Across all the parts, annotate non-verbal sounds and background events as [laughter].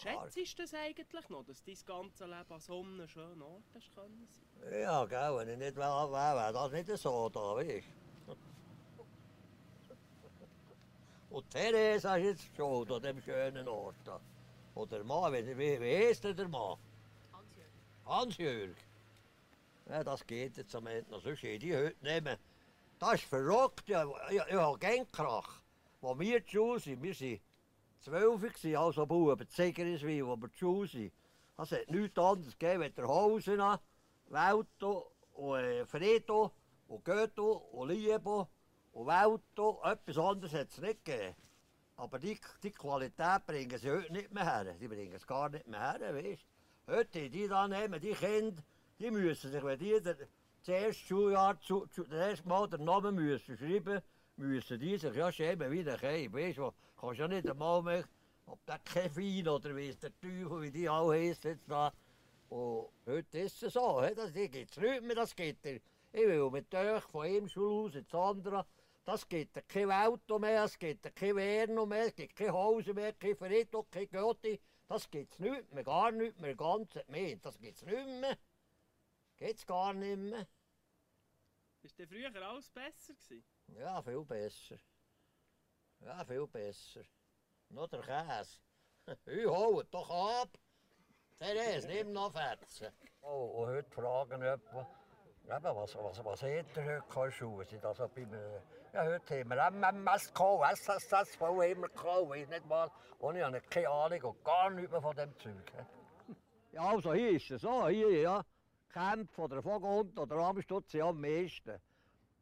Schätzt du das eigentlich noch, dass dein ganze Leben an so einem schönen Ort hast können sein? Ja, gell, wenn ich nicht wäre, wäre das nicht so da, weißt. Und Therese ist jetzt schon an dem schönen Ort. da. Oder der Mann, wie, wie, wie heisst denn der Mann? Hans-Jürg. Ja, das geht jetzt am Ende noch. Sonst hätte ich heute nehmen. Das ist verrückt. Ja, ich, ich habe Gangkrach. Wo wir Schule sind, wir waren zwölf, also Buben, Zeggeriswil, wo wir zur Schule sind. Es hat nichts anderes gegeben als der Hausen, Welto und äh, Fredo und Goethe und Liebo und Welto. Etwas anderes hat es nicht gegeben. Aber die, die Qualität bringen sie heute nicht mehr her. Die bringen es gar nicht mehr her, weißt Heute, die da nehmen, die Kinder, die müssen sich, wenn die das erste Schuljahr, zu, zu, das erste Mal den Namen müssen schreiben, müssen die sich ja schämen wie der Keim. Weißt du, kannst ja nicht einmal mehr, ob der Kevin oder wie es der Teufel, wie die alle heissen jetzt da. Und heute ist es so, he, das gibt es nicht mehr, das geht dir. Ich will mit euch von einem Schulhaus ins andere, das gibt dir kein Auto mehr, es gibt dir kein Werno mehr, es gibt kein Haus mehr, kein Friedhof, kein Götti. Das gibt es nicht mehr, gar nicht mehr, ganz mehr. Das gibt es nicht mehr. Geht's gar nicht mehr. Ist denn früher alles besser gewesen? Ja, viel besser. Ja, viel besser. Nur der Käse. [laughs] Ich hol doch ab. Therese, nimm noch Fetzen. Oh, und heute fragen jemand, eben, was, was, was hat er heute keine Schuhe? Sind also beim, äh, ja, heute haben wir MMS gehabt, SSSV gehabt, weiss nicht mal. Und ich habe keine Ahnung und gar nichts mehr von dem Zeug. [laughs] Ja, also hier ist es so, hier, ja. Kämpfe oder Vogelhund oder Amstutz sind am meisten.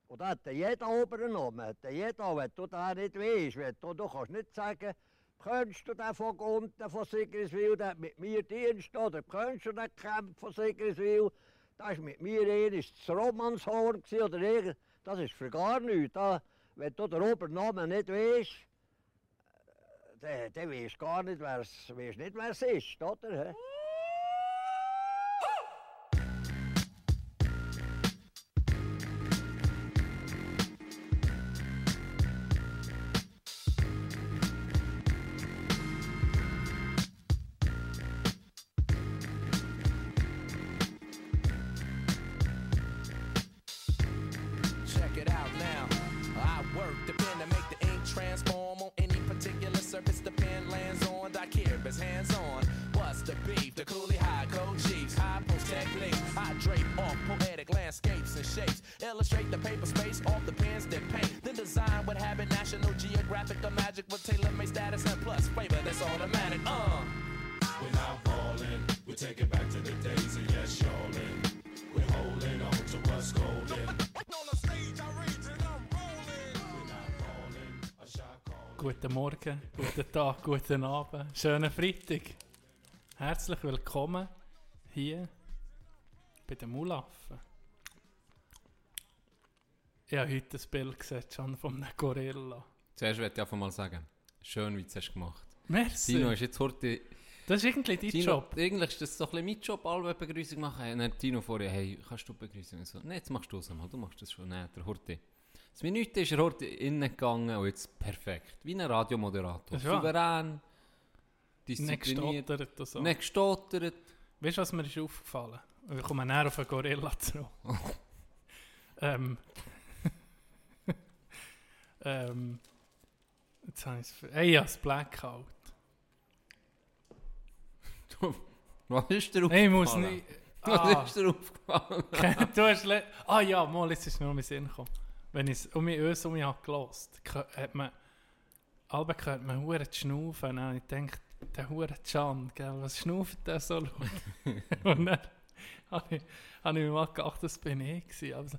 Und da hat jeder oben genommen. Hat jeder, wenn du das nicht weißt, du, du kannst nicht sagen, kennst du den von unten von Sigriswil, der hat mit mir Dienst, oder kennst du den Kämpf von Sigriswil, das war mit mir einer das Romanshorn, oder irgend, das ist für gar nichts. Da, wenn du den Obernamen nicht weißt, dann, dann weißt du gar nicht, wer es ist, oder? Guten Morgen, guten Tag, guten Abend, schönen Freitag. Herzlich willkommen hier bei den Mulaffen. Ich habe heute ein Bild gesehen, schon von einem Gorilla. Zuerst möchte ich einfach mal sagen, schön, wie du es hast gemacht Merci. Tino ist jetzt heute... das ist irgendwie dein Tino, Job. Eigentlich ist das so ein bisschen mein Job, alle Begrüßung machen. Und dann Tino vorher, hey, kannst du Begrüßung? Ich so, nein, jetzt machst du es mal, du machst das schon. Nein, der Horti. Das Minute ist er heute innen gegangen und jetzt perfekt. Wie ein Radiomoderator. Ist wahr. Souverän, Nicht diszipliniert, gestottert und so. nicht gestottert. Weißt du, was mir ist aufgefallen? Wir kommen näher auf einen Gorilla zurück. [laughs] ähm. [laughs] ähm. Jetzt habe ich es. Ey, ja, das Blackout. Was ist dir aufgefallen? Ich muss nicht. Was Ah, ist dir aufgefallen? [laughs] du hast ah ja, mal, jetzt ist mir noch mein Sinn gekommen. Wenn ich es um mich uns um mich habe gelost, hat man. Albe hört man Huren schnaufen. Und ich gedacht, der Huren Can, gell, was schnauft der so laut? [laughs] Und dann habe ich, mir mal gedacht, das bin ich gewesen. Aber so,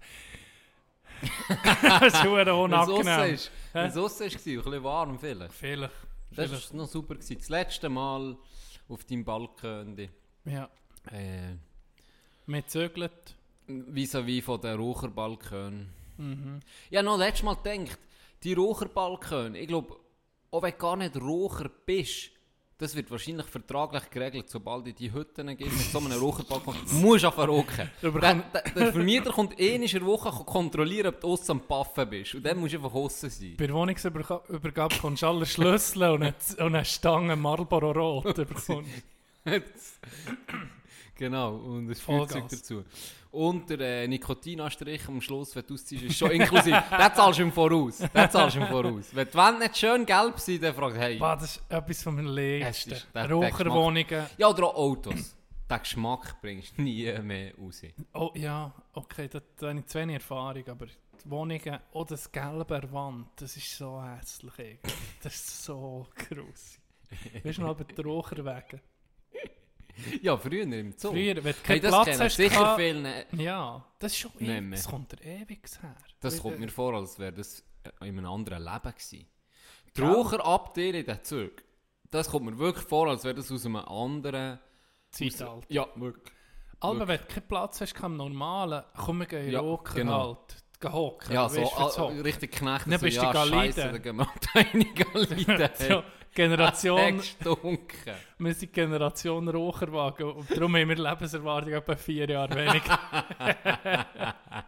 [laughs] das ist Huren unangenehm. wenn es aussen ist, war, ein bisschen warm vielleicht. Vielleicht. Das vielleicht. war noch super. Gewesen. Das letzte Mal auf deinem Balkon, Ja. äh, Wir zögert. vis-à-vis von den Raucherbalkon. Mhm. Ich habe noch letztes Mal gedacht, die Raucherbalkon, ich glaube, auch wenn du gar nicht Raucher bist, Das wird wahrscheinlich vertraglich geregelt, sobald in die Hütten gibt, mit so einem Raucherbalkon. [laughs] Musst du. Der, Überkommt- der, der Vermieter kommt eh in der Woche kontrollieren, ob du aussen am Paffen bist. Und dann musst du einfach aussen sein. Bei der Wohnungsübergabe kommst du alle Schlüssel und eine, und eine Stange Marlboro Rot. [laughs] bekommst. genau, und das Vollgas. Feuerzeug dazu. Und der äh, Nikotinanstrich am Schluss, wenn du ausziehst, ist schon inklusive. [laughs] den zahlst du im Voraus. Den zahlst du im Voraus. Wenn die Wände nicht schön gelb sind, dann fragt hey. Wow, das ist etwas ist- der- der Raucherwohnungen. Ja, oder auch Autos. Den Geschmack bringst du nie mehr raus. Oh ja, okay, da, da habe ich zu wenig Erfahrung, aber die Wohnungen, oh das Gelbe Wand, das ist so hässlich. Das ist so [laughs] grusig. Weißt du noch, bei den Raucherwegen? [laughs] Ja, früher im Zoo. Früher, wenn du hey, keinen das Platz hast, sicher gehabt- viele. Ja, das ist schon ewig, das kommt dir ewig her. Das kommt mir vor, als wäre das in einem anderen Leben gewesen. Die Gell? Raucherabteilung in den Zug, das kommt mir wirklich vor, als wäre das aus einem anderen... Zeitalter. Ja, wirklich. Aber wenn du keinen Platz hast, kann normalen, komm, wir gehen Ja, rauchen genau. halt. Gehen hocken. Ja, weißt so du, richtig Knecht. Dann so, bist du ja, Galide. Scheisse, dann gehen wir [laughs] eine Galide. [laughs] so, Generation, [laughs] Gestunken. wir sind Generation Raucherwagen und darum haben wir Lebenserwartung etwa vier Jahre weniger. [laughs]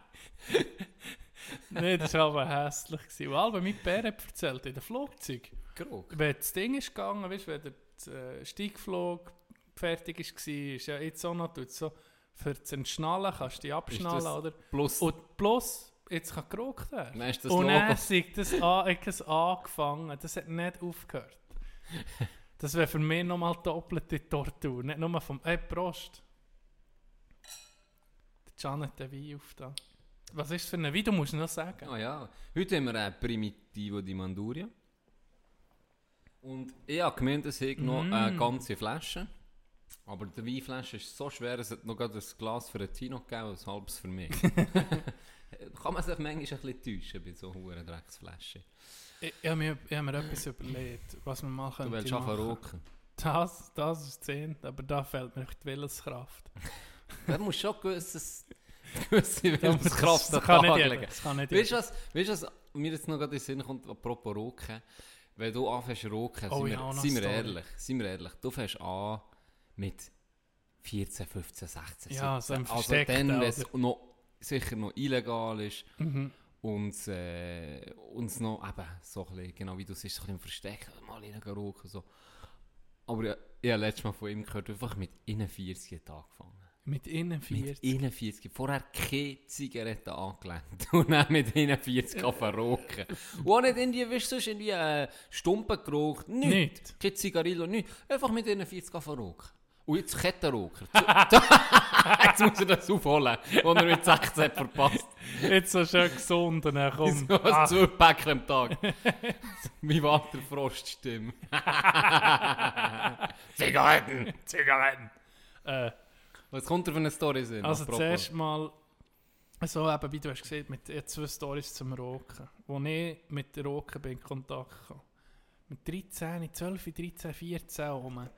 Nein, das war aber hässlich. Und Alba, mein Bär hat erzählt, in dem Flugzeug, Grog. wenn das Ding ist gegangen, weißt, wenn der äh, Steigflug fertig war, ist ja jetzt auch noch so, für das Entschnallen kannst du dich abschnallen, oder? Plus, Und plus, jetzt kann geraucht werden. dann ist das Und Logo. dann hat das, an, angefangen. Das hat nicht aufgehört. Das wäre für mich nochmal doppelte Tortur. Nicht nur vom. Ey, Prost! Der Can hat den Wein auf da. Was ist das für ein Wein? Du musst noch sagen. Ah ja, heute haben wir einen Primitivo di Manduria. Und ich habe gemeint, es hätte noch Mm. eine ganze Flasche. Aber die Weinflasche ist so schwer, es hat noch gerade ein Glas für einen Tino gegeben und ein halbes für mich. [laughs] Kann man sich manchmal ein bisschen täuschen bei so einer Drecksflasche. Ich, ich habe mir, ich mir etwas überlegt, was wir mal Du könnte willst einfach machen. rocken. Das, das ist 10, aber da fehlt mir die Willenskraft. [laughs] Da muss schon gewisses, gewisse Willenskraft das, das kann den nicht kann nicht Weißt du was, weißt, du was mir jetzt noch gerade in den Sinn kommt, apropos Roken? Wenn du anfängst zu roken, Oh sind, ja, wir, sind wir ehrlich, sind wir ehrlich, du fängst an mit 14, 15, 16, Ja, so also dann, wenn es noch, sicher noch illegal ist Mhm. Und äh, uns noch eben so ein bisschen, genau wie du siehst, so ein bisschen im Versteck, mal gehen roken so. Aber ich, ich habe letztes Mal von ihm gehört, einfach mit 41 hat angefangen. Mit innen Mit 40. 41. Vorher keine Zigarette angelenkt. [laughs] Und dann mit 41 anfangen roken. Und auch nicht irgendwie, weißt du, irgendwie äh, Stumpen geraucht. Nichts. Nicht. Kein Zigarillo, nichts. Einfach mit 41 anfangen roken. Und jetzt Kettenraucher. Zu- [laughs] jetzt muss er das aufholen, was er mit 16 hat verpasst. Jetzt so schön gesund und dann komm. So Ah, ein Zupäckchen am Tag. [laughs] Wie Walter Frost Stimme. [laughs] Zigaretten! Zigaretten. Äh, Was kommt da für eine Story Sinn? also zuerst mal, so eben, wie du hast gesehen, mit zwei Stories zum Roken. Wo ich mit dem Roken bin in Kontakt kam. Mit 13, 12, 13, 14 rum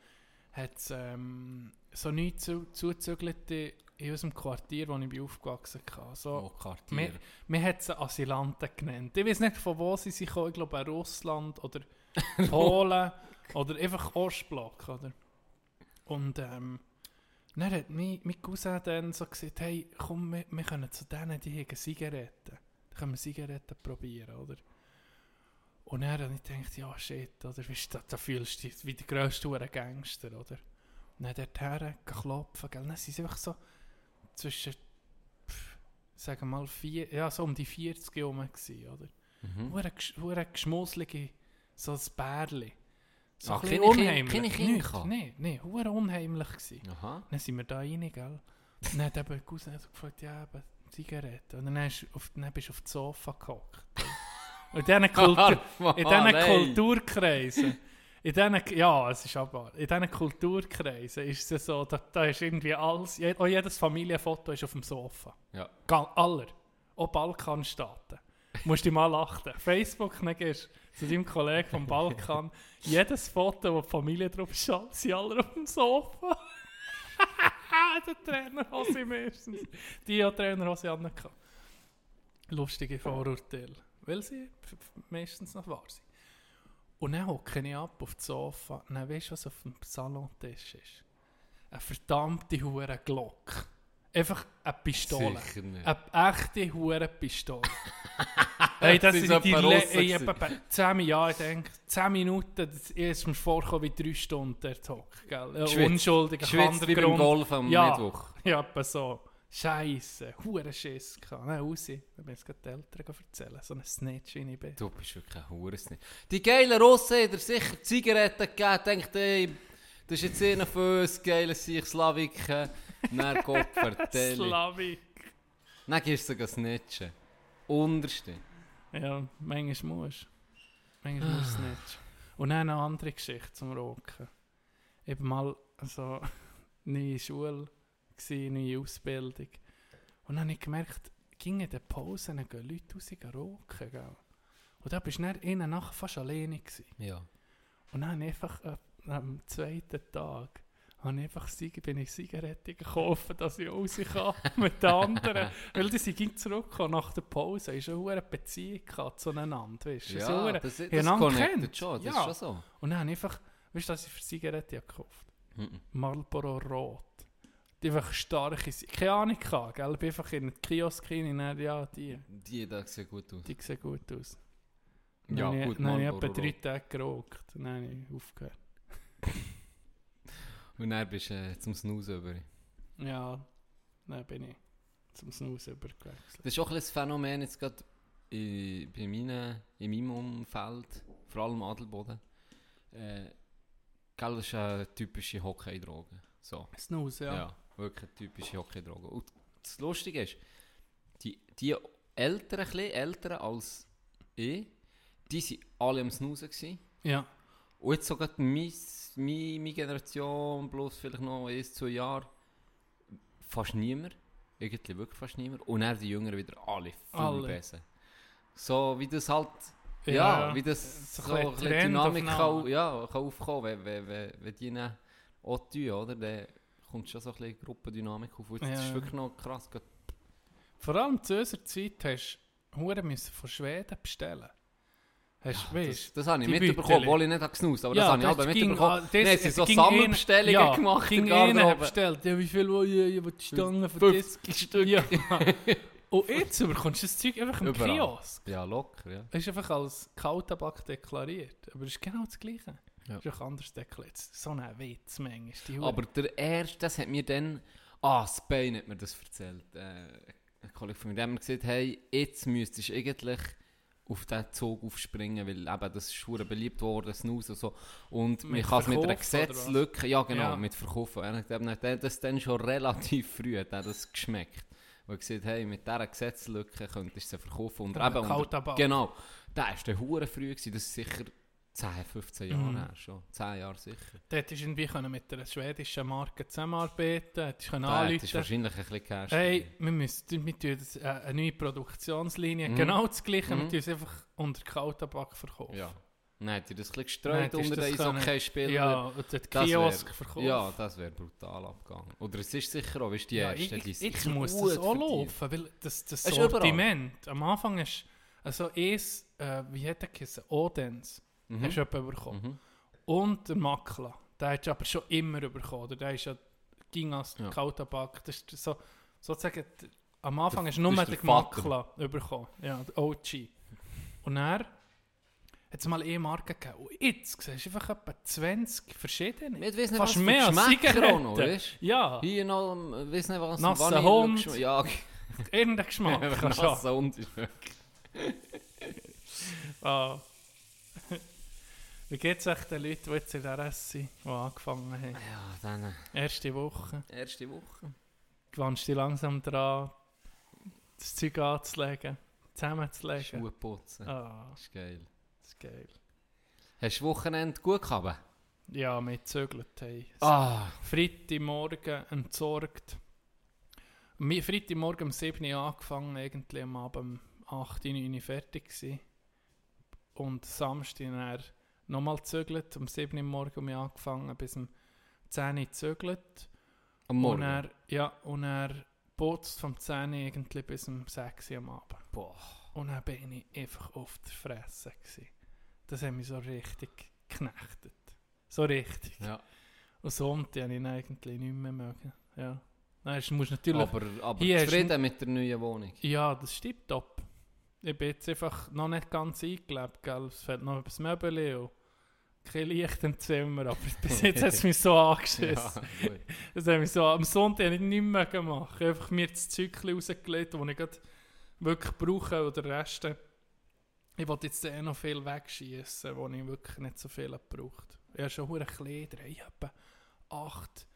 hat es ähm, so nichts zu, zuzügelte in unserem Quartier, wo ich bin aufgewachsen bin. So, Oh, Quartier. Wir, wir haben sie Asylanten genannt. Ich weiß nicht, von wo sie kommen. Ich glaube, Russland oder [laughs] Polen oder einfach Ostblock. Oder? Und ähm, dann hat mein, mein Cousin dann so gesagt, hey, komm, wir, wir können zu denen, die haben Zigaretten. Dann können wir Zigaretten probieren, oder? Und dann habe ich gedacht, ja shit, oder? Weißt, da, da fühlst du dich wie der grösste Gangster, oder? Und dann dorthin klopfen, gell? Dann sind sie einfach so zwischen pff, sagen wir mal, vier, ja, so um die 40 herum gewesen, oder? Mhm. Hure gesch- hure geschmusselige, so ein Bärli. So Ah, ein bisschen unheimlich. keine Kinder? Nein, nein, hure unheimlich gewesen. Aha. Dann sind wir da rein, gell? Und dann hat eben Cousin so gefragt, ja, eben, Zigarette. Und dann, hast auf, dann bist du auf das Sofa gehockt. In diesen, Kultur, [laughs] in diesen nein. Kulturkreisen, in diesen, ja, es ist aber, in diesen Kulturkreisen ist es so, da, da ist irgendwie alles, auch jedes Familienfoto ist auf dem Sofa. Ja. Aller. Auch Balkanstaaten. Musst dich mal achten. Facebook, dann gehst du zu deinem Kollegen vom Balkan. [laughs] Jedes Foto, wo die Familie drauf schaut, sind alle auf dem Sofa. [laughs] der Trainerhose meistens. Die hat Trainerhose an. Lustige Vorurteile. Weil sie meistens noch wahr sind. Und dann hocke ich ab auf das Sofa. Und dann weißt du, was auf dem Salontisch ist? Eine verdammte hure Glock. Einfach eine Pistole. Eine echte hure Pistole. [laughs] hey, das Sie ist die gewesen. etwa 10 Jahre, ich denke, 10 Minuten, das ist mir vorgekommen wie 3 Stunden der Talk, gell? Äh. Unschuldiger Geschwitzt wie beim. Golf am Ja. Mittwoch. Ja, etwa so. Scheisse, hure Schiss gehabt. Nein, raus. Ich will es gerade den Eltern erzählen. So ein Snitch, wie ich bin. Du bist wirklich ein Hurensnitz. Die geilen Russen haben sicher Zigaretten gegeben. Denkt, ey, das ist jetzt einer von uns, geile sich Slaviken. Dann Gott [laughs] vertelle. Slavi. Dann gehst du sogar snitchen. Unterste. Ja, manchmal musst du. Manchmal musst du [sighs] nicht. Und dann eine andere Geschichte zum Rocken. War mal so [laughs] neue Schule, gsi, neue Ausbildung. Und dann habe ich gemerkt, ging in den Pausen gehen Leute raus rocken. Gell? Und da bist du dann innen nachher fast alleine. Gewesen. Ja. Und dann habe ich einfach äh, am zweiten Tag habe ich einfach bin ich Zigaretten gekauft, dass ich raus kann [laughs] mit den anderen. Weil die sind ging zurückgekommen nach der Pause. Ich schon eine Beziehung zueinander, weißt? Ja, eine- das, das connectet kennt. schon, das Ja. ist schon so. Und dann habe ich einfach, weißt du, was ich für Zigaretten habe gekauft Mhm. Marlboro Rot. Die einfach starke, Si- keine Ahnung gehabt, gell? Ich bin einfach in den Kiosk rein und dann, ja, die, Die da sehen gut aus. die sehen gut aus. Ja, dann gut, ich, dann habe ich etwa drei. Tage geraucht. Und dann habe ich aufgehört. [laughs] Und dann bist du äh, zum Snooze über. Ja, dann bin ich zum Snooze übergewechselt. Das ist auch ein Phänomen jetzt gerade in, bei meinen, in meinem Umfeld, vor allem Adelboden. Äh, gell, das ist eine typische Hockey-Droge. So. Snooze, ja. Ja. Wirklich typische Hockey-Droge. Und das Lustige ist, die, die Älteren, ein älteren als ich, die waren alle am Snoozen. Gewesen. Ja, Und jetzt sogar meine, meine, Generation, plus vielleicht noch ein, zwei Jahre, fast niemand. Irgendwie wirklich fast niemand. Und dann die Jüngeren wieder alle voll Alle. besser. So wie das halt, ja, Ja, wie das so ein bisschen Dynamik kann, ja, kann aufkommen, wenn, wenn, wenn, wenn die auch tun, oder? Dann kommt schon so ein bisschen Gruppendynamik auf. Das Ja. ist wirklich noch krass. vor allem zu unserer Zeit hast du Huren müssen von Schweden bestellen. Hast, Das, weißt, das habe ich mitbekommen, obwohl ich nicht habe gesnust aber das habe ich das aber ging- mitbekommen. das- Nein, es so ging Sammelbestellungen ja, gemacht ging einer bestellt. Ja, wie viel will die Stangen das? 50 Stück. Ja. [laughs] Und jetzt bekommst du das Zeug einfach im Überall. Kiosk. Ja, locker, ja. Es ist einfach als Kaltabak deklariert. Aber es ist genau das Gleiche. Ja. Es ist auch anders deklariert. So ein Witz, manchmal. Aber der erste, das hat mir dann, ah, Spain hat mir das erzählt. Äh, ein Kollege von mir, der hat mir gesagt, hey, jetzt müsstest du eigentlich auf diesen Zug aufspringen, weil eben das ist schon beliebt worden, Snooze und so. Und man Mit kann es mit einer? Gesetzlücke, ja genau, Ja. mit Verkaufen. Er hat das dann schon relativ früh hat er das geschmeckt. Und er gesagt, hey, mit dieser Gesetzlücke könntest du sie verkaufen. Und Der eben unter, genau, der war dann hure früh, gewesen, das ist sicher 10, 15 Jahre Mhm. her schon. 10 Jahre sicher. Dort du irgendwie können mit einer schwedischen Marke zusammenarbeiten. Hättest können Da hättest wahrscheinlich ein bisschen Cash. Hey, wir müssen wir tun das, äh, eine neue Produktionslinie. Mhm. Genau das Gleiche. Wir Mhm. tun es einfach unter Kaltabak verkaufen. Ja. Dann hätte das ein bisschen gestreut hättest unter den Eishockey-Spielern. Ja, und den Das Kiosk wär- verkaufen. Ja, das wäre brutal abgegangen. Oder es ist sicher auch, weißt du, die Ja, Ersten, ich, die jetzt muss das auch laufen, weil das, das Es. Sortiment, am Anfang ist, also eins, äh, wie hat der geheißen, Odens, Mhm. hast du jemanden bekommen. Mhm. Und der Makler, den hast du aber schon immer bekommen, oder? der ist ja, ging als Ja. Kaltabak, das ist so, sozusagen, d- am Anfang Der- hast du nur das ist den der Vater. Makler bekommen, ja, der OG. Und er hat es mal eine Marke gegeben. Und jetzt siehst du einfach etwa 20 verschiedene. Ich nicht, Fast was für mehr als Geschmäcker auch noch, Zigaretten. weißt Ja, Hier noch, ähm, weiss nicht was, Nasser Vanille- Hund. Ja, irgendein Geschmack. [laughs] kannst du haben. nasser Hund ist wirklich... Ah. Wie geht es euch den Leuten, die jetzt in der RS sind, die angefangen haben? Ja, dann Erste Woche. erste Woche. Gewöhnst du dich langsam dran, das Zeug anzulegen, zusammenzulegen? Schuhe putzen. Ah, Das ist geil. das ist geil. Hast du Wochenende gut gehabt? Ja, wir gezögert haben. Ah, Freitagmorgen entsorgt. Mi- Freitagmorgen um 7 Uhr angefangen, irgendwie am Abend um 8 Uhr, 9 Uhr fertig gewesen. Und Samstag dann nochmal gezögert, um 7 Uhr morgen um angefangen, bis um 10 Uhr gezögert. am Und Morgen. er, ja, und er putzt vom 10 Uhr irgendwie bis um 6 Uhr am Abend. Boah. Und dann bin ich einfach auf der Fresse. Gewesen. das hat mich so richtig geknechtet. So richtig. Ja. Und Sonntag habe ich ihn eigentlich nicht mehr mögen. Ja. Nein, es muss natürlich... Aber, aber du zufrieden mit der neuen Wohnung. Ja, das stimmt top. Ich bin jetzt einfach noch nicht ganz eingelebt, gell? Es fehlt noch etwas Möbel und kein Licht im Zimmer, aber [laughs] bis jetzt hat es [laughs] mich so angeschissen. Ja, gut. [laughs] Das hat mich so, am Sonntag habe ich nichts mehr gemacht. Ich habe einfach mir das Zeug rausgelegt, das ich gerade wirklich brauche und der Rest, äh, ich wollte jetzt eh noch viel wegschießen, wo ich wirklich nicht so viel habe gebraucht. Ich habe schon hure Kleider, ich habe acht,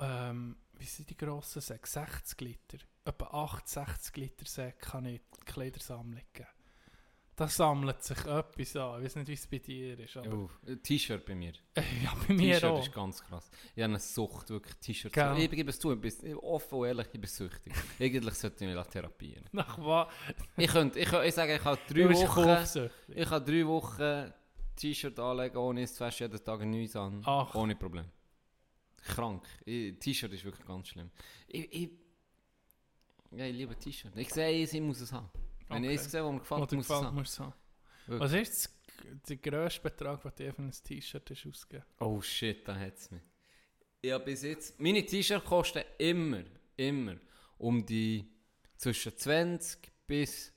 ähm, wie sind die grossen Säcke? 60 Liter. Etwa 8, 60 Liter Säcke kann ich die Kleidersammlung geben. Da sammelt sich etwas an. Ich weiß nicht, wie es bei dir ist, aber Oh, ein T-Shirt bei mir. [laughs] ja, bei mir T-Shirt ist ganz krass. Ich habe eine Sucht, wirklich T-Shirts. Gell. Ich gebe es zu, ich bin offen und ehrlich, ich bin süchtig. [laughs] Eigentlich sollte ich mich therapieren. Nach was? Ich könnte, ich, ich sage, ich habe drei Wochen, ich habe drei Wochen T-Shirt anlegen, ohne es zu waschen, jeden Tag ein neues an. Ach. Ohne Problem. Krank. T-Shirt ist wirklich ganz schlimm. Ich, ich, ja, ich liebe T-Shirt. Ich sehe ich muss es haben. Wenn ich Okay. eins sehe, was mir gefällt, Oder muss ich es gefällt haben. Wirklich. Was ist der grösste Betrag, den du für ein T-Shirt ausgegeben Oh shit, da hat es mich. Ich habe bis jetzt, meine T-Shirts kosten immer, immer um die zwischen 20 bis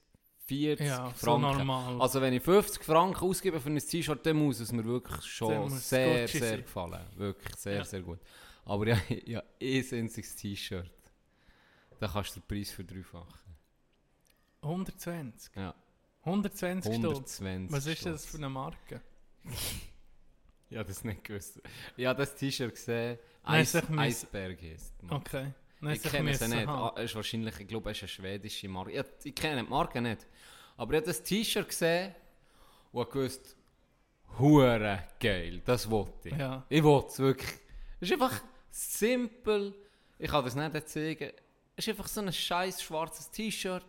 40 Ja, so Franken. normal. Also wenn ich 50 Franken ausgebe für ein T-Shirt, dann muss es mir wirklich schon muss es sehr, sehr sein. gefallen. Wirklich sehr, Ja. sehr gut. Aber ja, [laughs] ja ein einziges T-Shirt. Da kannst du den Preis verdreifachen. 120. Ja, 120 Stutz. 120 Was ist das Stutz. für eine Marke? [laughs] Ja, das nicht gewusst. Ich habe das T-Shirt gesehen. Eis, Eisberg Marke. Okay. Nein, Ich kenne müssen nicht. Ah, Es ist wahrscheinlich, ich glaube, es ist eine schwedische Marke. Ich, ich kenne die Marke nicht. Aber ich habe das T-Shirt gesehen und gewusst, hure geil, das wollte ich. Ja. Ich wollte es wirklich. Es ist einfach simpel. Ich kann das nicht zeigen. Es ist einfach so ein scheiß schwarzes T-Shirt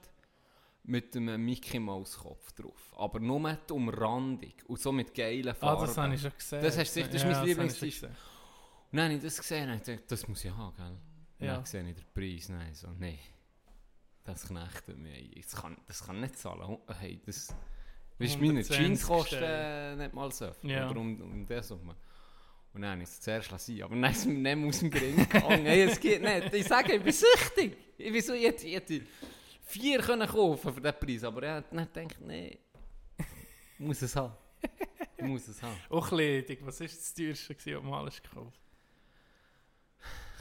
mit einem Mickey Mouse Kopf drauf. Aber nur die Umrandung und so mit geilen Ah, Farben. das habe ich schon gesehen. Das hast du das ist mein Ja, schon Lieblings-T-Shirt. Und dann habe ich das gesehen und dachte, das muss ich haben, gell? Ja. Dann sehe ich den Preis, nein, so, nee. Das knechtet mich. Das kann, das kann nicht zahlen. Oh, Hey, das... Weißt du, meine 120 Jeans kosten äh, nicht mal so viel. Ja. Oder um, um das herum. Und dann habe ich es zuerst lassen. Aber dann ist es mir nicht mehr aus dem Gring gegangen. hey, es geht nicht. Ich sage, ich bin süchtig. Ich bin so, ich hätte, ich hätte vier können kaufen für diesen Preis. Aber ich habe dann gedacht, nee. Ich muss es haben. Ich muss es haben. [laughs] Auch Kleidung. Was war das teuerste, was du mal hast gekauft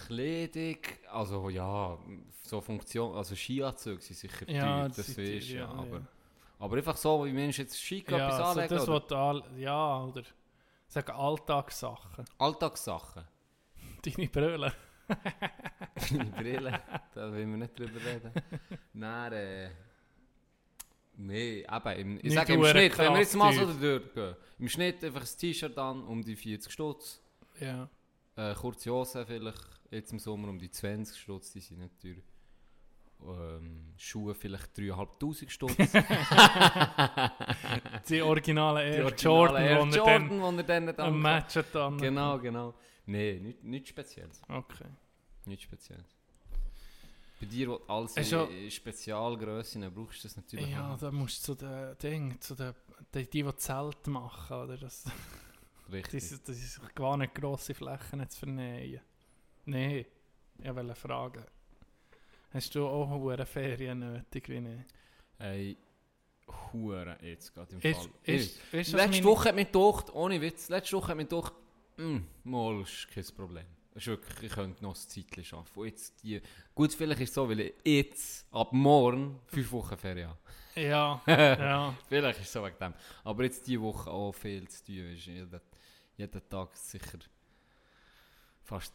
Kleidung, also ja, so Funktion, also Skianzüge sind sicher Ja, teuer, das das ist ja, ja, aber, ja. aber einfach so, wie Menschen jetzt Ski etwas Ja, so anlegen das, oder ja, oder sagen Alltagssachen. Alltagssachen, [laughs] Deine Brille. deine Brille, da will wir nicht drüber reden. Nein, äh, nee, eben, im, ich Nicht sage im Schnitt, wenn wir jetzt mal so durchgehen, im Schnitt einfach ein T-Shirt an, um die 40 Stutz, Ja. äh, kurze Hosen vielleicht, jetzt im Sommer um die 20 Stutz, die sind nicht teuer. Ähm, Schuhe vielleicht 3'500 Stutz. [laughs] Die originalen Air Die Jordan, originalen Air die Jordan, dann die er dann am dann Match dann. Genau, genau. Nein, nichts nicht Spezielles. Okay. Nichts Spezielles. Bei dir, wo alles ja- in Spezialgrössen brauchst du das natürlich Ja, haben. da musst du zu den Dingen, zu den, die, die, die Zelt machen, oder? Das, Richtig. das, das ist gar nicht grosse Flächen zu vernähen. Nein, ich wollte fragen. Hast du auch hohe Ferien nötig wie ich? Ey, Hure jetzt gerade im Fall. ist, ist, Letzte Woche hat mich gedacht, ohne Witz, letzte Woche hat mich gedacht, mm, mal ist kein Problem. Das ist wirklich, ich könnte noch ein Zeitchen arbeiten. Und jetzt die, gut, vielleicht ist es so, weil ich jetzt, ab morgen, fünf Wochen Ferien habe. Ja, [laughs] ja. Vielleicht ist es so wegen dem. Aber jetzt diese Woche auch viel zu tun. Ist jeden, jeden Tag sicher fast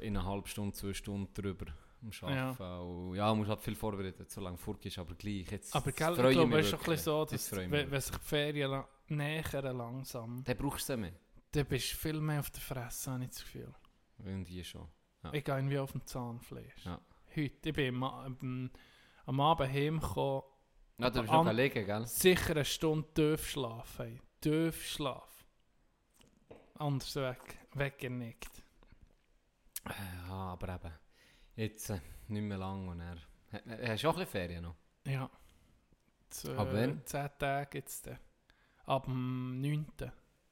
in einer halben Stunde, zwei Stunden drüber am Arbeiten. Ja, und ja man muss halt viel vorbereiten, so lange fort ist. Aber gleich, jetzt Aber gell, ich glaube, es ist ein bisschen so, dass ich wenn, sich die Ferien la nähern langsam, Dann brauchst du sie mehr. dann bist du viel mehr auf der Fresse, habe ich das Gefühl. Irgendwie schon. Ja. Ich gehe irgendwie auf dem Zahnfleisch. Ja. Heute, ich bin am, am, Abend heimgekommen, Ja, du bist noch liegen, gell? sicher eine Stunde tief schlafen. ey. Tief Schlaf. Anders weg, weggenickt. Ja, aber eben. Jetzt äh, nicht mehr lang und er. Hast du auch ein bisschen Ferien noch? Ja. Zwei, Aber wenn? Zehn Tage jetzt. Dann. ab dem 9.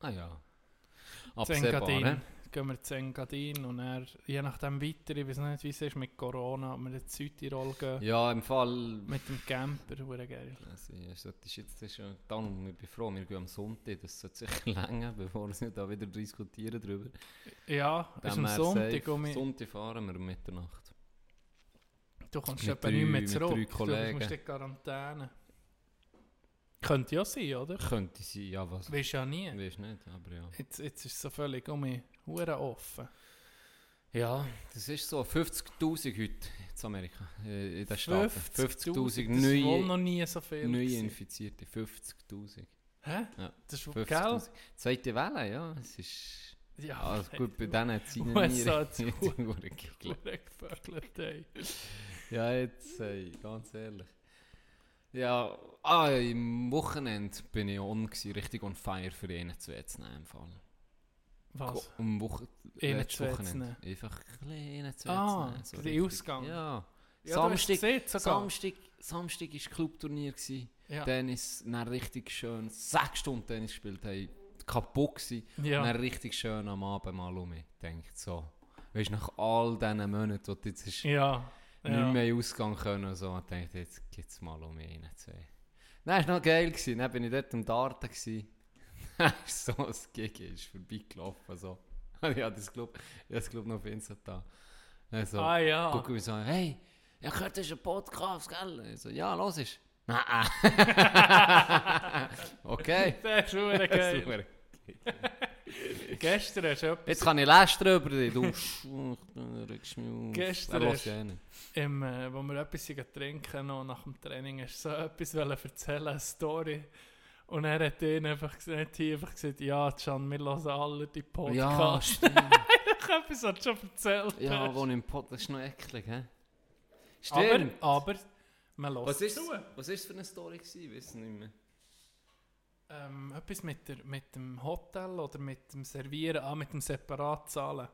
Ah ja. Zengadin. Absehbar, ne? Gehen wir zu Engadin und dann, je nachdem weiter, ich weiß nicht, wie es ist mit Corona, ob wir in Südtirol gehen. Ja, im Fall... Mit dem Camper, hure geil. Also, das ist jetzt ist ja, darum, ich bin froh, wir gehen am Sonntag, das sollte sicher [laughs] länger, bevor wir da wieder diskutieren drüber. Ja, es ist Dann am Sonntag safe. mich, Sonntag fahren wir um Mitternacht. Du kommst mit etwa drei- nicht mehr mit zurück. drei Du Kollegen. musst in Quarantäne. Könnte ja sein, oder? Könnte sein, ja was? Weisst ja nie. Weiß nicht, aber ja. Jetzt, jetzt ist es so völlig um mich offen. Ja, das ist so 50'000 heute in Amerika, äh, in den Staaten. 50'000 50'000, das ist wohl neue, noch nie so viel. neue gewesen. Infizierte, 50'000. Hä? Ja, Das ist 50'000. gell? Zweite Welle, ja, es ist... Ja, Also gut, bei [laughs] denen hat es ihnen USA nie hure [laughs] gefögelt, ey. Ja, jetzt, ey, ganz ehrlich. Ja, ah, im Wochenende bin ich on, gewesen, richtig on fire für einen zu zu nehmen im Fall. Was? Um Woche, letztes nehmen? Wochenende. Einfach ein bisschen zu Ah, nehmen. der. Ausgang. Ja. Ja, Samstag, sogar. Samstag, Samstag war Clubturnier. Gewesen. Ja. Tennis, dann richtig schön, sechs Stunden Tennis gespielt, hey, kaputt gewesen. Ja. Und dann richtig schön am Abend mal um mich denkt so. Weißt du, nach all diesen Monaten, du jetzt hast Ja. Nicht ja. mehr in den Ausgang können und so, und dachte jetzt gibt es mal um rein, zwei. Nein, war noch geil. Gewesen. Dann bin ich dort am Darten. gewesen. [laughs] So ein Gig ist vorbeigelaufen. So. [laughs] ich habe das Club, ich das Club noch auf Insta da. Also, Ah ja. gucken wir so, hey, ich gehört, das ist ein Podcast, gell? Ich so, ja, los ist. Nein. [laughs] okay. Der ist geil. Gestern hast du etwas Jetzt kann ich lästern über dich. Du du regst mich auf. Gestern Er hast- ja nicht. im, äh, wo wir etwas trinken noch nach dem Training, hast du so etwas erzählen, eine Story. Und er hat ihn einfach gesagt, hier einfach gesagt, ja, Can, wir hören alle die Ja, Podcasts. [laughs] habe etwas was du schon erzählt. Ja, hast. wo im Pod, das ist noch eklig, hä? aber, Stimmt. aber, man hört Was ist zu. was ist für eine Story gewesen? Ich weiß nicht mehr. Ähm, etwas mit, der, mit dem Hotel oder mit dem Servieren, ah, mit dem Separatzahlen.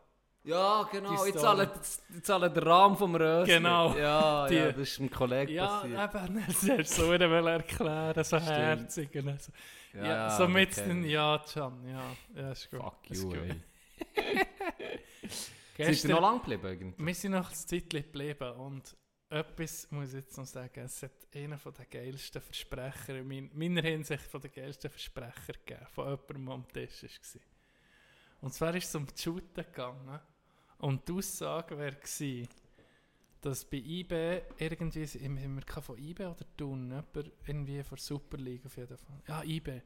Ja, genau. Ich zahle, ich zahle den Rahmen vom Rösli. Genau. Ja, [laughs] Die- ja, das ist einem Kollegen Ja, passiert. eben, [laughs] das hast du so wieder erklären, so herzig. So. Ja, Ja, so mit okay. den, ja, Can, ja, ja, ist gut. Fuck ist you, gut. ey. [laughs] Seid ihr noch lang geblieben? Wir sind noch ein Zeitchen geblieben und etwas muss ich jetzt noch sagen, es hat einen von den geilsten Versprecher, in mein- meiner Hinsicht von den geilsten Versprecher gegeben, von jemandem, am Tisch war. Und zwar ist es um die Shooten gegangen und die Aussage wäre dass bei IB irgendwie, haben wir von IB oder Thun, jemand irgendwie von Super League auf jeden Fall. Ja, IB.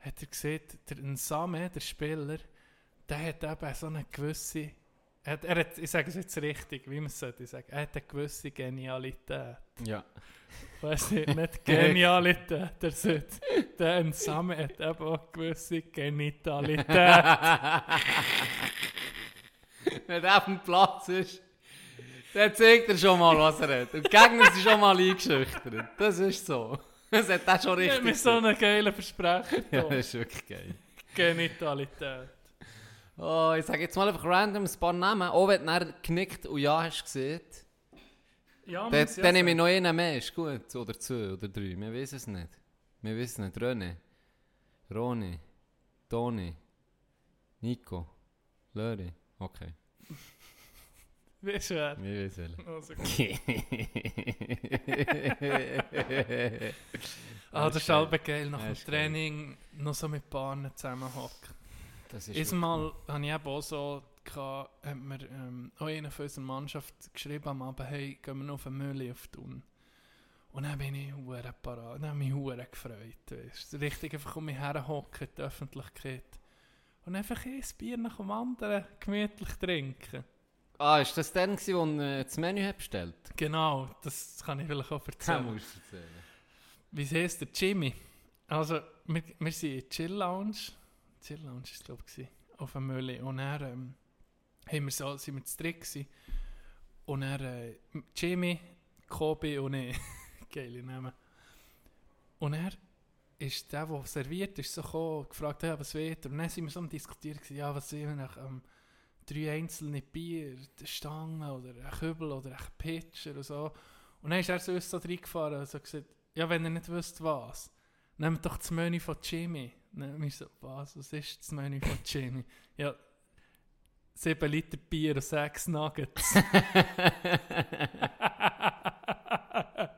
Hat er gesehen, der Nsame, der Spieler, der hat eben so eine gewisse, hat, er hat, ich sage es jetzt richtig, wie man es sollte sagen, er hat eine gewisse Genialität. Ja. Weißt du, [laughs] nicht Genialität, der sollte, der Nsame hat eben auch eine gewisse Genitalität. [laughs] Wenn er auf dem Platz ist, dann zeigt er schon mal, was er hat. Und die Gegner sind schon mal eingeschüchtert. Das ist so. Das hat er schon Ja, richtig mit so einem geilen Versprecher. Ja, da. das ist wirklich geil. Genitalität. Oh, ich sage jetzt mal einfach random ein paar Namen. Auch wenn du dann genickt und ja hast gesehen. Ja, Dann, dann nehme ich noch einen mehr, ist gut. Oder zwei oder drei. Wir wissen es nicht. Wir wissen es nicht. René, Roni, Toni, Nico, Löri. Okay, Wie schwer. wir wissen es. Also [laughs] gut. [laughs] Ah, das ist halb geil, nach dem. Training noch so mit Paaren zusammenhocken. Das ist Einmal hatte ich eben auch so, gehabt, hat mir ähm, auch einer von unserer Mannschaft geschrieben am Abend, hey, gehen wir noch auf den Müll auf Thun. Und dann bin ich hure parat, dann habe ich mich hure gefreut. Weißt. Richtig einfach um mich herhocken, die Öffentlichkeit. Und einfach ein Bier nach dem anderen gemütlich trinken. Ah, ist das wo du äh, das Menü hat bestellt Genau, das kann ich vielleicht auch Das erzählen. musst du erzählen. Wie heisst der Jimmy? Also, wir, wir sind in Chill Lounge. Chill Lounge ist es, glaube ich, auf dem Mülli. Und er ähm, haben wir so, sind wir zu dritt gewesen. Und er, äh, Jimmy, Kobi und ich. [laughs] Geile Namen. Und er ist der, der serviert ist, so gekommen, gefragt, ja, was wird er? Und dann sind wir so am diskutieren, gewesen, ja, was sind wir nach ähm, drei einzelne Bier, eine Stange oder ein Kübel oder ein Pitcher und so. Und dann ist er so uns so reingefahren und so gesagt, ja, wenn ihr nicht wisst, was, nehmt doch das Menü von Jimmy. Dann wir so, was, was ist das Menü von Jimmy? Ja, 7 Liter Bier und 6 Nuggets. [laughs]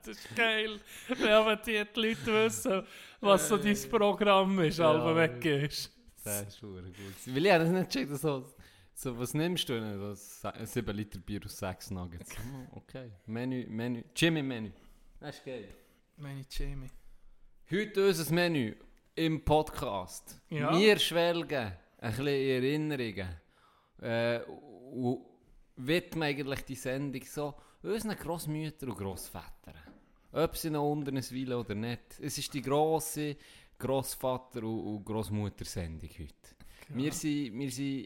das ist geil. Wenn aber die, Leute wissen, was so dein Programm ist, Ja. ja. weggehst. Das ist gut. Weil ich habe das nicht gecheckt, so, so, was nimmst du denn? So, 7 Liter Bier aus 6 Nuggets. Okay. Menü, Menü, Jimmy Menü. Das ist geil. Menü Jimmy. Heute unser Menü im Podcast. Ja. Wir schwelgen ein bisschen in Erinnerungen. Äh, und widmen eigentlich die Sendung so unseren Grossmüttern und Grossvätern. Ob sie noch unter uns weilen oder nicht. Es ist die grosse Grossvater- und, Grossmutter-Sendung heute. Wir sind, wir sind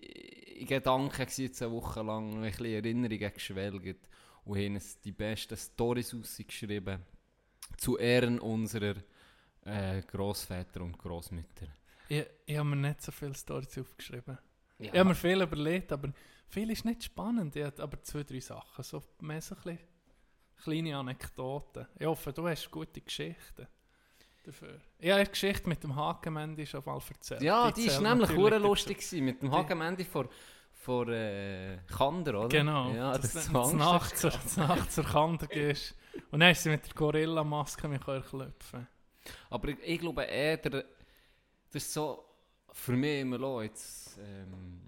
in Gedanken jetzt eine Woche lang, ein bisschen Erinnerungen geschwelgt und haben uns die besten Storys rausgeschrieben zu Ehren unserer äh, Grossväter und Grossmütter. Ich, ich habe mir nicht so viele Storys aufgeschrieben. Ja, Ich habe mir viel überlegt, aber viel ist nicht spannend. Ich habe aber zwei, drei Sachen. So mehr so ein bisschen kleine Anekdoten. Ich hoffe, du hast gute Geschichten dafür. Ich habe eine Geschichte mit dem Hakenmendi schon mal erzählt. ja die ist zählt nämlich dazu. lustig gewesen, mit dem Die- Hagemendi vor, vor äh, Kander, oder? Genau. Ja, das, das, ist das, Angst. Nacht zur, Kante gehst. Und dann ist sie mit der Gorilla-Maske mich klopfen. Aber ich, ich glaube eher, der, das ist so für mich immer noch jetzt ähm,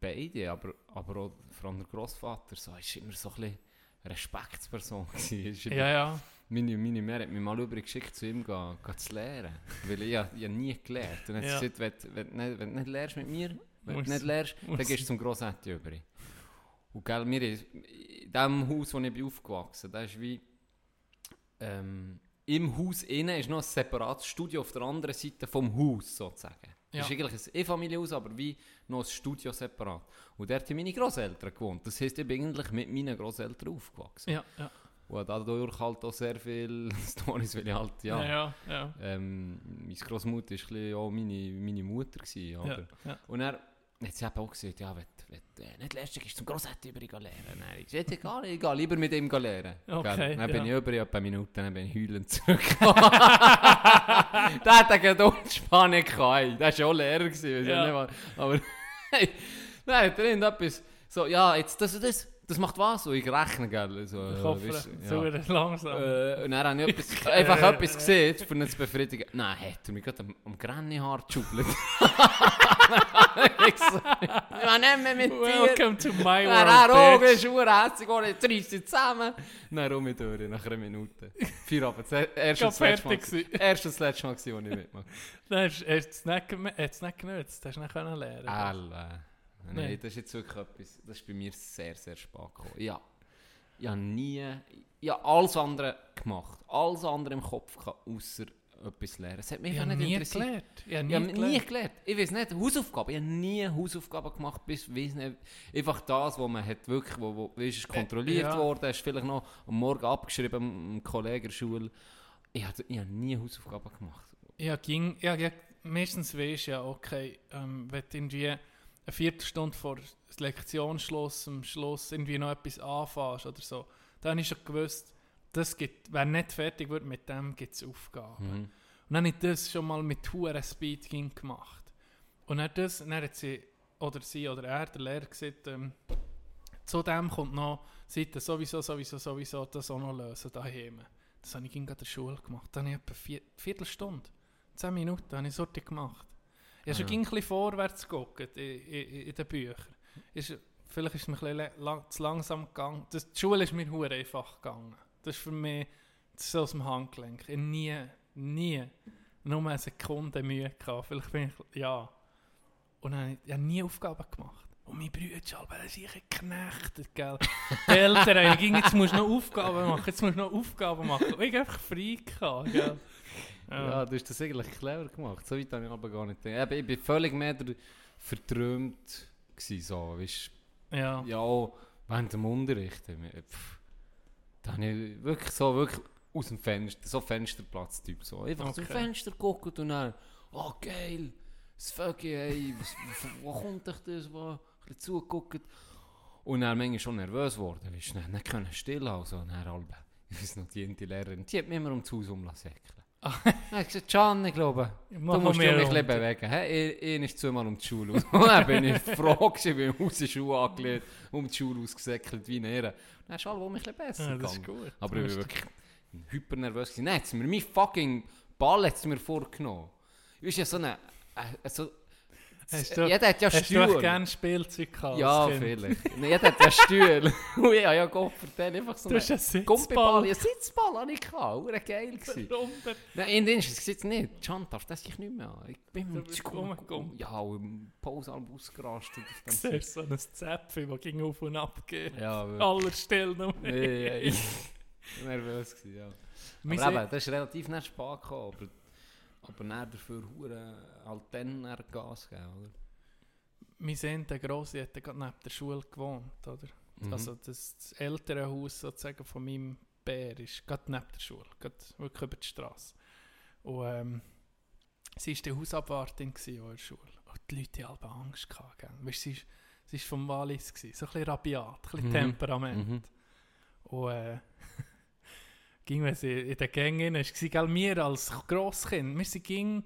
beide, aber, aber auch vor allem der Grossvater, so, ist immer so ein bisschen Respektsperson [laughs] gewesen. Ja, ja. Meine, meine Mutter hat mich mal übergeschickt, zu ihm gehen, gehen zu lernen. Weil ich, ich, ich habe nie gelernt. Und hat Ja. gesagt, wenn, wenn, wenn, wenn du nicht lernst mit mir, wenn du nicht lernst, dann gehst du zum Grossetti über. Und gell, wir, in dem Haus, wo ich bin aufgewachsen bin, da ist wie... Ähm, Im Haus innen ist noch ein separates Studio auf der anderen Seite vom Haus, sozusagen. Ja. Das ist eigentlich ein E-Familienhaus, aber wie noch ein Studio separat. Und dort haben meine Großeltern gewohnt. Das heisst, ich bin eigentlich mit meinen Großeltern aufgewachsen. Ja, ja. Und dadurch halt auch sehr viele [laughs] Stories, weil ich halt, ja... Ja, ja. ja. Ähm, meine Großmutter war auch meine, meine Mutter. Gewesen, ja, oder? ja. Und er hat sie eben auch gesagt, ja, wenn, wenn äh, nicht dann gehst du zum Grossetti über lernen. Dann habe ich gesagt, egal, ich gehe lieber mit ihm lernen. [laughs] Okay? Dann bin ja. ich über ein paar Minuten, dann bin ich heulend zurückgekommen. [laughs] der hat eine Geduldspanne gehabt. Der war auch Lehrer. Gewesen, ich Ja. nicht. Aber [laughs] nein, hat er irgendetwas so, ja, jetzt das und das, das macht was? Und ich rechne, gell. So, Der äh, Kopf weisst du, so langsam. äh, und dann habe ich [laughs] etwas, einfach etwas gesehen, für ihn zu befriedigen. Nein, hat er mich gerade am, am Grannyhaar geschubbelt. [laughs] ich so, ja, nimm mich mit dir. Welcome to my Ja, er auch, world, ist urhässig, reissen sie zusammen. Dann rum durch, nach einer Minute. Feierabend. Das erste und das letzte Mal. Erste und das letzte Mal, wo ich mitmache. [laughs] Dann hast du es hat's nicht genutzt. Hast du nicht können lernen. Nein, Nein. das ist jetzt wirklich etwas, das ist bei mir sehr, sehr spät gekommen. Ja, ich habe nie, ich habe alles andere gemacht. Alles andere im Kopf gehabt, außer etwas lernen. Es hat mich Ich nicht nie interessiert. gelernt. Ich habe Ich habe nie nie gelernt. gelernt. Ich weiß nicht, Hausaufgaben. Ich habe nie Hausaufgaben gemacht, bis, weiss nicht, einfach das, was man hat wirklich, wo, wo weiss, ist kontrolliert ja. worden, ist vielleicht noch am Morgen abgeschrieben, am Kollegen in der Schule. Ich habe, ich habe nie Hausaufgaben gemacht. Ja, ging, ja, ja, meistens weisst du ja, okay, ähm, wenn du irgendwie eine Viertelstunde vor Lektionsschluss, am Schluss irgendwie noch etwas anfängst oder so, dann habe ich schon gewusst, das gibt, wer nicht fertig wird mit dem, gibt es Aufgaben. Mhm. Und dann habe ich das schon mal mit hoher Speed gemacht. Und dann, das, dann hat sie, oder sie oder er, der Lehrer, gesagt, ähm, zu dem kommt noch, ihr sowieso, sowieso, sowieso das auch noch lösen, daheim. Das habe ich in der Schule gemacht. Dann habe ich etwa vier, Viertelstunde, zehn Minuten habe ich sorti gemacht. Ich habe schon Ja. ging ein bisschen vorwärts geguckt in, in, in den Büchern. Ist, vielleicht ist es mir ein bisschen lang, zu langsam gegangen. Das, die Schule ist mir hure einfach gegangen. Das ist für mich so aus dem Handgelenk. Ich nie, nie nur eine Sekunde Mühe gehabt. Vielleicht bin ich, ja. Und dann ich, ich habe nie Aufgaben gemacht. Und meine Brüder, Alter, das ist geknechtet, gell. [laughs] Die Eltern, haben ging, jetzt musst du noch Aufgaben machen, jetzt musst du noch Aufgaben machen. Und ich habe einfach frei gehabt, gell. Ja, du hast das eigentlich clever gemacht. So weit habe ich aber gar nicht gedacht. Ich bin völlig mehr verträumt gewesen, so, weißt, ja. ja, auch während dem Unterricht. Pff, da habe ich wirklich so, wirklich aus dem Fenster, so Fensterplatz-Typ, so. Einfach aus dem Okay. Fenster gucken und dann, oh geil, das Vögel, ey, was, wo, wo kommt euch das, wo, ein bisschen zugeguckt. Und dann manchmal schon nervös geworden, weißt du, nicht, können still haben, so, und dann halb, ich weiß noch, die Lehrerin, die hat mich immer um das Haus umlassen. Er hat gesagt, Can, ich glaube, Mach du musst dich ein bisschen runter. bewegen. Hey, ich, ich ist zweimal um die Schule aus. [laughs] Und dann bin ich froh gewesen, bin aus der Schule angelegt, um die Schule ausgesäckelt wie eine Dann ist alles ein bisschen besser Ja, das ist gut. Aber ich war wirklich hyper nervös. gewesen. Nein, jetzt mir mein fucking Ball hat's mir vorgenommen. Du bist ja so eine... Äh, so, Hast du- jeder hat ja Hast du doch Stühle. gerne Spielzeug gehabt? Ja, vielleicht. Jeder hat ja Stühle. [laughs] [laughs] Und ich habe ja Gott vertellen, einfach so Du hast einen einen Gumpiball. Ja, Sitzball hatte ich. Hure geil. [laughs] gewesen. Nein, in den ist es jetzt nicht. Can darf das sich nicht mehr an. Ich bin Du mit Schu- rumgekommen. Ja, im Pausalb ausgerastet. dem Du siehst so ein Zäpfchen, das ging auf und ab geht. Ja, wirklich. Aller Stellen. Nee, ich war nervös. Gewesen, ja. Aber eben, das ist relativ nicht spät gekommen. Aber, dann dafür hure halt dann Gas geben, oder? Wir sind der Grosse hat gerade neben der Schule gewohnt, oder? Mhm. Also das, das ältere Haus sozusagen von meinem Bär ist gerade neben der Schule, gerade wirklich über die Straße. Und ähm, sie war die Hausabwartin in der Schule. Und die Leute hatten Angst. Gehabt? Weißt, sie war sie ist vom Wallis, gewesen, so ein bisschen rabiat, ein bisschen Mhm. Temperament. Mhm. Und äh, [laughs] ging, wenn sie in den Gängen war, gell, wir als Grosskind, wir sind ging,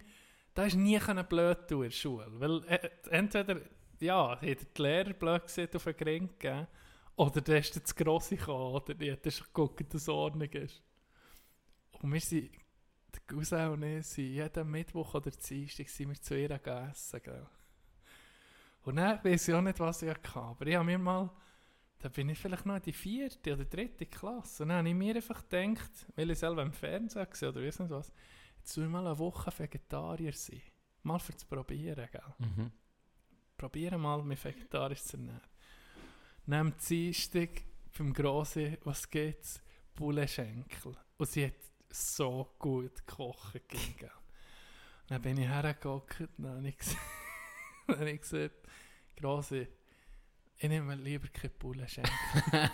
da ist nie können blöd tun in der Schule. Weil äh, entweder, ja, hat die Lehrer blöd gesehen auf den Gring gegeben, oder der ist das Grosse gekommen, oder die hat geguckt, dass es Ordnung ist. Und wir sind, der Cousin und ich, sind jeden Mittwoch oder Dienstag sind wir zu ihr gegessen, gell. Und dann weiß ich auch nicht, was ich hatte, aber ich habe mir mal da bin ich vielleicht noch in die vierte oder dritte Klasse. Und dann habe ich mir einfach gedacht, weil ich selber im Fernsehen gesehen oder weiss nicht was, jetzt will ich mal eine Woche Vegetarier sein. Mal für zu probieren, gell? Mhm. Probieren mal, mich vegetarisch zu ernähren. Nehmt Dienstag beim Grossen, was geht's? Bullenschenkel. Und sie hat so gut gegeben, Gell? Dann bin ich hergeguckt [laughs] und dann habe ich gesagt, dann habe ich gesagt Grosse, ich nehme lieber keine Bullenschenkel. [laughs]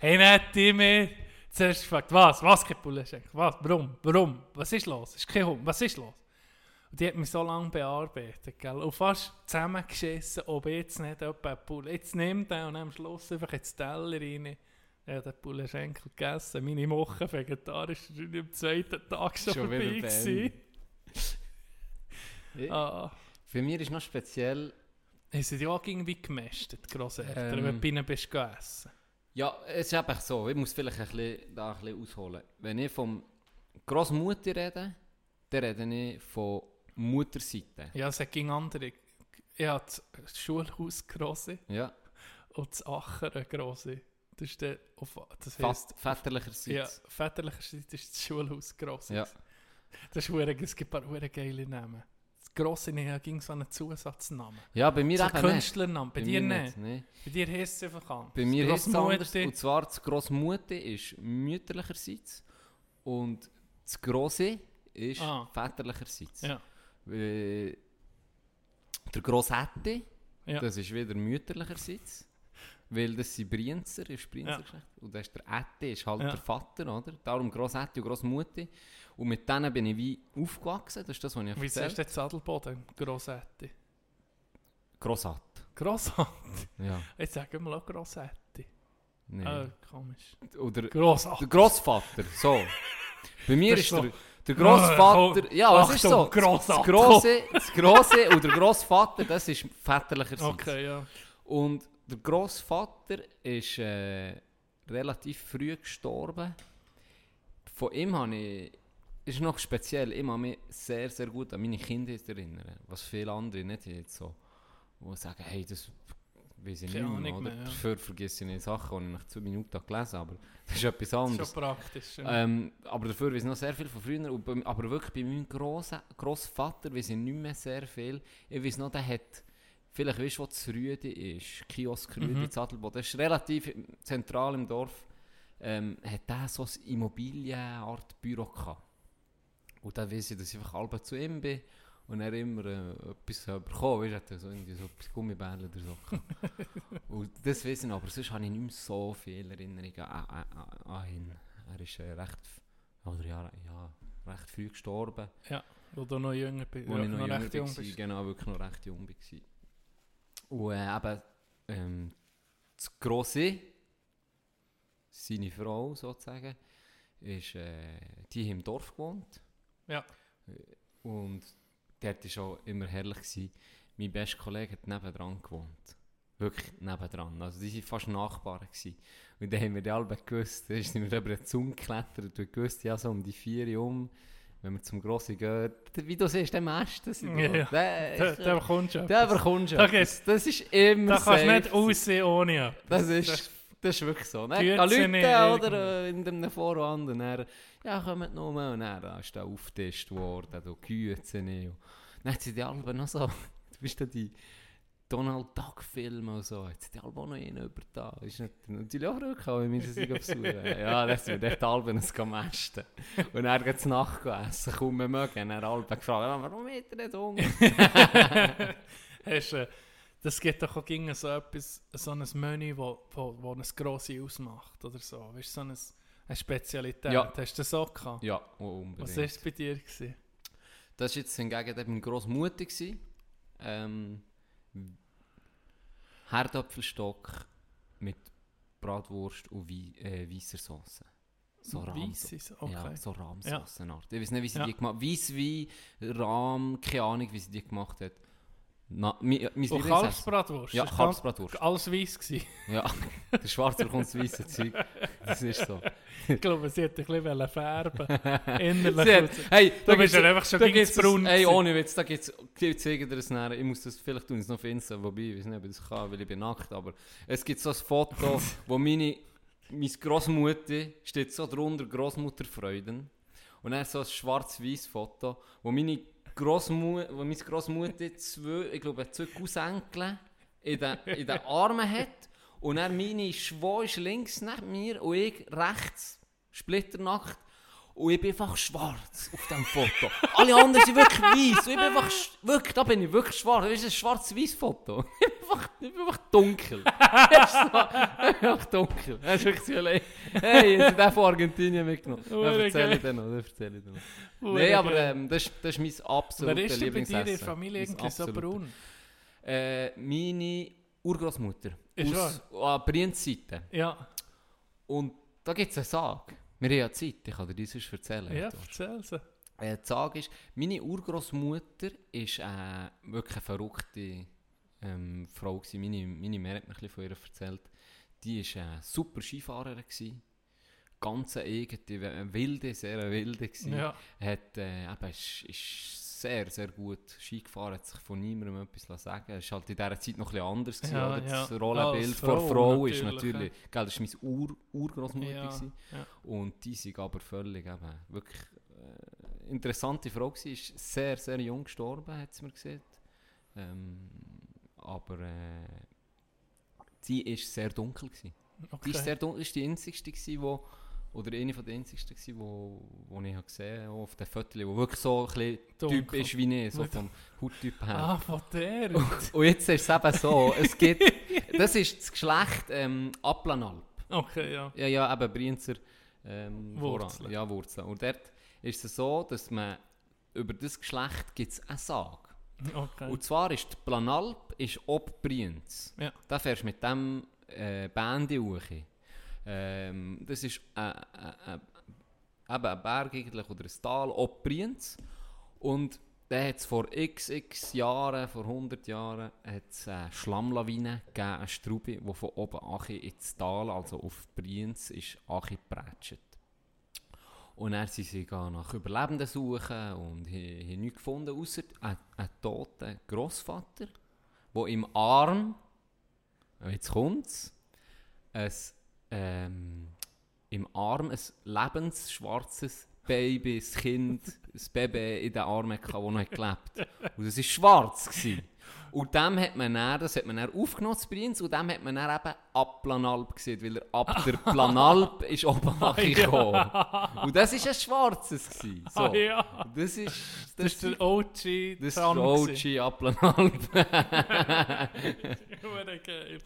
hey, nicht die mir zuerst gefragt, was, was keine Bullenschenkel? Was, warum, warum, was ist los? Ist kein Hund, was ist los? Und die hat mich so lange bearbeitet, gell? Und fast zusammengeschissen, ob jetzt nicht etwa einen Pulle... Jetzt nimm den und am Schluss einfach ins Teller rein. Ich habe den Bullenschenkel gegessen. Meine Woche vegetarisch war am zweiten Tag schon, Schon vorbei. gewesen. Ah, Für mich ist noch speziell, haben sie die auch irgendwie gemästet, Grosseltern, Ähm. wenn du bei ihnen bist gegessen? ja, es ist einfach so, ich muss vielleicht ein bisschen, da ein bisschen ausholen. Wenn ich vom Grossmutter rede, dann rede ich von Mutterseite. Ja, es ging andere. Ich habe das Schulhaus Grosse Ja, und das Acher Grosse. Das ist der, auf, das heisst, väterlicherseits. ja, väterlicherseits ist das Schulhaus Grosse. Ja. Das ist verdammt- es gibt ein paar verdammt geile Namen. Grosse nicht, ging so einen Zusatznamen. Ja, bei mir So eben nicht. Künstlernamen. Bei, dir mir nicht. nee. Bei dir heisst es einfach anders. Bei mir ist es anders. Und zwar das Grossmutter ist mütterlicherseits und das Grosse ist Ah. väterlicherseits. Ja. Der Grosshätte, Ja. das ist wieder mütterlicherseits. Weil das sind Brienzer, ist Brienzer Ja. Und das ist der Ätte, ist halt Ja. der Vater, oder? Darum Grosshätte und Grossmutter. Und mit denen bin ich wie aufgewachsen, das ist das, was ich Wie erzählt sagst du jetzt Sadelboden? Grossetti. Grosshatt. Grossetti. Ja. Jetzt sagen wir auch Grossetti. Nee. Ah, komisch. Oder Grossetti. der Grossvater, so. Bei mir Das ist so- der, der Grossvater, Oh, ja, was ist so? Das Grosse, das Grosse und der Grossvater, das ist väterlicherseits. Okay, ja. Und der Grossvater ist äh, relativ früh gestorben. Von ihm habe ich, ist noch speziell, ich kann mich sehr, sehr gut an meine Kindheit erinnern. Was viele andere nicht jetzt so, die sagen, hey, das weiß ich Keine nicht mehr. Oder? mehr, ja. Dafür vergesse ich Sachen, die ich nach zwei Minuten gelesen habe. Aber das ist etwas Das ist anderes. schon praktisch. Ja. Ähm, aber dafür weiß ich noch sehr viel von früher. Aber wirklich bei meinem Grossen, Grossvater weiß ich nicht mehr sehr viel. Ich weiß noch, der hat, vielleicht weißt du, wo das Rüdi ist, Kiosk Rüdi, Mhm. Zadelboden. Das ist relativ zentral im Dorf. Ähm, hat der so ein Immobilienart Büro gehabt. Und dann weiß ich, dass ich einfach halb zu ihm bin. Und er immer äh, etwas bekommen, weißt du, hat so irgendwie so etwas Gummibärchen oder so. [laughs] Und das weiß ich noch, aber sonst habe ich nicht mehr so viele Erinnerungen an, an, an, an ihn. Er ist äh, recht, oder ja, ja, recht früh gestorben, Wo du noch jünger bist. als ja, ich noch, jünger recht jung war. bist. Genau, wirklich noch recht jung war. Und äh, eben, ähm, das Grosse, seine Frau sozusagen, ist, äh, die hat im Dorf gewohnt. Ja. Und dort war auch immer herrlich. Gewesen. Mein bester Kollege hat nebendran gewohnt. Wirklich nebendran. Also die waren fast Nachbarn. Gewesen. Und dann haben wir die alle gewusst, da sind wir über den Zaun geklettert und gewusst, ja so um die vier Uhr um, wenn wir zum Grossi gehen, der- wie du siehst, der Mäste sind Ja, da. ja. Der, Da, da bekommst du der etwas. bekommst du Da geht's- Das ist immer Da kannst du nicht aussehen ohne etwas. Das ist, das ist wirklich so. Ne? Geh Leute oder in einem Vorwand und dann, ja, kommt noch mal und dann ist der aufgetischt worden, du Kühe nicht. Dann sie die Alben noch so, [laughs] du bist da die Donald Duck Filme und so, jetzt sind die Alben auch noch einen über da. Ist nicht, natürlich auch rückgekommen, wir müssen sie besuchen. [laughs] ja, das sind wir dort Alben es gemästen. Und dann geht es nachgegessen, kaum mehr mögen. Dann Alben gefragt, warum hat er nicht Hunger? [laughs] Hast, äh, das gibt doch auch gegen so etwas, so ein Menü, wo, wo, wo ein Grossi ausmacht oder so. Weißt du, so ein, eine Spezialität. Ja. Hast du das auch gehabt? Ja, oh, unbedingt. Was war es bei dir? Gewesen? Das war jetzt hingegen eben gross mutig. gewesen. Ähm, Herdöpfelstock mit Bratwurst und Wei äh, weißer Sauce. So Rahmsauce. Okay. Ja, so Rahmsaucenart. Ich weiß nicht, wie sie Ja. die gemacht hat. Weisswein, Rahm, keine Ahnung, wie sie die gemacht hat. Na, mi, mein Und Lieblingsessen. Kalbsbratwurst? Ja, Kalbsbratwurst. Alles weiß gewesen. [laughs] Ja, der Schwarze bekommt das weiße Zeug. Das ist so. Ich glaube, sie hätte ein bisschen färben [laughs] Innerlich. Hat- hey, Du bist ja einfach schon da gegen Braun das- Ey, gewesen. ohne Witz, da gibt es, das nachher, ich muss das, vielleicht tun es noch Insta, wobei, ich weiß nicht, ob ich das kann, weil ich bin nackt, aber es gibt so ein Foto, [laughs] wo meine, meine Großmutter, steht so drunter, Großmutterfreuden, und dann so ein schwarz-weiß Foto, wo meine Großmu wo meine Großmutter zwei, ich glaube, zwei Cousenkel in den, in den Armen hat, und dann meine Schwau ist links neben mir und ich rechts, splitternackt, und ich bin einfach schwarz auf diesem Foto. Alle anderen sind wirklich weiß. Und ich bin einfach, wirklich, da bin ich wirklich schwarz. Das ist ein schwarz-weiß Foto. [laughs] Ich bin einfach, ich bin einfach dunkel. [laughs] Das ist so, ich bin einfach dunkel. Das ist wirklich so, hey, hey, jetzt den von Argentinien mitgenommen. Dann Hure erzähle ich dir noch, dann erzähle ich dir noch. Nein, aber ähm, das, ist- das ist mein absolutes Wer ist denn bei dir in der Lieblingsessen. Familie irgendwie so braun? Äh, meine Urgroßmutter. Ist aus an Brienzseite. Ja, Und da gibt es eine Sage. Wir haben ja Zeit, ich kann dir das sonst erzählen. ja, erzähl sie. Äh, die Sage ist, meine Urgroßmutter ist äh, wirklich eine verrückte ähm, Frau gewesen. Meine, meine Mutter hat mir ein bisschen von ihr erzählt. Die war eine super Skifahrerin. Gewesen. Ganz eine eigene, wilde, sehr wilde. Gewesen. Ja. Hat, äh, eben, ist, ist sehr, sehr gut Ski gefahren, hat sich von niemandem etwas sagen. Es war halt in dieser Zeit noch ein bisschen anders. Gewesen, Ja? Das ja. Rollenbild Als von Frau Frau ist natürlich, natürlich, gell, das war meine Ur Urgroßmutter. Ja, ja. Und die sind aber völlig eben, wirklich äh, interessante Frau gewesen, ist sehr, sehr jung gestorben, hat sie mir gesagt. Ähm, aber äh, sie ist sehr dunkel gewesen. Die ist Okay. sehr dunkel, ist die einzigste wo, oder eine von den einzigsten gewesen, wo, wo ich gesehen habe, auf den Fotos, wo wirklich so ein Typ ist wie ich, so vom Hauttyp her. Ah, von der. Und jetzt ist es eben so, es gibt, das ist das Geschlecht ähm, Aplanalp. Okay, ja. Ja, ja, eben Brienzer ähm, Wurzeln. voran. Ja, Wurzeln. Und dort ist es so, dass man über das Geschlecht gibt es eine Sage. Okay. Und zwar ist die Planalp ist ob Brienz. Ja. Da fährst du mit dem äh, Bände hoch. Ähm, das ist äh, äh, äh, eben ein Berg eigentlich, oder ein Tal ob Brienz. Und da hat es vor xx Jahren, vor 100 Jahren, eine Schlammlawine gegeben, eine Strube, die von oben Achi ins Tal, also auf Brienz, ist Achi geprätscht. Und dann sind sie nach Überlebenden suchen und haben nichts gefunden, außer einen, toten Grossvater, der im Arm, jetzt kommt es, ähm, im Arm ein lebensschwarzes Baby, ein Kind, ein Baby in den Armen hatte, das noch hat gelebt Und das war schwarz. Gewesen. Und dem hat man dann, das hat man dann aufgenommen, Prinz, und dem hat man dann eben ab Planalp gesehen, weil er ab der Planalp [laughs] ist oben nachgekommen. Und das war ein schwarzes. Gewesen. So. Ah, ja. Das ist, Das das ist der OG das ist der. OG. Hure geil.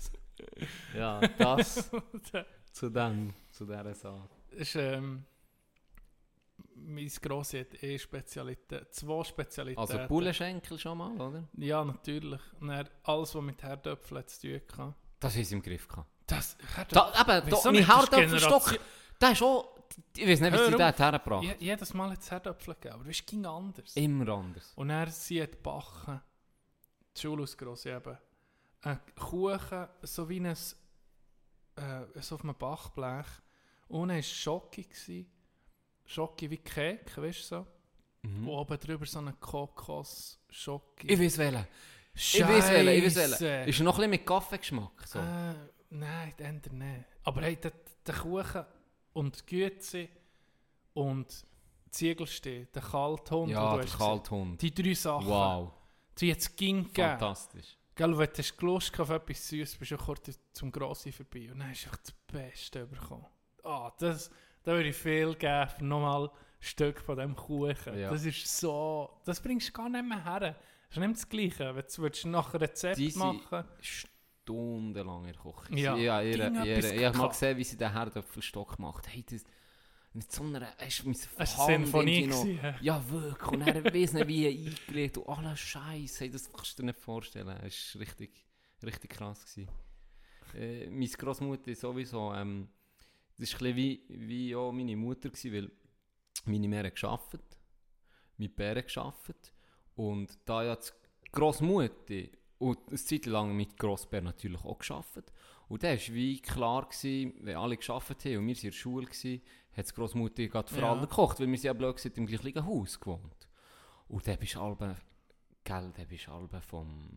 Ja, das [laughs] zu dem, zu dieser Sache. ist, ähm, mein Grossi hat eh Spezialitäten, zwei Spezialitäten. Also Bullenschenkel schon mal, oder? Ja, natürlich. Und dann alles, was mit Herdöpfeln zu tun hat. Das haben sie im Griff gehabt. Das, Da, eben, da, mein ist Herdöpfelstock, der ist auch Ich weiß nicht, wie sie das hergebracht Je, jedes Mal hat es Herdöpfel gegeben, aber es ging anders. Immer anders. Und er sie hat backen, die Schule aus Grossi eben, ein Kuchen, so wie ein, äh, so auf einem Bachblech. Und er war Schoki. gsi. Schoki wie Kek, weißt du so? Mhm. Wo oben drüber so eine Kokos-Schoki. Ich weiß welchen. Ich weiß welchen, ich weiß welchen. Ist er noch ein bisschen mit Kaffeegeschmack? So. Äh, nein, andere nicht. Aber hey, der, der Kuchen und die Güte und Ziegelstein, der Kalthund, ja, den der Kalthund. Die drei Sachen, Wow, die jetzt ging fantastisch. Gell, wenn du Lust auf etwas Süßes bist du kurz zum Grossi vorbei und dann hast du das Beste bekommen. Ah, das, da würde ich viel geben für nochmal ein Stück von diesem Kuchen. Ja. Das ist so, das bringst du gar nicht mehr her. Das ist nicht das Gleiche, wenn du willst nach Rezept Die sind- machen Stundenlang in der Küche. Ja, ja ihre, etwas ich habe mal gesehen, wie sie den Herdöpfelstock macht. Hey, das, mit so einer... Hast du mit Es war eine Sinfonie. noch, hä? Ja, wirklich. Und er weiss nicht, wie eingelegt und alles Scheiß. Hey, das kannst du dir nicht vorstellen. Es war richtig, richtig krass. Gewesen. Äh, meine Großmutter sowieso... Ähm, das war ein wie, wie auch meine Mutter, gewesen, weil meine Mutter hat gearbeitet, meine Bären gearbeitet und da ja die Großmutter und eine Zeit lang mit Grossbär natürlich auch gearbeitet und da war wie klar, gewesen, wenn alle gearbeitet haben und wir waren in der Schule, gewesen, hat die Großmutter gerade für Ja. alle gekocht, weil wir sind ja blöd gesagt im gleichen Haus gewohnt. Und dann bist du alle, gell, dann bist du alle vom,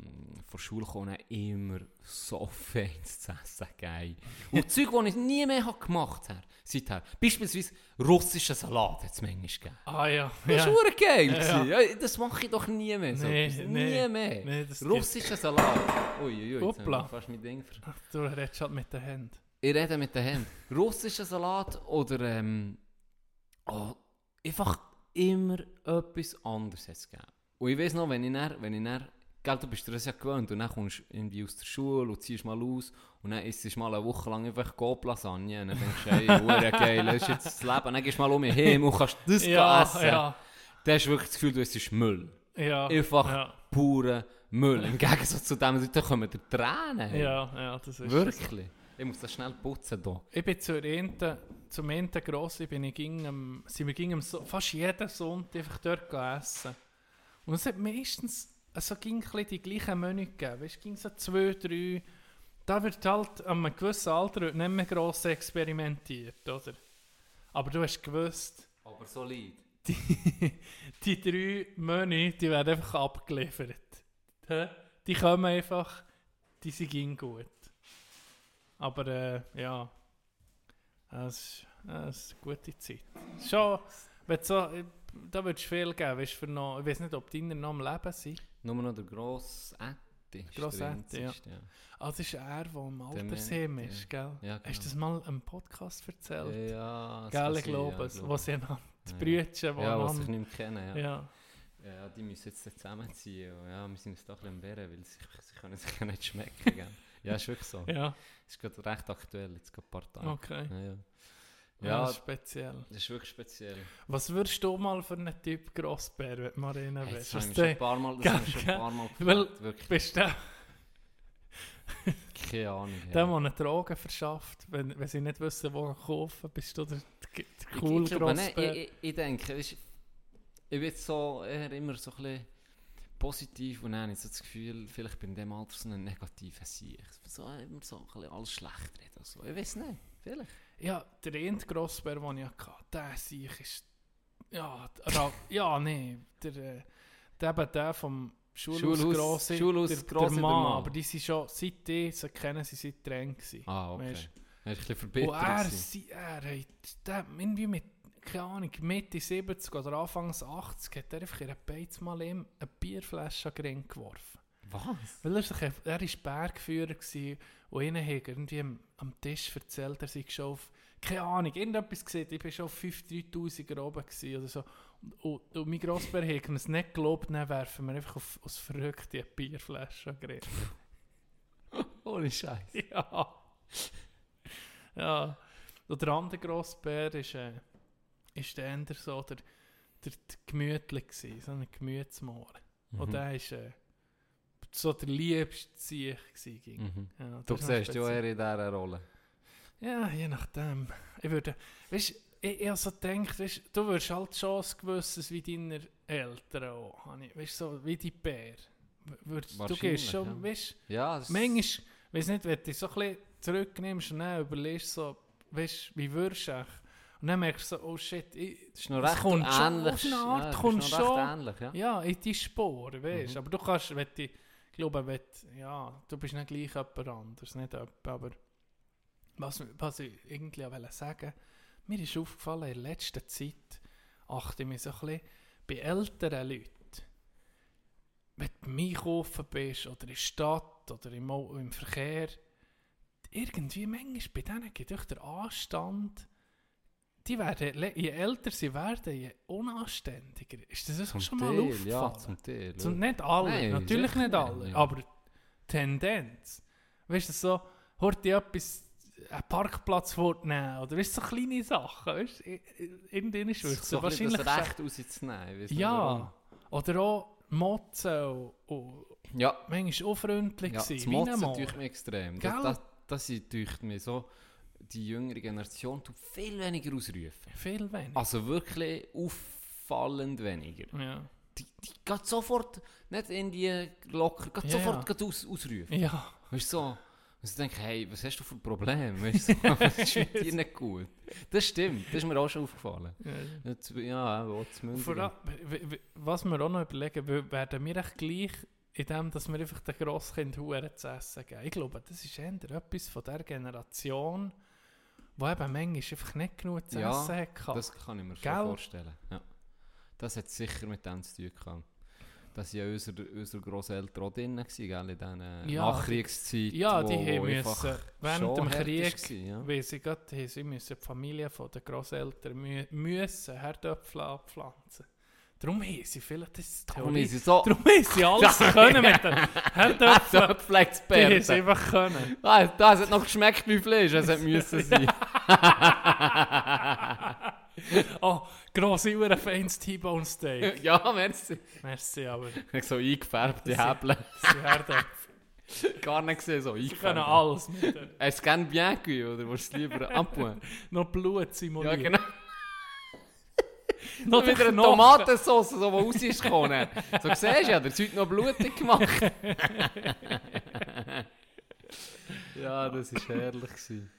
von Schule gekommen, immer so feins zu essen, geil. Und [laughs] Zeug, die ich nie mehr habe gemacht habe, seither. Beispielsweise russischen Salat hat es manchmal gegeben. Ah ja. Das ja. war ja. geil. Ja. Ja, das mache ich doch nie mehr. So. Nee, etwas. nee. nie mehr. Nee, Russischer Salat. Uiuiui, jetzt Hoppla. habe ich fast mein Ding ver... Du redest halt mit den Händen. Ich rede mit den Händen. Russischer Salat oder ähm, oh, einfach immer etwas anderes hat gegeben. Und ich weiß noch, wenn ich dann, wenn ich dann Gell, du bist dir das ja gewöhnt und dann kommst du irgendwie aus der Schule und ziehst mal aus und dann isst du mal eine Woche lang einfach Coop-Lasagne und dann denkst du, hey, [laughs] hure geil, das ist jetzt das Leben. Und dann gehst du mal um mich hin und kannst das Ja, essen. ja, Dann hast du wirklich das Gefühl, du isst Müll. ja. Einfach Ja, pure Müll. Im Gegensatz zu dem, da kommen dir Tränen. ja, ja, das ist Wirklich. Ich muss das schnell putzen hier. Ich bin zur Ente, zum Ente Grossi bin ich ging sind wir ging am, So- fast jeden Sonntag einfach dort essen. Und es hat meistens also ging die gleichen Menü gegeben. Weißt, ging so zwei, drei. Da wird halt an einem gewissen Alter nicht mehr gross experimentiert, oder? Aber du hast gewusst, Aber solid. die, [laughs] die drei Menü, die werden einfach abgeliefert. Die kommen einfach, die sind gut. Aber äh, ja, es ist, äh, es ist eine gute Zeit. Schon, wenn so, da würdest du viel geben, weißt, für noch, ich weiß nicht, ob deine noch am Leben sind. Nur noch der grosse Ätti. Grosse Ätti, ja. einzigste, Ah, das ist er, der im Altersheim ist, gell? Ja, Hast du genau. das mal im Podcast erzählt? Ja, Gell, ich glaube ja, es. Wo sie einander, die Ja. Die Ja, was einander- nicht mehr kennen. Ja. ja. Ja, die müssen jetzt zusammenziehen. Ja, wir sind uns doch ein bisschen wehren, weil sie, sie können sich ja nicht schmecken. Gell? [laughs] Ja, ist wirklich so. ja, Es ist gerade recht aktuell, jetzt gerade ein paar Tage. okay. Ja, ja. Ja, ja, das ist speziell. das ist wirklich speziell. Was würdest du mal für einen Typ Grossbär, wenn du mal rein Hey, willst? das haben wir schon ein paar Mal, das Gell, haben wir schon ein paar Mal gefragt, wirklich. bist du der, Keine Ahnung. ja. der Drogen verschafft, wenn, wenn sie nicht wissen, wo kaufen, bist du der, der, der Ich- cool ich, glaube, nein, Grossbär? ich, ich, ich denke, ich bin so eher immer so ein bisschen positiv und dann ich so das Gefühl, vielleicht bin ich in dem Alter so ein negativer Sieg. So immer so ein bisschen alles schlecht reden. So. Ich weiß nicht, vielleicht. Ja, der eine Grossbär, den ich hatte, der ist... Ja, ja, nee, der, der, der vom Schulhaus, Schulhaus- der, Mann, aber die sind schon, seit die sie kennen, sie sind dran gewesen. Ah, okay. Weisst. Er ist ein bisschen Und verbittert. er, gewesen. sie, er hat der, irgendwie mit, keine Ahnung, Mitte 70 oder Anfangs 80 hat er einfach in einer Beiz mal ihm eine Bierflasche an den Ring geworfen. Was? Weil er sich, er war Bergführer gewesen, und ihnen hat irgendwie am, am Tisch erzählt, er sei schon auf, keine Ahnung, irgendetwas gesehen, ich war schon auf 5'000, 3000 oben gewesen oder so. Und, und, und mein Grossbär hat es nicht gelobt, dann werfen wir einfach auf, aus Verrückte eine Bierflasche an den Ring. [laughs] Ohne Scheiß. Ja. ja. Und der andere Grossbär ist, äh, ist der eher so der, der, der gemütlich gewesen, so ein Gemütsmoor. Mhm. Und der ist äh, so der liebste Sieg gewesen. gegen- Mhm. Ja, Du siehst ja eher in dieser Rolle. Ja, je nachdem. Ich würde, weißt ich, ich habe so gedacht, weißt, du wirst halt schon ein gewisses wie deine Eltern auch, weißt, so wie die Bär. Würdest, du gehst schon, ja. weißt, Ja, manchmal, weiß nicht, wenn du dich so ein bisschen zurücknimmst und dann überlegst, so, weißt, wie würdest du? Und dann merkst du so, oh shit, ich, ist noch recht kommt schon ähnlich. auf eine Art, ja, das kommt schon- ähnlich, ja. ja, in die Spur, weißt Mhm. Aber du kannst, wenn du, ich glaube, wenn, ja, du bist nicht gleich jemand anderes, nicht jemand, aber was, was ich irgendwie auch wollte sagen mir ist aufgefallen, in letzter Zeit achte ich mich so ein bisschen bei älteren Leuten, wenn du beim Einkaufen bist oder in der Stadt oder im, im Verkehr, irgendwie manchmal bei denen geht durch der Anstand, die werden, je älter sie werden, je unanständiger. Ist das Zum schon mal Teil, aufgefallen? ja, zum Teil. ja. Zum, nicht alle, Nein, natürlich nicht alle, ja. aber Tendenz. Weißt du, so, hört dir etwas, einen Parkplatz vornehmen oder weißt du, so kleine Sachen, weißt irgendwann ist es so wahrscheinlich... das Recht rauszunehmen. ich ja, oder auch Motzen und, Ja, manchmal unfreundlich ja sein, das Motzen durch mich extrem. Gell? Das, das, das durch mich so, die jüngere Generation tut viel weniger ausrufen. Viel weniger. Also wirklich auffallend weniger. Ja. Die, die geht sofort, nicht in die locker, geht Ja, sofort ja. geht aus, ausrufen. ja, Weißt du, so, und ich denke, hey, was hast du für ein Problem? Weißt du, so, [laughs] was ist mit dir nicht gut? Das stimmt, das ist mir auch schon aufgefallen. ja. Jetzt, ja. Vor allem, was wir auch noch überlegen, werden wir echt gleich in dem, dass wir einfach den Grosskind Huren zu essen geben. Ich glaube, das ist eher etwas von der Generation, die eben manchmal einfach nicht genug zu Ja, essen hatte. Das kann ich mir schon Gell? vorstellen. Ja. Das hat sicher mit dem zu tun gehabt. dass ja unsere, unsere Grosseltern auch drin waren, gell, in dieser Ja, Nachkriegszeit. Ja, die wo haben einfach müssen, während schon dem Krieg, gewesen, ja. weil sie gerade, haben sie müssen die Familie den Grosseltern mü müssen Herdöpfel abpflanzen. Darum haben sie vielleicht das Darum ist es so... Darum haben sie alles [laughs] können mit den Herdöpfeln. [laughs] Die haben sie einfach können. Ah, das hat noch geschmeckt wie Fleisch, es hat müssen sein. [laughs] [laughs] Oh, grosse Uhren feines T-Bone Steak. ja, merci. Merci, aber So eingefärbte Häble. sie Herdöpfel. Gar nicht gesehen, so Sie können eingefärbt. alles mit der, Hast du gerne bien cuit, oder willst du lieber abpuhen? noch Blut ja, simulieren. [laughs] genau. Noch wieder eine. Tomatensauce, so, die raus ist gekommen. So [laughs] siehst du, ja, der hat heute noch blutig gemacht. ja, das war herrlich. gewesen.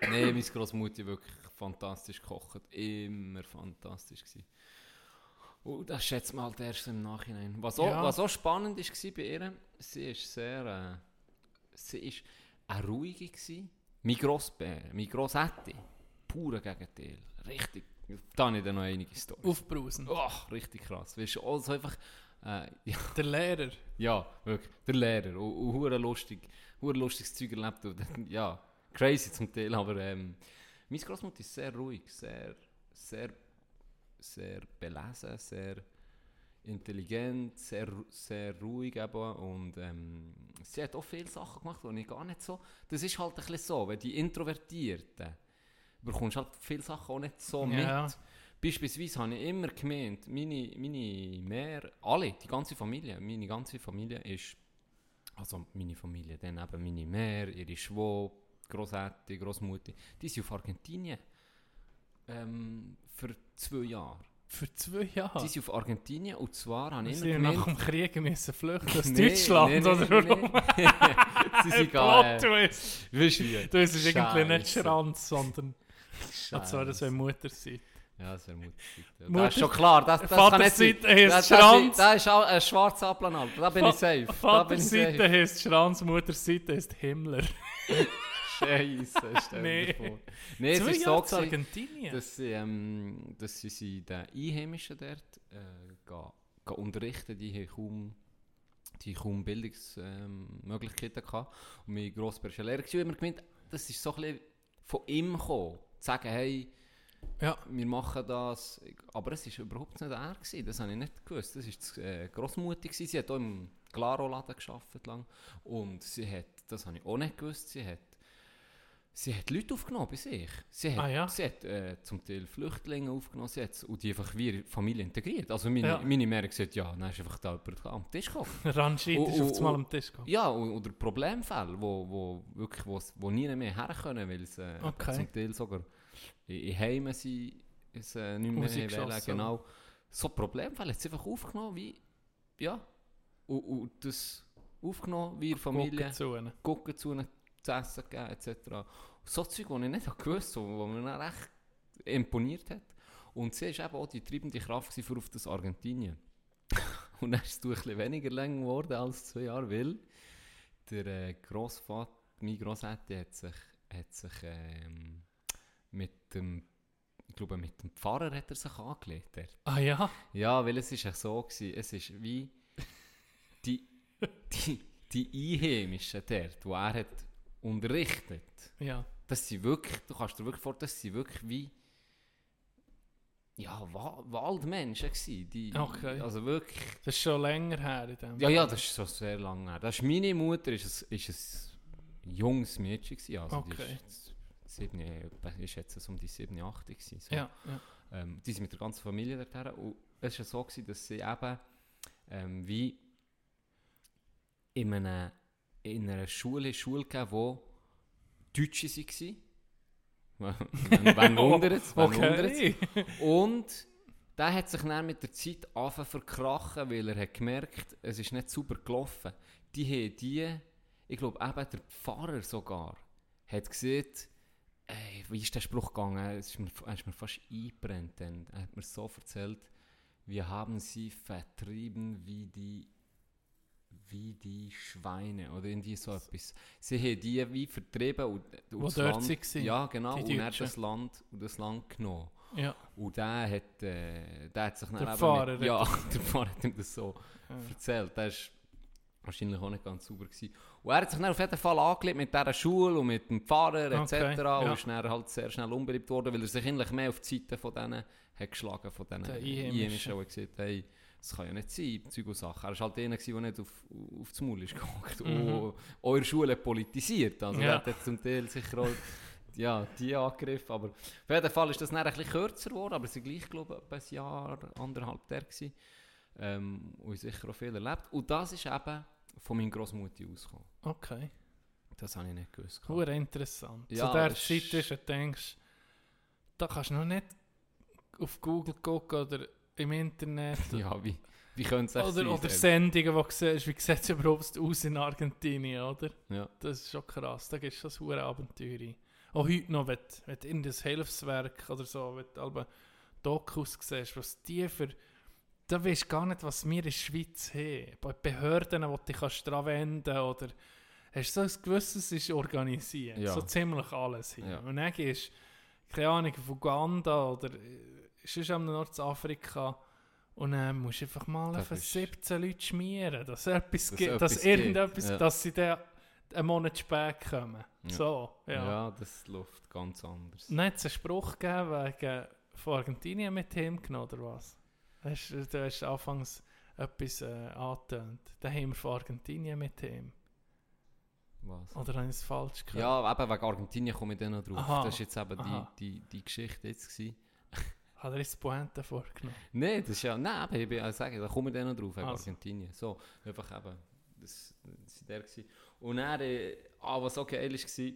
Nein, meine Großmutter wirklich fantastisch gekocht. Immer fantastisch. Gewesen. Und das schätzt man halt erst im Nachhinein. Was auch, Ja. was auch spannend war bei ihr, sie ist sehr... Äh, sie ist eine ruhige gewesen. Mein Grossbär, mein Grossetti, pure Gegenteil. Richtig, da habe ich dann noch einige Storys. Aufbrausen. Oh, richtig krass. Weißt du, also einfach, äh, [laughs] ja, Der Lehrer. ja, wirklich, der Lehrer. Und, und lustig, hure lustiges Zeug erlebt. Und, dann, ja, crazy zum Teil, aber ähm, meine Großmutter ist sehr ruhig, sehr, sehr, sehr belesen, sehr intelligent, sehr, sehr ruhig eben. Und ähm, sie hat auch viele Sachen gemacht, die ich gar nicht so... Das ist halt ein bisschen so, wenn die Introvertierten, bekommst halt viele Sachen auch nicht so Ja. mit. Beispielsweise habe ich immer gemeint, meine, meine Mehr, alle, die ganze Familie, meine ganze Familie ist, also meine Familie, dann eben meine Mehr, ihre Schwab, Grossetti, Grossmutter, die sind auf Argentinien ähm, für zwei Jahre. Für zwei Jahre. Die sind auf Argentinien und zwar habe ich Sie immer haben nach gemeint... dem Krieg müssen flüchten aus [laughs] Nee, Deutschland, nee, nee, oder warum? [laughs] Sie sind [laughs] gar... Plot-Twist. weißt du wie? Du, es ist irgendwie nicht. Schranz, sondern... Als wäre das Scheisse. eine Mutter sein. Ja, das wäre Mutterseite. Ja, Mutter- das ist schon klar. Das, das kann nicht das, Schranz. das ist auch ein schwarzer Applanalp. Da bin ich safe. Vaterseite heisst Schranz, Mutterseite heisst Himmler. Scheisse, stell Nee. vor. Nee, es Zwei ist so, Jahre zu gewesen, Argentinien. dass sie, ähm, dass sie, sie den Einheimischen dort äh, gehen, gehen unterrichten. Die haben kaum, die haben kaum Bildungsmöglichkeiten ähm, gehabt. Und mein Grossbär war ein Lehrer. und immer gemeint, das ist so ein bisschen von ihm gekommen. Zu sagen, hey, Ja. wir machen das. Aber es war überhaupt nicht er. Gewesen. Das habe ich nicht gewusst. Das war die äh, Grossmutter. gewesen. Sie hat auch im Claro-Laden gearbeitet lang. Und sie hat, das habe ich auch nicht gewusst, sie hat sie hat Leute aufgenommen bei sich. Sie hat, Ah, ja? sie hat äh, zum Teil Flüchtlinge aufgenommen hat, und die einfach wie Familie integriert. Also meine, Ja. meine Mutter gesagt, ja, dann ist einfach da jemand am Tisch gekommen. [laughs] Randscheit Oh, ist auf einmal am Tisch gekommen. Ja, oder Problemfälle, wo, wo wirklich wo, wo nie mehr her können, weil sie äh, Okay. zum Teil sogar in, in Heimen sind, es äh, nicht mehr wollen, genau. So Problemfälle hat sie einfach aufgenommen, wie, ja, und, und das aufgenommen, wie Familie, Gucken zu ihnen. Zu essen gegeben, etc. So Zeug, die ich nicht [laughs] gewusst habe, wo mir dann echt imponiert hat. Und sie war eben auch die treibende Kraft für auf das Argentinien. [laughs] Und dann ist es ein bisschen weniger lang geworden als zwei Jahre, weil der äh, Grossvater, mein Grossvater hat sich, hat sich ähm, mit dem, ich glaube mit dem Pfarrer hat er sich angelegt. dort. Ah ja? Ja, weil es ist ja so gewesen, es ist wie die, die, die Einheimischen dort, die er hat unterrichtet, Ja. dass sie wirklich, du kannst dir wirklich vorstellen, dass sie wirklich wie ja, Wa Waldmenschen gewesen, die, Okay. also wirklich, Das ist schon länger her in dem. ja, ja, das ist schon sehr lange her. Das ist meine Mutter, ist ein, ist ein junges Mädchen gewesen, also die Okay. sieben, ist jetzt so um die 7, 8 gewesen. So. Ja, ja. Ähm, die sind mit der ganzen Familie dorthin. Und es war so, gewesen, dass sie eben ähm, wie in einer, in einer Schule, Schule gegeben, wo Deutsche waren. Wenn wenn wundert es, [laughs] wenn wundert's. Okay. Und der hat sich dann mit der Zeit angefangen verkrachen, weil er hat gemerkt, es ist nicht sauber gelaufen. Die haben die, ich glaube eben der Pfarrer sogar, hat gesehen, ey, wie ist der Spruch gegangen? Es ist mir, er ist mir fast eingebrennt. Dann. Er hat mir so erzählt, wir haben sie vertrieben wie die wie die Schweine oder irgendwie so etwas. Sie haben die wie vertrieben und, und das dort Land, waren, Ja, genau. die Und er das Land, und das Land genommen. Ja. Und der hat, äh, der hat sich dann Der eben Pfarrer Mit, ja, [laughs] der Pfarrer hat ihm das so Ja. erzählt. Der ist wahrscheinlich auch nicht ganz sauber gewesen. Und er hat sich dann auf jeden Fall angelegt mit dieser Schule und mit dem Pfarrer etc. Okay, Und ja. ist dann halt sehr schnell unbeliebt worden, weil er sich eigentlich mehr auf die Seite von denen hat geschlagen, von Der Einheimischen, und gesagt hey, das kann ja nicht sein, Zeug und Sachen. Er war halt einer, der nicht auf, auf das Maul ist gehockt Mhm. und eure Schule politisiert. Also Ja. er hat zum Teil sicher auch ja, die angegriffen, aber auf jeden Fall ist das dann ein bisschen kürzer geworden, aber es sind gleich, glaube ich, ein Jahr, anderthalb der gewesen. Ähm, und ich sicher auch viel erlebt. Und das ist eben von meiner Großmutter ausgekommen. Okay. Das habe ich nicht gewusst. Hure interessant. Ja, Zu der Zeit ist- ist, du denkst, da kannst du noch nicht auf Google gucken oder im Internet. [laughs] Ja, wie, wie könnte es Oder, oder? Sendungen, wo du siehst, wie sieht es überhaupt aus in Argentinien, oder? Ja. Das ist schon krass, da gibt es schon so hure Abenteuer. ein. Auch heute noch, wenn, du- wenn du in das Hilfswerk oder so, wenn du alle Dokus siehst, was die für... Da weisst du gar nicht, was wir in der Schweiz haben. Bei Behörden, wo du dich kannst dran wenden oder... Hast du so ein gewisses ist organisiert. Ja. So ziemlich alles hier. Ja. Und dann du, keine Ahnung, auf Uganda oder sonst am Nordafrika und dann musst du einfach mal Das ist- 17 Leute schmieren, dass etwas Dass gibt, etwas dass irgendetwas, ja. dass sie dann einen Monat spät kommen. Ja. So, Ja. ja. das läuft ganz anders. Dann hat es einen Spruch gegeben wegen von Argentinien mit ihm genommen, oder was? Hast, du- hast anfangs etwas äh, angetönt. Den haben wir von Argentinien mit ihm. Was? Oder habe ich es falsch gehört? Ja, eben wegen Argentinien komme ich dann noch drauf. Aha. Das ist jetzt eben die, die, die Geschichte jetzt gewesen. Hat er jetzt Pointe vorgenommen? Nein, das ist ja, nein, aber ich bin ja sagen, da komme ich dann noch drauf, Also. Argentinien. So, einfach eben, das, das war der gewesen. Und dann, äh, ah, was auch geil war,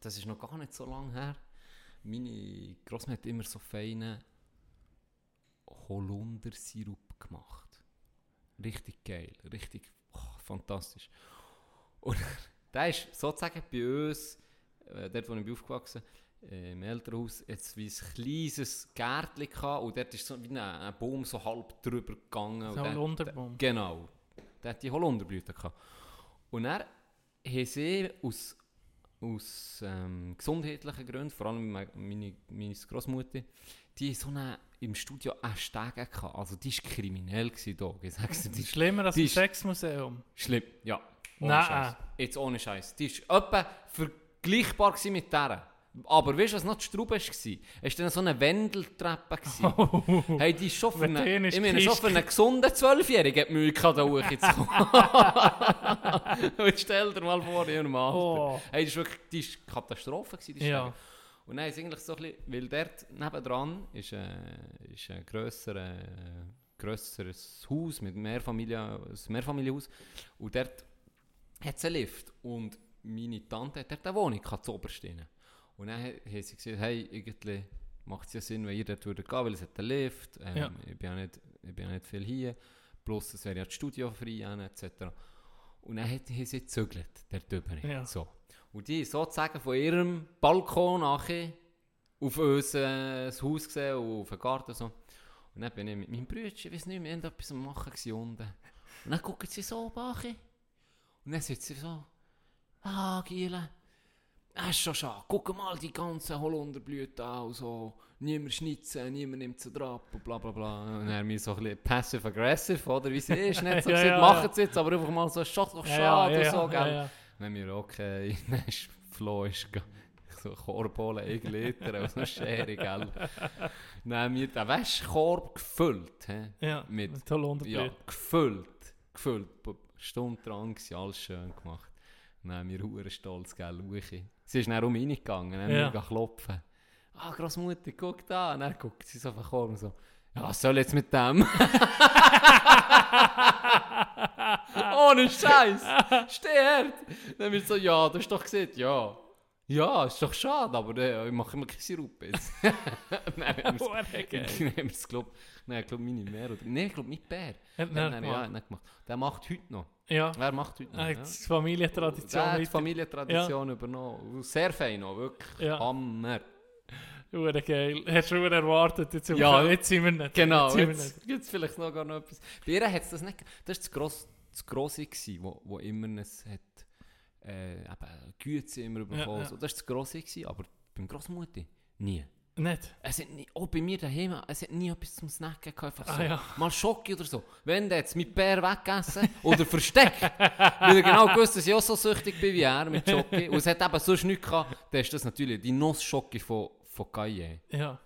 das ist noch gar nicht so lange her, meine Großmutter hat immer so feinen Holundersirup gemacht. Richtig geil, richtig oh, fantastisch. Und [laughs] der ist sozusagen bei uns, äh, dort wo ich bin aufgewachsen äh, im Elternhaus, jetzt wie ein kleines Gärtchen gehabt und dort ist so wie ein, ein Baum so halb drüber gegangen. So ein der- Holunderbaum. Genau. Der hat die Holunderblüte gehabt. Und er haben sie aus, aus ähm, gesundheitlichen Gründen, vor allem meine, meine, meine Großmutter, die so eine, im Studio eine Stege gehabt. Also die war kriminell gewesen, Dog. Ich sag's dir, die ist Schlimmer als ist- Sexmuseum. schlimm. Ja. Ohne Nein. Scheiß. Jetzt ohne Scheiß. Die war etwa vergleichbar mit der. Aber weißt du, was noch die Straube war? Es war dann so eine Wendeltreppe. gewesen. [laughs] Hey, die ist schon für einen, ich meine, schon Kiste- für einen gesunden Zwölfjährigen hat Mühe gehabt, da hoch zu kommen. Und [laughs] stell dir mal vor, in ihrem Alter. Oh. Hey, das war wirklich die ist Katastrophe. Gewesen, die Ja. Und dann ist eigentlich so ein bisschen, weil dort nebendran ist, äh, ist ein grösser, äh, grösseres Haus mit Mehrfamilie, ein Mehrfamilienhaus. Und dort hat es einen Lift. Und meine Tante hat dort eine Wohnung gehabt, zu oberst. Und dann ha- haben sie gesagt, hey, irgendwie macht es ja Sinn, wenn ihr dort würdet gehen, weil es hat einen Lift, ähm, Ja. ich, bin ja nicht, ich bin ja nicht viel hier, plus es wäre ja das Studio frei, etc. Und dann hat- haben sie gezögert, dort drüber. Ja. So. Und die sozusagen von ihrem Balkon nachher auf unser äh, Haus gesehen und auf den Garten so. Und dann bin ich mit meinem Bruder, ich weiß nicht, wir haben etwas am machen unten. Und dann gucken sie so oben an. Und dann sagt sie so, ah, Giele, das ist schon schade. Guck mal die ganzen Holunderblüten an so. Niemand schnitzen, niemand nimmt sie drauf und bla bla bla. Und dann mir so ein bisschen passive-aggressive, oder wie sie ist. Nicht so [laughs] Ja, gesagt, ja, machen sie jetzt, aber einfach mal so, ist doch schade Ja, ja, so, gell. ja, ja. Wenn wir okay, [laughs] dann ist Flo ist so Korbolen, ein Liter und so Schere, gell. Dann haben wir den Wäschkorb gefüllt, he? Ja, Mit- mit Holunderblüten. ja, gefüllt, gefüllt, stundenlang gewesen, alles schön gemacht. Dann haben wir hure stolz, gell, Uchi. Sie ist dann um reingegangen, dann haben Ja. wir klopfen. Ah, Grossmutter, guck da. Und dann guckt sie so auf den Korb und so, ja, was soll jetzt mit dem? [laughs] Ohne Scheiß. Steh her. Dann wir so, ja, du hast doch gesehen, ja. Ja, ist doch schade, aber äh, ich mache immer keine Sirup jetzt. [laughs] Nein. Dann haben [laughs] wir es, glaube Nein, ich glaube, meine Mehr oder... Nein, ich glaube, mein Bär. Hat Ja, er nein, gemacht? ja, nicht gemacht. Der macht heute noch. Ja, Wer macht heute noch? er Ja. hat die Familientradition Der hat die Familientradition übernommen. Und Sehr fein noch, wirklich. Ja. Hammer. Hure geil. Hast du schon erwartet? Jetzt, Ja. [laughs] jetzt sind wir nicht. Genau, jetzt wir gibt es vielleicht noch gar noch etwas. Bei ihr hat es das nicht Das war das, Gross, das Grosse, gewesen, wo, wo immer es hat, äh, eben Güte immer bekommen. ja. So, das war das Grosse, gewesen, aber beim Grossmutter nie. Nicht? Es hat nie, auch bei mir daheim, es hat nie etwas zum Snacken gehabt. Einfach Ah, so. ja. Mal Schoki oder so. Wenn der jetzt mit Bär weggegessen oder versteckt, [laughs] weil er genau gewusst, dass ich auch so süchtig bin wie er mit Schoki. Und es hat eben sonst nichts gehabt, dann ist das natürlich die Nuss-Schoki von, von Caille. Ja,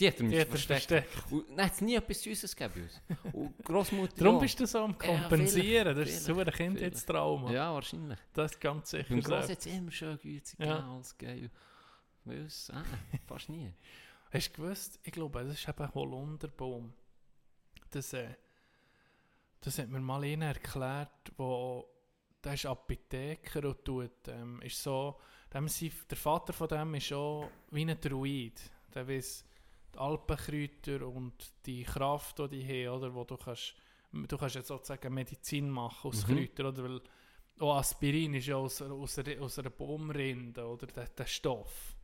Die hat er verstecken. versteckt. Und dann hat es nie etwas Süßes gegeben. Und Grossmutter Darum ja. bist du so am Ja, Kompensieren. das ist so ein. Kindheitstrauma. Ja, wahrscheinlich. Das ist ganz sicher Beim. Gross hat es immer schön gütig Ja. alles geil. Bei uns, äh, fast nie. [laughs] Hast du gewusst, ich glaube, das ist eben ein Holunderbaum. Das, äh, das hat mir mal einer erklärt, wo der ist Apotheker und tut, ähm, ist so, dem der Vater von dem ist auch wie ein Druid. Der weiß die Alpenkräuter und die Kraft, die die haben, oder, wo du kannst, du kannst jetzt sozusagen Medizin machen aus Mhm. Kräutern, oder, weil auch Aspirin ist ja aus, aus, aus einer Baumrinde, oder, der, der Stoff.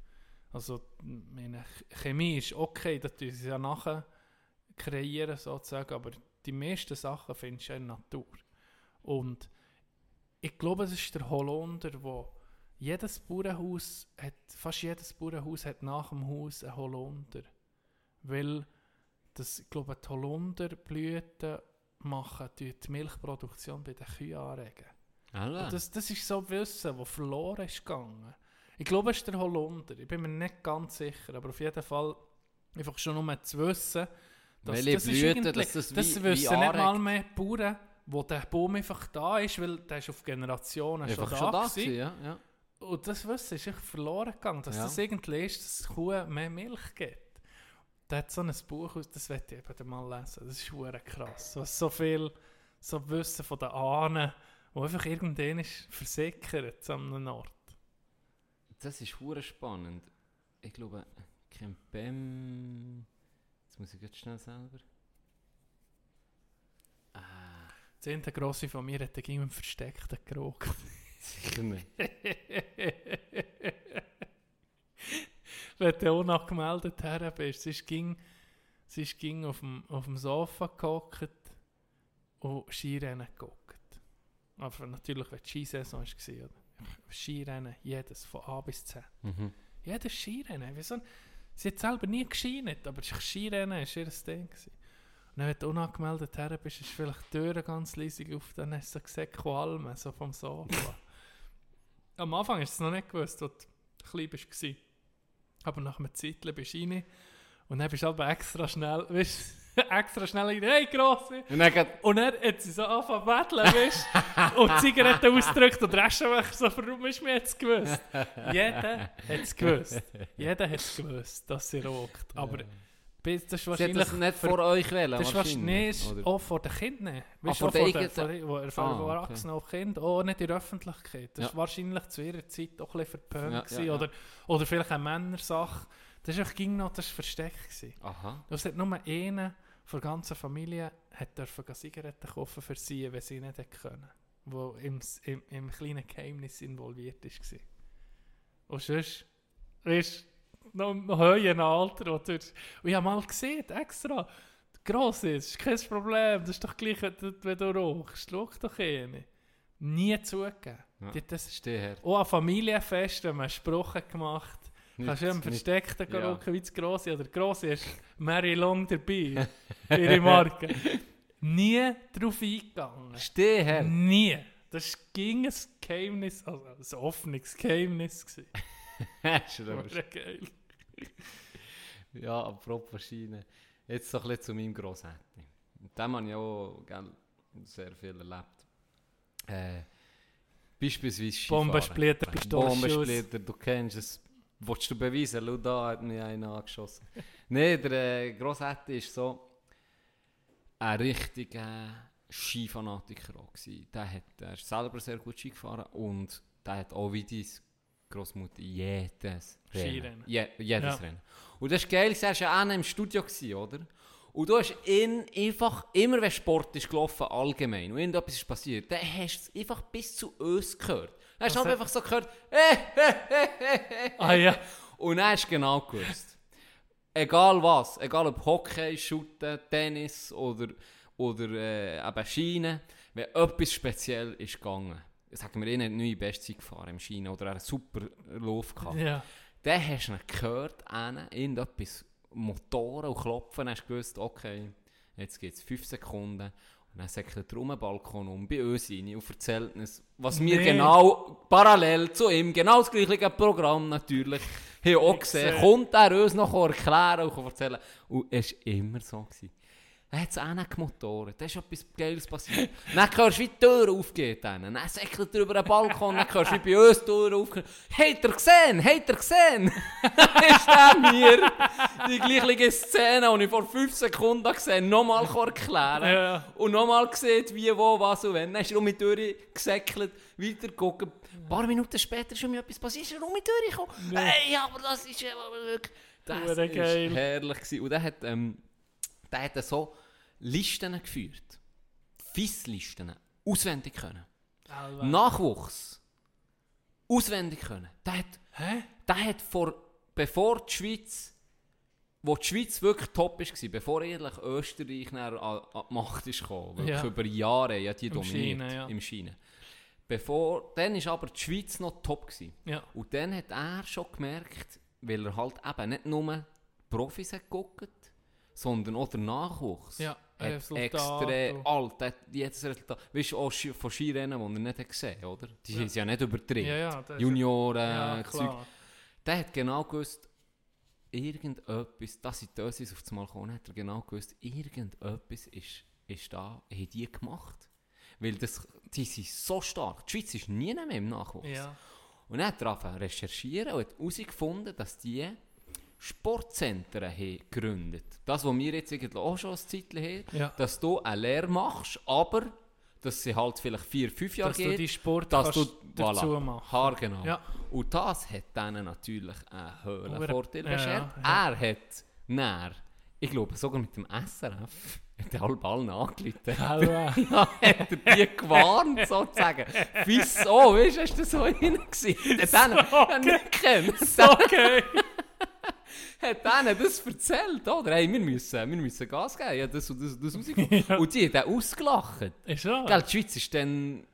Also, meine Ch- Chemie ist okay, das tun sie ja nachher kreieren sozusagen, aber die meisten Sachen findest du in der Natur. Und ich glaube, es ist der Holunder, wo jedes Bauernhaus hat, fast jedes Bauernhaus hat nach dem Haus einen Holunder. Weil das, ich glaube, die Holunderblüten machen die die Milchproduktion bei den Kühen anregen. Und Das, das ist so Wissen, das verloren ist gegangen. Ich glaube, es ist der Holunder. Ich bin mir nicht ganz sicher, aber auf jeden Fall einfach schon nur zu wissen, dass Welche das ist Blüten, irgendwie- dass das das wie- wissen wie nicht mal mehr die Bauern, wo der Baum einfach da ist, weil der ist auf Generationen Einfach schon schon da da gewesen. ja. ja. Und das Wissen ist verloren gegangen, dass Ja. das irgendwie ist, dass Kuh mehr Milch gibt. Der hat so ein Buch, aus- das werde ich eben mal lesen. Das ist hure krass. Was so viel so Wissen von den Ahnen, wo einfach irgendwann ist versickert an einem Ort. Das ist hure spannend. Ich glaube, Kempem. Jetzt muss ich jetzt schnell selber. Ah, Das eine grosse von mir hat gegen einen versteckten Geruch. sicher nicht. [laughs] Wenn du unangemeldet her bist, sie ist ging, sie ist ging auf dem, auf dem Sofa gehockt und Skirennen geguckt. Aber natürlich, wenn die Skisaison war, oder? Skirennen, jedes, von A bis Z. Mhm. Jedes Skirennen. Wieso? Sie hat selber nie geschinet, aber Skirennen war ihr Ding. Gewesen. Und dann, wenn du unangemeldet her bist, ist vielleicht die Tür ganz leise auf, dann hast du so gesehen, Qualmen, so vom Sofa. [laughs] Am Anfang ist es noch nicht gewusst, wo die klein bist. Aber nach einer Zeit bist du rein und dann bist du aber extra schnell, weißt du, [laughs] extra schnell rein, hey Grosse! Und dann geht, Und dann hat sie so angefangen zu betteln, weißt du? Und die Zigarette ausgedrückt und der Aschenbecher so, warum ist mir jetzt gewusst? Jeder hat es gewusst. Jeder hat es gewusst, dass sie raucht. Aber bis, das ist sie wahrscheinlich... das nicht vor euch wählen, das ist wahrscheinlich auch vor den Kindern. Weißt, vor den vor den, vor den, vor, vor Ah, okay. Auch Kinder, auch nicht in der Öffentlichkeit. Das Ja. war wahrscheinlich zu ihrer Zeit auch ein bisschen verpönt. Ja, ja. Oder, oder vielleicht eine Männersache. Das war ging noch, das war versteckt. Gewesen. Aha. Es hat nur einer von der ganzen Familie hat dürfen Zigaretten kaufen für sie, wenn sie nicht können. Wo im, im, im kleinen Geheimnis involviert war. Und sonst, weißt du, noch im höheren Alter. Oder, und ich habe mal gesehen, extra, gross ist, ist kein Problem, das ist doch gleich, wenn du- du rauchst. Schau doch eine. Nie zugegeben. Ja. Die das Steh her. auch an Familienfesten haben wir Sprachen gemacht. Kannst du im Nicht- Versteckten ja. ja. wie das Grosse. Oder Grosse ist Mary Long dabei. [laughs] ihre Marke. Nie drauf eingegangen. Steh her. Nie. Das ging ein Geheimnis, also ein offenes Geheimnis. du aber- Hure geil. [laughs] Ja, apropos Schiene. Jetzt so ein bisschen zu meinem Grosshätti. Mit dem habe ich auch gell, sehr viel erlebt. Äh, beispielsweise Skifahren. Bombensplitter, Pistolenschuss. Bombensplitter, du kennst es. Wolltest du beweisen? Schau, da hat mir einer angeschossen. [laughs] Nein, der äh, Grosshätti ist so ein richtiger Skifanatiker auch gewesen. Der, hat, der ist selber sehr gut Ski gefahren und der hat auch wie deine Großmutter jedes Skirennen. Je, jedes Ja. Rennen. Und das ist geil, er war ja auch im Studio, gewesen, oder? Und du hast ihn einfach, immer wenn Sport ist gelaufen, allgemein, und irgendetwas ist passiert, dann hast du es einfach bis zu uns gehört. Dann hast du halt einfach so gehört, eh, eh, eh, eh. Ah ja. Und dann hast du genau gewusst. Egal was, egal ob Hockey, Shooten, Tennis oder, oder äh, eben Schiene, wenn etwas speziell ist gegangen, sagen wir, einer hat eine neue Bestzeit gefahren im Schiene oder er hat einen super Lauf gehabt, ja. dann hast du ihn gehört, einen, irgendetwas, Motoren und Klopfen, hast du gewusst, okay, jetzt geht es 5 Sekunden. Und dann säckelt er um den Balkon um bei uns rein und erzählt uns, was wir Nee. genau parallel zu ihm, genau das gleiche Programm natürlich, [laughs] haben auch gesehen. Kommt er uns noch erklären und erzählen. Und es war immer so. Gewesen. Dann hat es auch gemotoren. Da ist etwas Geiles passiert. dann hörst du, wie die Tür aufgeht. Dann, dann säckelt er über den Balkon. Dann hörst du, wie bei uns die Tür aufgeht. Habt ihr gesehen? Habt ihr gesehen? [laughs] ist der mir die gleiche Szene, die ich vor 5 Sekunden gesehen nochmal erklären Ja. Und nochmal gesehen, wie, wo, was und wenn. Dann ist er um die Tür gesäckelt, weiter gucken. Ein paar Minuten später ist schon mir etwas passiert. Ist er um die Tür gekommen. Hey, aber das ist ja wirklich... Das war herrlich. Gewesen. Und der hat, ähm, der hat so Listen geführt. FIS-Listen. Auswendig können. Alba. Nachwuchs. Auswendig können. Der hat, Hä? der hat vor, bevor die Schweiz, wo die Schweiz wirklich top war, bevor ehrlich Österreich an, an die Macht ist gekommen, wirklich Ja. über Jahre ja die Im dominiert Schiene, ja. im Schiene. Bevor, dann ist aber die Schweiz noch top gewesen. Ja. Und dann hat er schon gemerkt, weil er halt eben nicht nur Profis hat geguckt, sondern auch der Nachwuchs. Ja, hat extrem alt, hat jedes Resultat. Weißt du, auch von Skirennen, die er nicht hat gesehen oder? Die Ja. sind ja nicht übertrieben. Ja, ja, Junioren, Ja, Zeug. Der hat genau gewusst, irgendetwas, das sind Dösis auf das Mal gekommen, hat er genau gewusst, irgendetwas ist, ist da, haben die gemacht. Weil das, die sind so stark. Die Schweiz ist nie mehr im Nachwuchs. Ja. Und dann hat er angefangen zu recherchieren und hat herausgefunden, dass die Sportzentren haben gegründet Das, was wir jetzt eigentlich auch schon ein Zeitchen haben, Ja. dass du eine Lehre machst, aber dass sie halt vielleicht vier, fünf Jahre Dass du geht, die Sport dass du dazu voilà, machen. Haar genau. Ja. Und das hat denen natürlich einen Hure- Vorteil beschert. ja. Er hat näher, ich glaube sogar mit dem SRF, [laughs] hat er alle Ballen. Alba. [laughs] Ja, hat er die gewarnt, sozusagen. Wieso? Weißt du, hast du so rein gesehen? [laughs] Hat er nicht gekannt. So geil. Hat denen das erzählt, oder? Hey, wir müssen, wir müssen Gas geben, ja, das und das, und das [laughs] rausgekommen. Und die haben dann ausgelacht. Ist so. Gell, die Schweiz war dann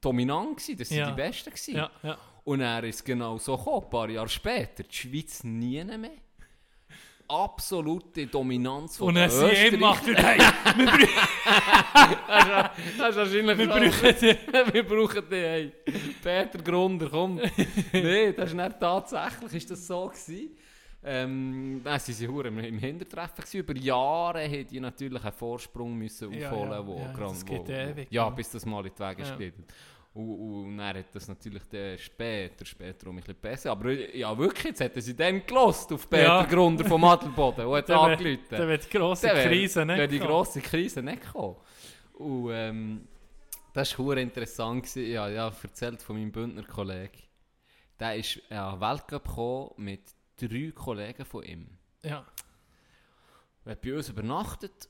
dominant, gewesen, das waren Ja. die Besten. Gewesen. Ja, ja. Und er ist genau so gekommen, ein paar Jahre später. Die Schweiz nie mehr. absolute Dominanz von Und den sie ihm Österreichern. macht er, [laughs] hey, Das ist wahrscheinlich wir brauchen die. wir brauchen den, hey. Peter Grunder, komm. [laughs] Nein, das ist nicht tatsächlich ist das so gewesen. Ähm, nein, sie waren verdammt im Hintertreffen. Gewesen. Über Jahre haben die natürlich einen Vorsprung müssen Ja, aufholen ja, wo, ja, das geht wo, ewig, Ja, bis das mal in die Wege Ja. geleitet. Und, und dann hat das natürlich dann später, später um ein bisschen besser. Aber ja, wirklich, jetzt hätten sie dann gelost auf Peter Ja. Grunder vom Adelboden und [laughs] hat angerufen. Dann wird die grosse Krise nicht wär die kommen. grosse Krise nicht gekommen. Und ähm, das war interessant. Gewesen. Ja, ja, erzählt von meinem Bündner Kollegen. Der ist ja, den Weltcup gekommen mit drei Kollegen von ihm. Ja. Er hat bei uns übernachtet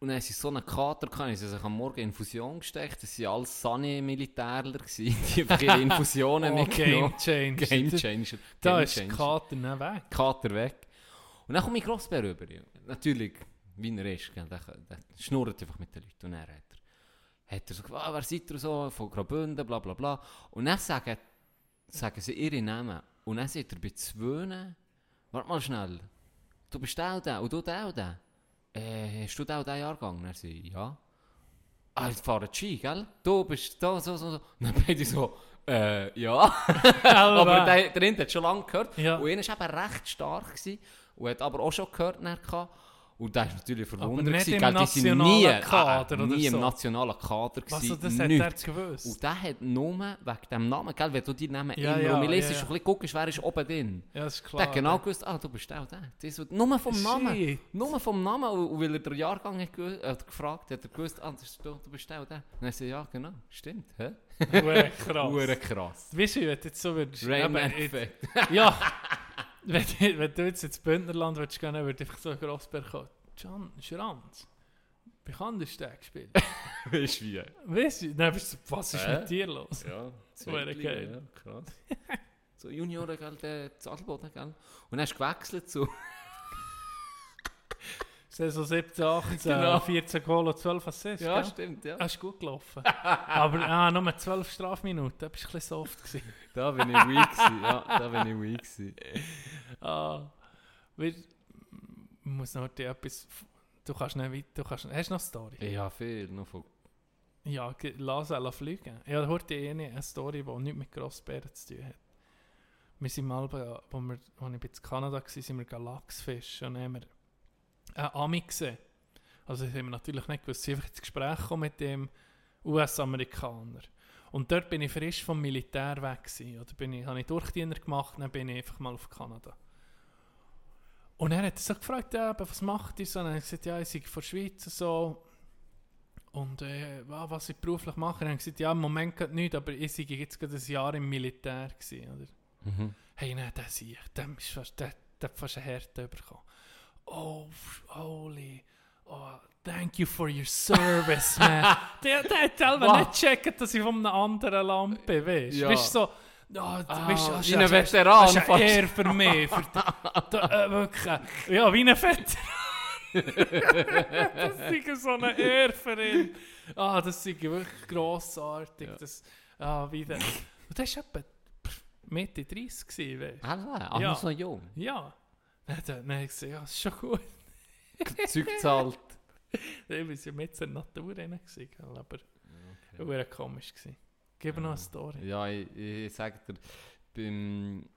und dann haben sie so einen Kater gehabt, sie sich am Morgen in Infusion gesteckt. Das waren alles Sunny-Militärler, die einfach ihre [laughs] Infusionen Oh, mitgenommen Game Changer. [laughs] Game Changer. Da Game ist Changer. Kater nicht weg. Kater weg. Und dann kommt mein Grossbär rüber. Ja. Natürlich, wie er ist, gell, der, der schnurrt einfach mit den Leuten. Und dann hat er, hat er so gefragt, ah, wer seid ihr so, von Graubünden, bla bla bla. Und dann sagen, sagen sie ihre Namen. Und dann sagt er bei zwei, warte mal schnell, du bist auch der und du der und der. Äh, hast du und den Jahrgang? Er sagt, ja. Ah, jetzt fahren Ski, gell? Du bist da, so, so, so. Und [laughs] dann ich so, äh, ja. [laughs] aber der, der hat schon lange gehört. Ja. Und einer war eben recht stark gewesen, und hat aber auch schon gehört. gehabt. Und der war natürlich verwundert. nicht gewesen, gell, die sind nie, Kader äh, nie so. im nationalen Kader Was, gewesen, das hat er nichts. gewusst? Und der hat nur wegen dem Namen, gell, wenn du die Namen Ja, immer ja, rumliest, ja, und ja. ein bisschen guckst, wer ist oben drin. Ja, das ist Der klar. hat genau gewusst, ah, du bist auch der. Das ist nur vom Namen. Shit. Nur vom Namen, und weil er den Jahrgang hat, äh, gefragt hat, hat er gewusst, ah, das ist, du, du bist auch der. Und er sagt, ja, genau, stimmt. Hä? Hure krass. [laughs] Hure krass. Weißt du, wenn du jetzt so würdest... Rain-Man-Effekt. jetzt- Ja. [laughs] [laughs] wenn, du- wenn du jetzt ins Bündnerland würdest gehen, würde einfach so ein Grossberg kommen. Can Schranz. Wie kann der Steg gespielt? [laughs] Weißt du wie? weißt du, dann bist du, was ist Hä? mit dir los? Ja, [laughs] Hure geil. Ja, krass. so Junioren, gell, der Zadelboden, gell. Und dann hast du gewechselt zu... Saison 17, 18, Genau. 14 Goal und 12 Assists, Ja, gell? stimmt, ja. Das ist gut gelaufen. Aber ah, nur 12 Strafminuten, da bist du ein bisschen soft gewesen. Da bin ich weak gewesen, ja, da bin ich weak gewesen. Ah, wir, ich muss noch dir etwas... Du kannst nicht weit, du kannst... Hast du noch eine Story? Ich habe viel noch von... Ja, lass sie fliegen. Ja, heute eine, eine Story, die nichts mit Grossbären zu tun hat. Wir sind mal, bei- wo, wir, wo ich in Kanada war, sind wir Lachsfischen und haben wir einen Ami gesehen. Also das haben wir natürlich nicht gewusst. Sie einfach ins Gespräch gekommen mit dem US-Amerikaner. Und dort bin ich frisch vom Militär weg gewesen. Oder bin ich, habe ich Durchdiener gemacht, dann bin ich einfach mal auf Kanada. Und er hat so gefragt, ja, was macht ihr so? Und habe ich gesagt, ja, ich sei von der Schweiz und so. Und äh, wa- was ich beruflich mache, dann habe ich gesagt, ja, im Moment geht nichts, aber ich sei jetzt gerade ein Jahr im Militär gewesen, oder? Mhm. Hey, nein, sehe ich, dem ist fast, der, der hat fast eine Härte bekommen. Oh, holy, oh, thank you for your service, man. [laughs] der, der hat selber Wow. nicht gecheckt, dass ich von einer anderen Lampe, weißt du? Ja. Weißt du, so, oh, du Ah, weißt, das wie ein Veteran Das ist eine Ehre für mich. Für die, da, äh, wirklich, ja, wie ein Veteran. [laughs] das ist so eine Ehre für ihn. Ah, das ist wirklich grossartig. Das, ah, wieder. Und das war etwa Mitte 30 gewesen, weißt Ah, ah Ja. noch so jung. du? Ja. Dann, habe ich gesagt, ja, ist schon gut. Zeug zahlt. Ich war ja mit der Natur gell, aber okay. war komisch. Gewesen. Gib mir noch eine Story. Ja, ich, ich sage dir, beim...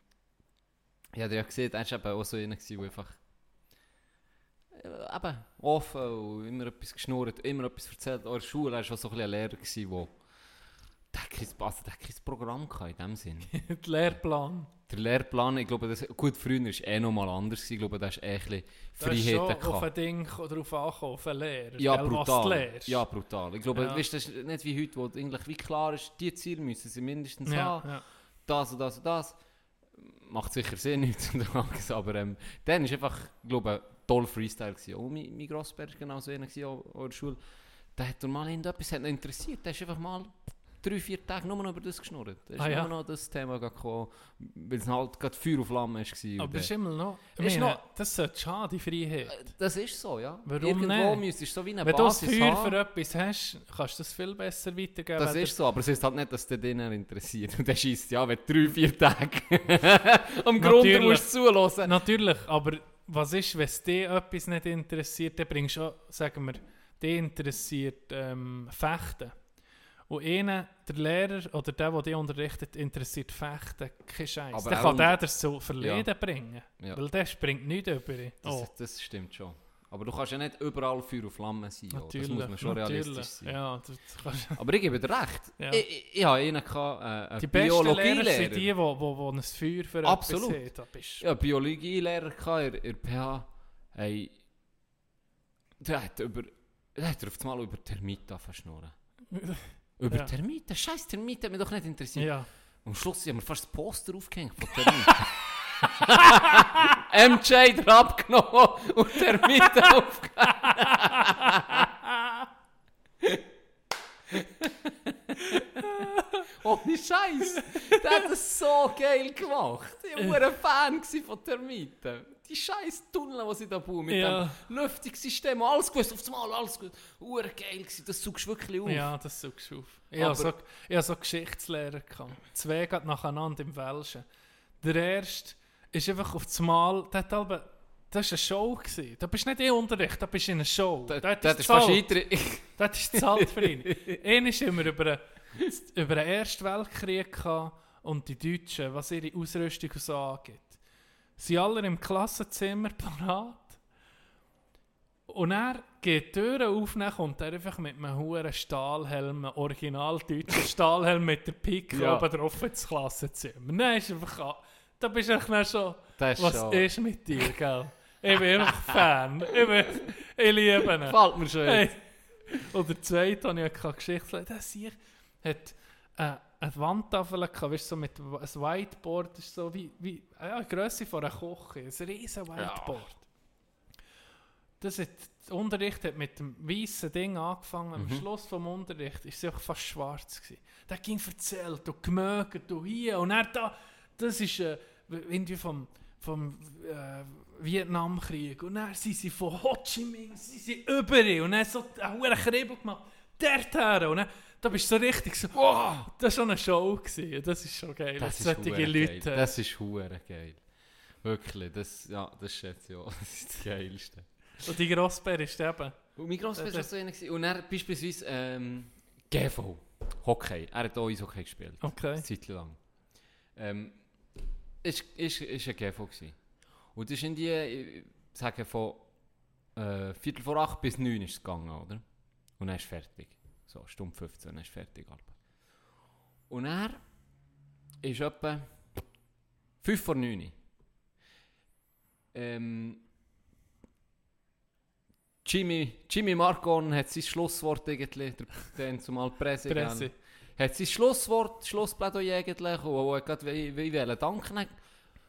Ich habe ja gesehen, er war eben auch so einer, der einfach... äh, Eben, offen und immer etwas geschnurrt, immer etwas erzählt. Auch in der Schule war er schon so ein bisschen ein Lehrer, wo... Der hat kein, also der hat kein Programm gehabt in dem Sinn. [laughs] Der Lehrplan. Der Lehrplan, ich glaube, das, gut, früher war es eh nochmal anders. Ich glaube, da hast eh ein bisschen Da ist Freiheiten auf ein gehabt. Ding angekommen, auf einen Lehrer. Ja, gell, brutal. Ja, brutal. Ich glaube, Ja. weißt, das ist nicht wie heute, wo eigentlich wie klar ist, die Ziele müssen sie mindestens ja, haben. ja. das und das und das. Macht sicher Sinn, [laughs] nichts und alles, aber ähm, dann war einfach, glaube ich, toll Freestyle. Gewesen. Und mein, mein Grossbär war genau so einer gewesen, auch, auch in der Schule. Der hat mal irgendetwas hat interessiert. Der ist einfach mal drei, vier Tage nur noch über das geschnurrt. Da ist Ah, ja. nur noch das Thema gekommen, weil es halt gerade Feuer auf Flamme war. Aber das ist äh, immer noch... Ist meine, noch- das sollte schade, die Freiheit. das ist so, ja. Warum Irgendwo nicht? müsstest du so wie eine Wenn du das Basis Feuer haben. für etwas hast, kannst du das viel besser weitergeben. Das ist so, aber es ist halt nicht, dass der den interessiert. Und der schießt ja, wenn du drei, vier Tage [laughs] am Grund Natürlich. musst zulassen. Natürlich, aber was ist, wenn es dich etwas nicht interessiert, dann bringst du auch, sagen wir, dich interessiert ähm, Fechten. Und einen, der Lehrer oder der, der dich unterrichtet, interessiert Fechten, kein Scheiß. Aber Dann kann der das so verleden bringen. Ja. Weil der springt nicht über. ihn. Das, Oh, das stimmt schon. Aber du kannst ja nicht überall Feuer und Flamme sein. ja. natürlich. Das muss man schon natürlich. realistisch sein. Ja, Aber ich gebe dir recht. Ja. Ich, ich, ich einen gehabt, äh, einen die besten Lehrer Biologielehrer. sind die, die, die, die ein Feuer für Absolut. etwas bist Ja, Biologielehrer in, in PH. Hey, der hat über... Der hat auf einmal über Termite verschnurren. [laughs] Über Ja. Termite? Scheiß Termite hat mich doch nicht interessiert. ja. Am Schluss haben wir fast das Poster aufgehängt von Termiten. MJ der abgenommen und Termite [laughs] aufgehängt. Ohne Scheiß. Der hat das so geil gemacht. Ich war ein Fan von Termiten. Die scheiß Tunnel, die sie da bauen, mit Ja. dem Lüftungssystem, alles gewusst, auf einmal alles gewusst. Hure geil gewesen, das suchst du wirklich auf. Ja, das suchst du auf. Ich hatte so, ich so Geschichtslehrer. Gehabt. Zwei geht nacheinander im Welschen. Der erste ist einfach auf das Mal, der hat halbe, das war eine Show. Gewesen. Da bist du nicht in Unterricht, da bist du in einer Show. Der, Dort [laughs] der ist ist fast. Dort ist gezahlt für ihn. Einer ist immer über, über den Ersten Weltkrieg gehabt und die Deutschen, was ihre Ausrüstung so angeht. Sie alle im Klassenzimmer [laughs] parat. Und er geht die Türen auf, dann kommt er einfach mit einem hohen Stahlhelm, einem original deutschen [laughs] Stahlhelm mit der Pike Ja. oben drauf ins Klassenzimmer. Dann ist einfach, da bist du echt dann schon, Das ist was schon- ist mit dir, gell? Ich bin einfach Fan. Ich, bin, ich liebe ihn. Gefällt mir schon. Hey. Und der zweite habe ich keine Geschichte. Der hier hat äh, eine Wandtafel gehabt, weißt, so mit ein Whiteboard, ist so wie, wie ja, die Grösse von einer Küche, ein riesen Whiteboard. Das hat, der Unterricht hat mit dem weißen Ding angefangen. Am Schluss vom Unterricht war es fast schwarz. Gewesen. Der ging erzählt und gemögt und hier und er da. Das ist äh, irgendwie vom, vom äh, Vietnamkrieg. Und dann sind sie von Ho Chi Minh, sie sind über ihn. Und dann so einen Kribbel gemacht. Dort her. Und dann, da bist du so richtig so, wow, das war schon eine Show. Gewesen. Das ist schon geil. Das ist solche hure Leute. geil. Das ist hure geil. Wirklich, das, ja, das schätze ich auch. Das ist das Geilste. Und die Grossbär ist eben. Und mein Das- war so einer. gewesen. Und er beispielsweise ähm, GV, Hockey. Er hat auch Eishockey gespielt. Okay. Eine Zeit lang. Ähm, ist, ist, ist ein GV gewesen. Und das ist in die, ich sage von äh, Viertel vor acht bis neun ist es gegangen, oder? Und er ist fertig. So, Stunde 15, dann ist fertig. Und er ist etwa 5 vor 9. Ähm, Jimmy, Jimmy Marcon hat sein Schlusswort eigentlich, der zumal Presse, Presse. hat sein Schlusswort, Schlussplädoyer eigentlich, und gerade wie, wie wollen danken.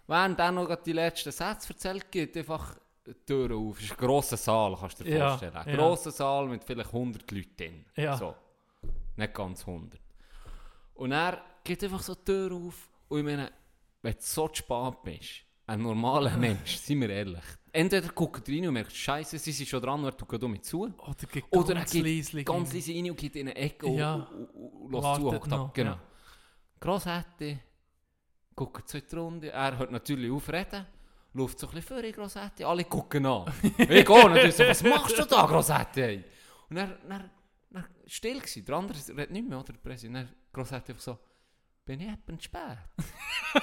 Während er noch die letzten Sätze erzählt, geht einfach Tür auf. Es ist ein grosser Saal, kannst du dir Ja, vorstellen. Ein ja. grosser Saal mit vielleicht 100 Leuten drin. Ja. So. Nicht ganz 100. Und er geht einfach so die Tür auf und ich meine, wenn du so spät bist, ein normaler [laughs] Mensch, seien wir ehrlich, entweder guckt rein und merkt, Scheiße, sie sind schon dran, er tut gerade mit zu. Oder geht Oder er ganz geht leislich ganz leise rein und geht in eine Ecke Ja. und, und, und, und lässt zu. noch, Genau. ja. Grossetti guckt so in die Runde. Er hört natürlich auf reden. Läuft so ein bisschen vor, Grossetti. Alle gucken an. ich gehe natürlich so, was machst du da, Grossetti? Und er dann still gewesen. Der andere redet nicht mehr, oder? Der Präsident. Dann Grossetti einfach so, bin ich etwa spät? [laughs]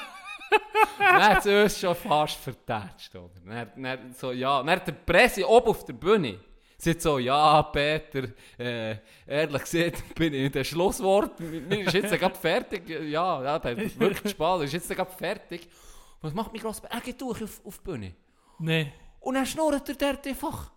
dann hat es uns schon fast vertätscht, oder? Dann, dann so, ja, dann der Presse oben auf der Bühne sagt so, ja, Peter, äh, ehrlich gesagt, bin ich in dem Schlusswort, mir ist jetzt gerade fertig, ja, ja, der wirklich spät, ist jetzt gerade fertig. Was macht mein Grossbär? Er geht durch auf, auf die Bühne. Nee. Und dann schnurrt er dort einfach.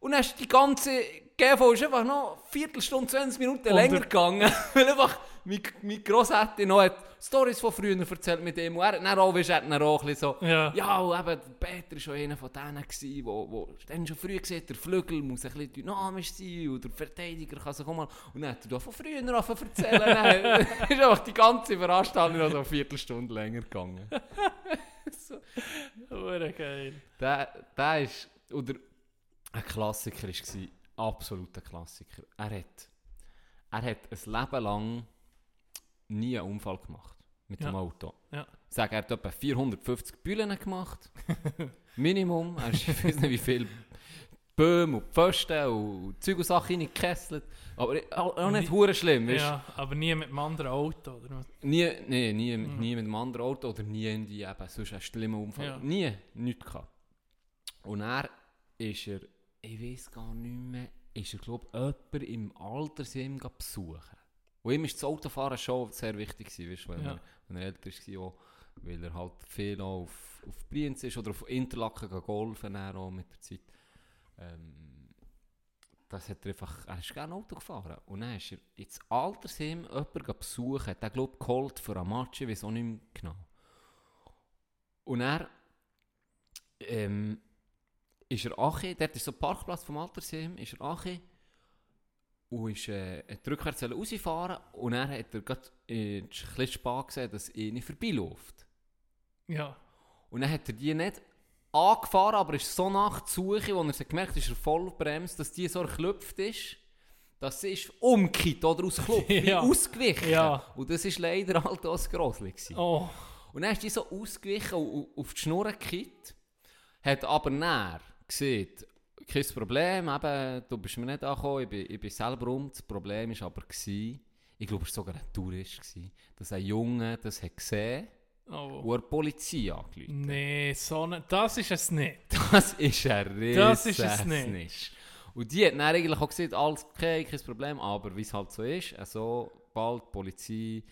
Und dann ist die ganze GV ist einfach noch eine Viertelstunde, 20 Minuten länger er- gegangen. [laughs] Weil einfach mein, mein Grossetti noch hat Storys von früher erzählt mit ihm. Und er hat dann auch, weißt, hat dann auch ein bisschen so... Ja. Ja, eben, der Peter war schon einer von denen, gewesen, wo, wo dann schon früh gesehen der Flügel muss ein bisschen dynamisch sein und der Verteidiger kann sich auch mal... Und dann hat er da von früher zu erzählen. [laughs] dann ist einfach die ganze Veranstaltung noch so eine Viertelstunde länger gegangen. [laughs] so. Geil. Der, der ist, oder ein Klassiker war, absoluter Klassiker. Er hat, er hat ein Leben lang nie einen Unfall gemacht. mit Ja. dem Auto. Ja. Ich sage, er hat etwa 450 Bühlen gemacht. [laughs] Minimum. Er ist, ich weiß nicht wie viel Böhm und Pfosten und Zeug und Sachen reingekesselt. Aber auch, nicht hure schlimm, weißt Ja, aber nie mit einem anderen Auto, oder? Nie, nee, nie, Mhm. nie mit einem anderen Auto oder nie irgendwie eben sonst einen schlimmen Unfall. Ja. Nie, nichts gehabt. Und er ist er, ich weiß gar nicht mehr, ist er glaube ich jemand im Altersheim besuchen. Und ihm ist das Autofahren schon sehr wichtig gewesen, weißt, wenn, Ja. er, wenn er älter war, auch, weil er halt viel auch auf, auf Brienz ist oder auf Interlaken golfen auch mit der Zeit. Ähm, das hat er einfach, er ist gerne Auto gefahren. Und dann ist er ins Altersheim jemanden besuchen, hat er glaube ich geholt für Amatsche, weiß auch nicht mehr genau. Und er ähm, ist er ache, dort ist so ein Parkplatz vom Altersheim, ist er ache und ist äh, hat sollen rausfahren und dann hat er gerade äh, ein bisschen spät gesehen, dass ihn vorbeiläuft. Ja. Und dann hat er die nicht angefahren, aber ist so nach der Suche, wo er sie gemerkt hat, ist er voll bremst, dass die so erklüpft ist, dass sie ist umgekippt oder ausgeklopft, [laughs] Ja. ausgewichen. Ja. Und das ist leider halt auch das Grosli. Oh, Und dann ist die so ausgewichen und und auf die Schnur gekippt, hat aber näher gesehen, kein Problem, eben, du bist mir nicht angekommen, ich bin, ich bin selber um. Das Problem war aber, gewesen, ich glaube, es war sogar ein Tourist, gewesen, dass ein Junge das hat gesehen oh. und er die Polizei angerufen Nee, so ne, das ist es [laughs] nicht. Das ist ein riesen Das ist es nicht. Snitch. Und die hat dann eigentlich auch gesagt, alles okay, kein Problem, aber wie es halt so ist, also bald die Polizei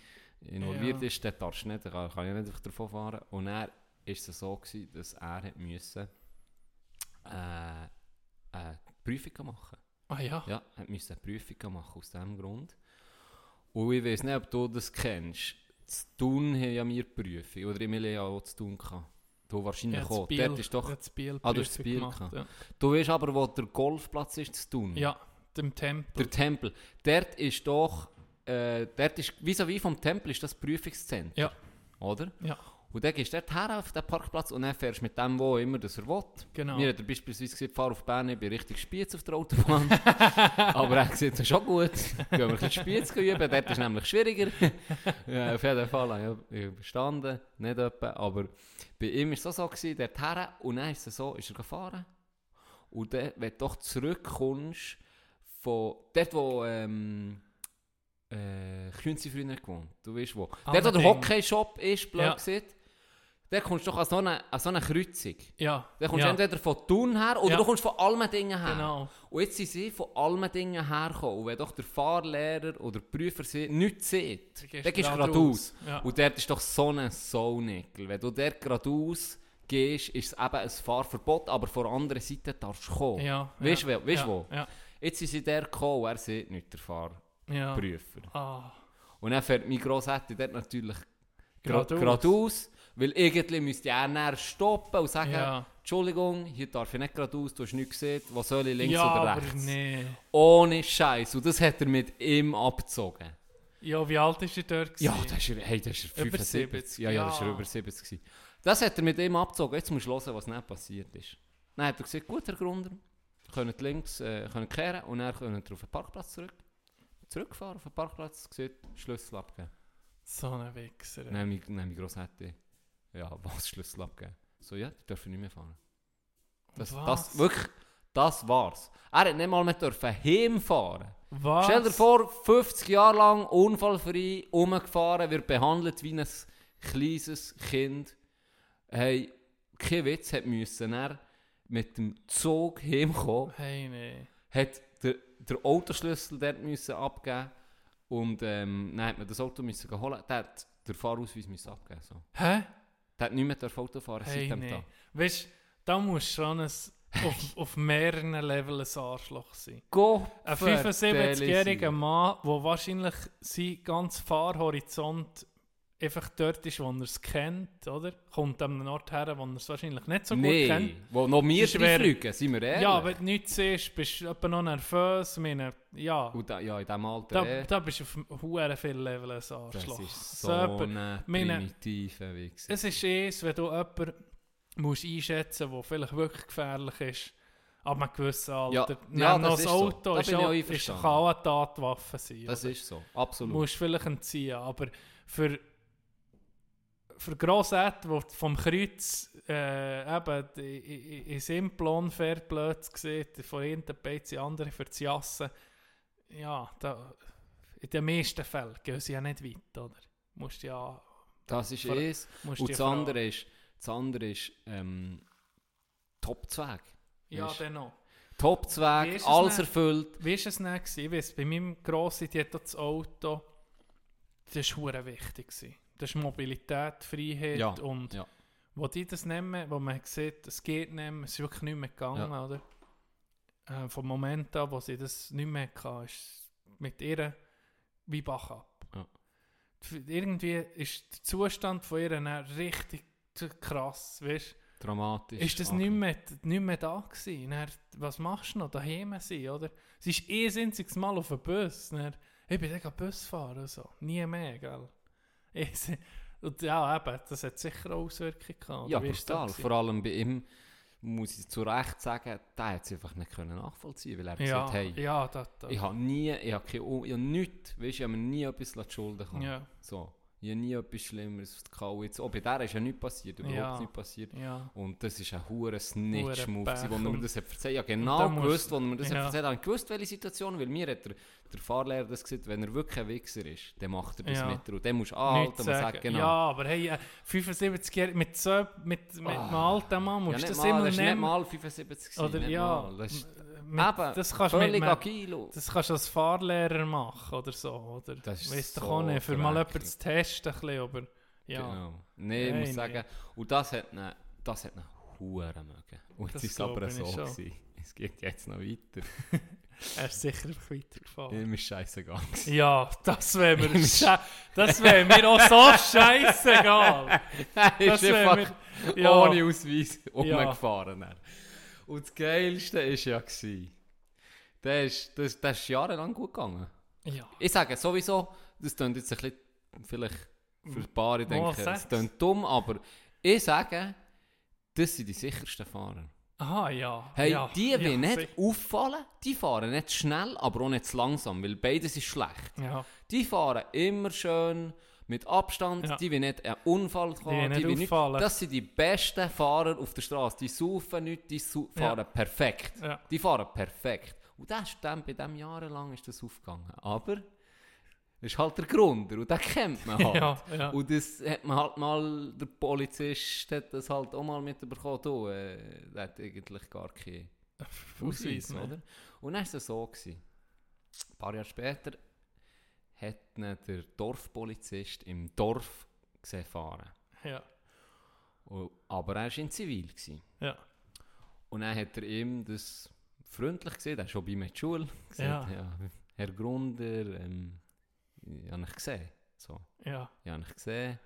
involviert Ja. ist, dann darfst du nicht, dann kann, ich nicht einfach davon fahren. Und dann war es so, gewesen, dass er hat müssen, äh, eine Prüfung machen Ah ja. Ja, er musste eine Prüfung machen aus diesem Grund. Und ich weiß nicht, ob du das kennst. Zu tun haben ja wir Prüfung, oder Emilia ja auch zu tun gehabt. Du wahrscheinlich Ja, auch. das Dort ist doch... das Biel Ah, du Biel gemacht, ja. Du weißt aber, wo der Golfplatz ist zu tun. ja, dem Tempel. Der Tempel. Dort ist doch, äh, dort ist, vis-à-vis vom Tempel ist das Prüfungszentrum. Ja. Oder? Ja, Und dann gehst du dort her auf den Parkplatz und dann fährst du mit dem, wo immer das er will. genau. Mir hat er beispielsweise gesagt, fahr auf Bern, ich bin richtig Spiez auf der Autobahn. [laughs] aber er das ist schon gut. Gehen wir ein bisschen Spiez üben, dort ist es nämlich schwieriger. [laughs] ja, auf jeden Fall habe ich bestanden, nicht etwa, aber bei ihm war es auch so, gewesen, dort her und dann ist es so, ist er gefahren. Und dann, wenn du doch zurückkommst, von dort, wo ähm, äh, Künzi früher gewohnt, du weißt wo. Ah, dort, wo der. Hockeyshop ist, blöd Ja. gesagt, dort kommst du doch an so eine, an so eine Kreuzung. Ja, Dann kommst du ja, entweder von Thun her oder Ja. du kommst von Almendingen her. genau. Und jetzt sind sie von Almendingen hergekommen. Und wenn doch der Fahrlehrer oder der Prüfer sie nichts sieht, Dann dann gehst du geradeaus. Ja. Und dort ist doch so ein Saunickel. Wenn du dort geradeaus gehst, ist es eben ein Fahrverbot, aber von der anderen Seite darfst du kommen. Ja, Weißt ja, du weißt ja, wo? Ja, Jetzt sind sie der gekommen und er sieht nicht, der Fahrprüfer. Ah, Und dann fährt mein Grossetti dort natürlich Geradeaus. geradeaus. Weil irgendwie müsste er näher stoppen und sagen, Ja. Entschuldigung, hier darf ich nicht geradeaus, du hast nichts gesehen, was soll ich links ja, oder rechts? nee. Ohne Scheiß. Und das hat er mit ihm abgezogen. Ja, wie alt ist er dort? Ja, gewesen? das ist er, hey, das ist er Über 75. 70, Ja, ja, das ist er ja. über 70 gewesen. Das hat er mit ihm abgezogen. Jetzt musst du hören, was nicht passiert ist. Dann hat er gesagt, gut, Herr Grunder, können links äh, können kehren und dann können wir auf den Parkplatz zurück. Zurückfahren auf den Parkplatz, gesagt, Schlüssel abgeben. So ein Wichser. Ich, dann habe ich Grossetti, ja, [laughs] was Schlüssel abgeben? So, ja, die dürfen nicht mehr fahren. Das, Was? das, wirklich, das war's. Er hat nicht mal mehr dürfen heimfahren. Was? Stell dir vor, 50 Jahre lang unfallfrei umgefahren, wird behandelt wie ein kleines Kind. Hey, kein Witz, hat müssen er mit dem Zug heimkommen, Hey, nee. hat der, der Autoschlüssel dort müssen abgeben und ähm, dann hat man das Auto müssen holen. Der hat den Fahrausweis müssen abgeben. So. Hä? Der hat nicht mehr der Auto fahren Hey, seit dem nee. Tag. Weißt du, da muss schon ein, auf, auf mehreren Leveln ein Arschloch sein. Go Ein 75-jähriger Mann, der wahrscheinlich seinen ganzen Fahrhorizont einfach dort ist, wo er es kennt, oder? Kommt an einen Ort her, wo er es wahrscheinlich nicht so gut kennt. Nee, wo noch wir Das fliegen, sind wir ehrlich. Ja, wenn du nichts siehst, bist du etwa noch nervös. Meine, ja, Und da, ja, in diesem Alter da, eh. da bist du auf hure viel Level ein Das Arschloch. ist so jemand- ein meine- primitiver Wichser. Es ist es, wenn du jemanden musst einschätzen musst, der vielleicht wirklich gefährlich ist, ab einem gewissen Alter. Ja, ja, das das ist so. Auto Da ist auch, ist, kann auch eine Tatwaffe sein. Das oder? ist so, absolut. musst vielleicht entziehen, aber für für Grosset, der vom Kreuz äh, eben die- i- i- ins Implon fährt, blöd sieht, von irgendeinem Beiz in andere für das Jassen, ja, da, in den meisten Fällen gehen sie ja nicht weit, oder? Musst ja... Das ist es. Und die das andere ist, das andere ist ähm, Top-Zweig. Ja, Weisst- dann noch. Wie Top-Zweig, alles denn? erfüllt. Wie war es gewesen? Ich weiss, bei meinem Grossi, die hat das Auto, das war wichtig. gewesen. Das ist Mobilität, Freiheit Ja, und ja. wo die das nehmen, wo man sieht, es geht nicht mehr, es ist wirklich nicht mehr gegangen, oder? Äh, vom Moment an, wo sie das nicht mehr hatte, ist es mit ihr wie Bach ab. Ja. Irgendwie ist der Zustand von ihr dann richtig krass, weißt Dramatisch. ist das nicht mehr, nicht mehr da gewesen? Dann, was machst du noch? Daheim sein, oder? Sie ist eh ein einziges Mal auf dem Bus. Dann, ich bin dann Bus fahren, so. Nie mehr, gell? [laughs] Und ja, eben, das hat sicher auch Auswirkungen gehabt. Ja, brutal. Vor allem bei ihm muss ich zu Recht sagen, der hat es einfach nicht können nachvollziehen weil er Ja, gesagt hey, ja, das, das. ich habe nie, ich habe keine, ich habe nichts, weißt, ich habe mir nie etwas zu schulden gehabt. Ja, So, habe nie etwas Schlimmeres gehabt. Jetzt, oh, bei der ist ja nichts passiert, überhaupt Ja. nichts passiert. ja. Und das ist ein hoher Snitch-Move, wo mir das hat erzählt. Und genau gewusst, wo mir das ja. hat erzählt hat. Ich gewusst, welche Situation, weil mir hat der, der Fahrlehrer das gesagt, wenn er wirklich ein Wichser ist, dann macht er das Ja. mit dir. Und dann musst du anhalten und sagen, genau. Ja, aber hey, äh, 75 Jahre mit, so, mit, mit einem alten Mann Ja, musst du das mal, immer das ist nicht nehmen. mal 75 gewesen, Oder ja, mal. Das ist mit, eben das kannst du mit, völlig einem- agil. Das kannst du als Fahrlehrer machen oder so, oder? Das ist Weißt so auch nicht, für mal jemanden zu testen, ein bisschen, aber ja. Genau. Nein, ich muss sagen, und das hat ihn, das hat ihn Huren mögen. Und Das es ist aber so gewesen. Es geht jetzt noch weiter. [laughs] Er ist sicher einfach weitergefahren. Ihm ist scheißegal. Ja, das wäre mir, sche- das wär mir auch so [laughs] scheißegal. Er Das ist einfach mir, ja, ohne Ausweis rumgefahren. dann. Und das Geilste war ja, gewesen, der ist, das, das ist jahrelang gut gegangen. ja, Ich sage sowieso, das klingt jetzt ein bisschen, vielleicht für ein paar, ich denke, sag's. es klingt dumm, aber ich sage, das sind die sichersten Fahrer. aha, ja. Hey, ja, die ja, will nicht sicher. auffallen, die fahren nicht schnell, aber auch nicht zu langsam, weil beides ist schlecht. Ja, Die fahren immer schön, mit Abstand, Ja. die will nicht einen Unfall haben, nicht auffallen. Das sind die besten Fahrer auf der Straße. Die saufen nicht, die sau Ja. fahren perfekt. Ja. Die fahren perfekt. Und das ist dann, bei dem jahrelang ist das aufgegangen. Aber das ist halt der Grund und den kennt man [laughs] halt. Und das hat man halt mal, der Polizist hat das halt auch mal mitbekommen, du, äh, der hat eigentlich gar keinen Ausweis, oder? Und dann war es so. Gewesen. Ein paar Jahre später hat ihn der Dorfpolizist im Dorf gesehen fahren. Ja, Und- Aber er war in Zivil. Gewesen. ja, Und dann hat er ihm das freundlich gesehen, er ist schon bei mir in der Schule, [laughs] gesagt, Ja. ja. Herr Grunder, ähm, ich habe dich gesehen. So. ja, Ich habe dich gesehen.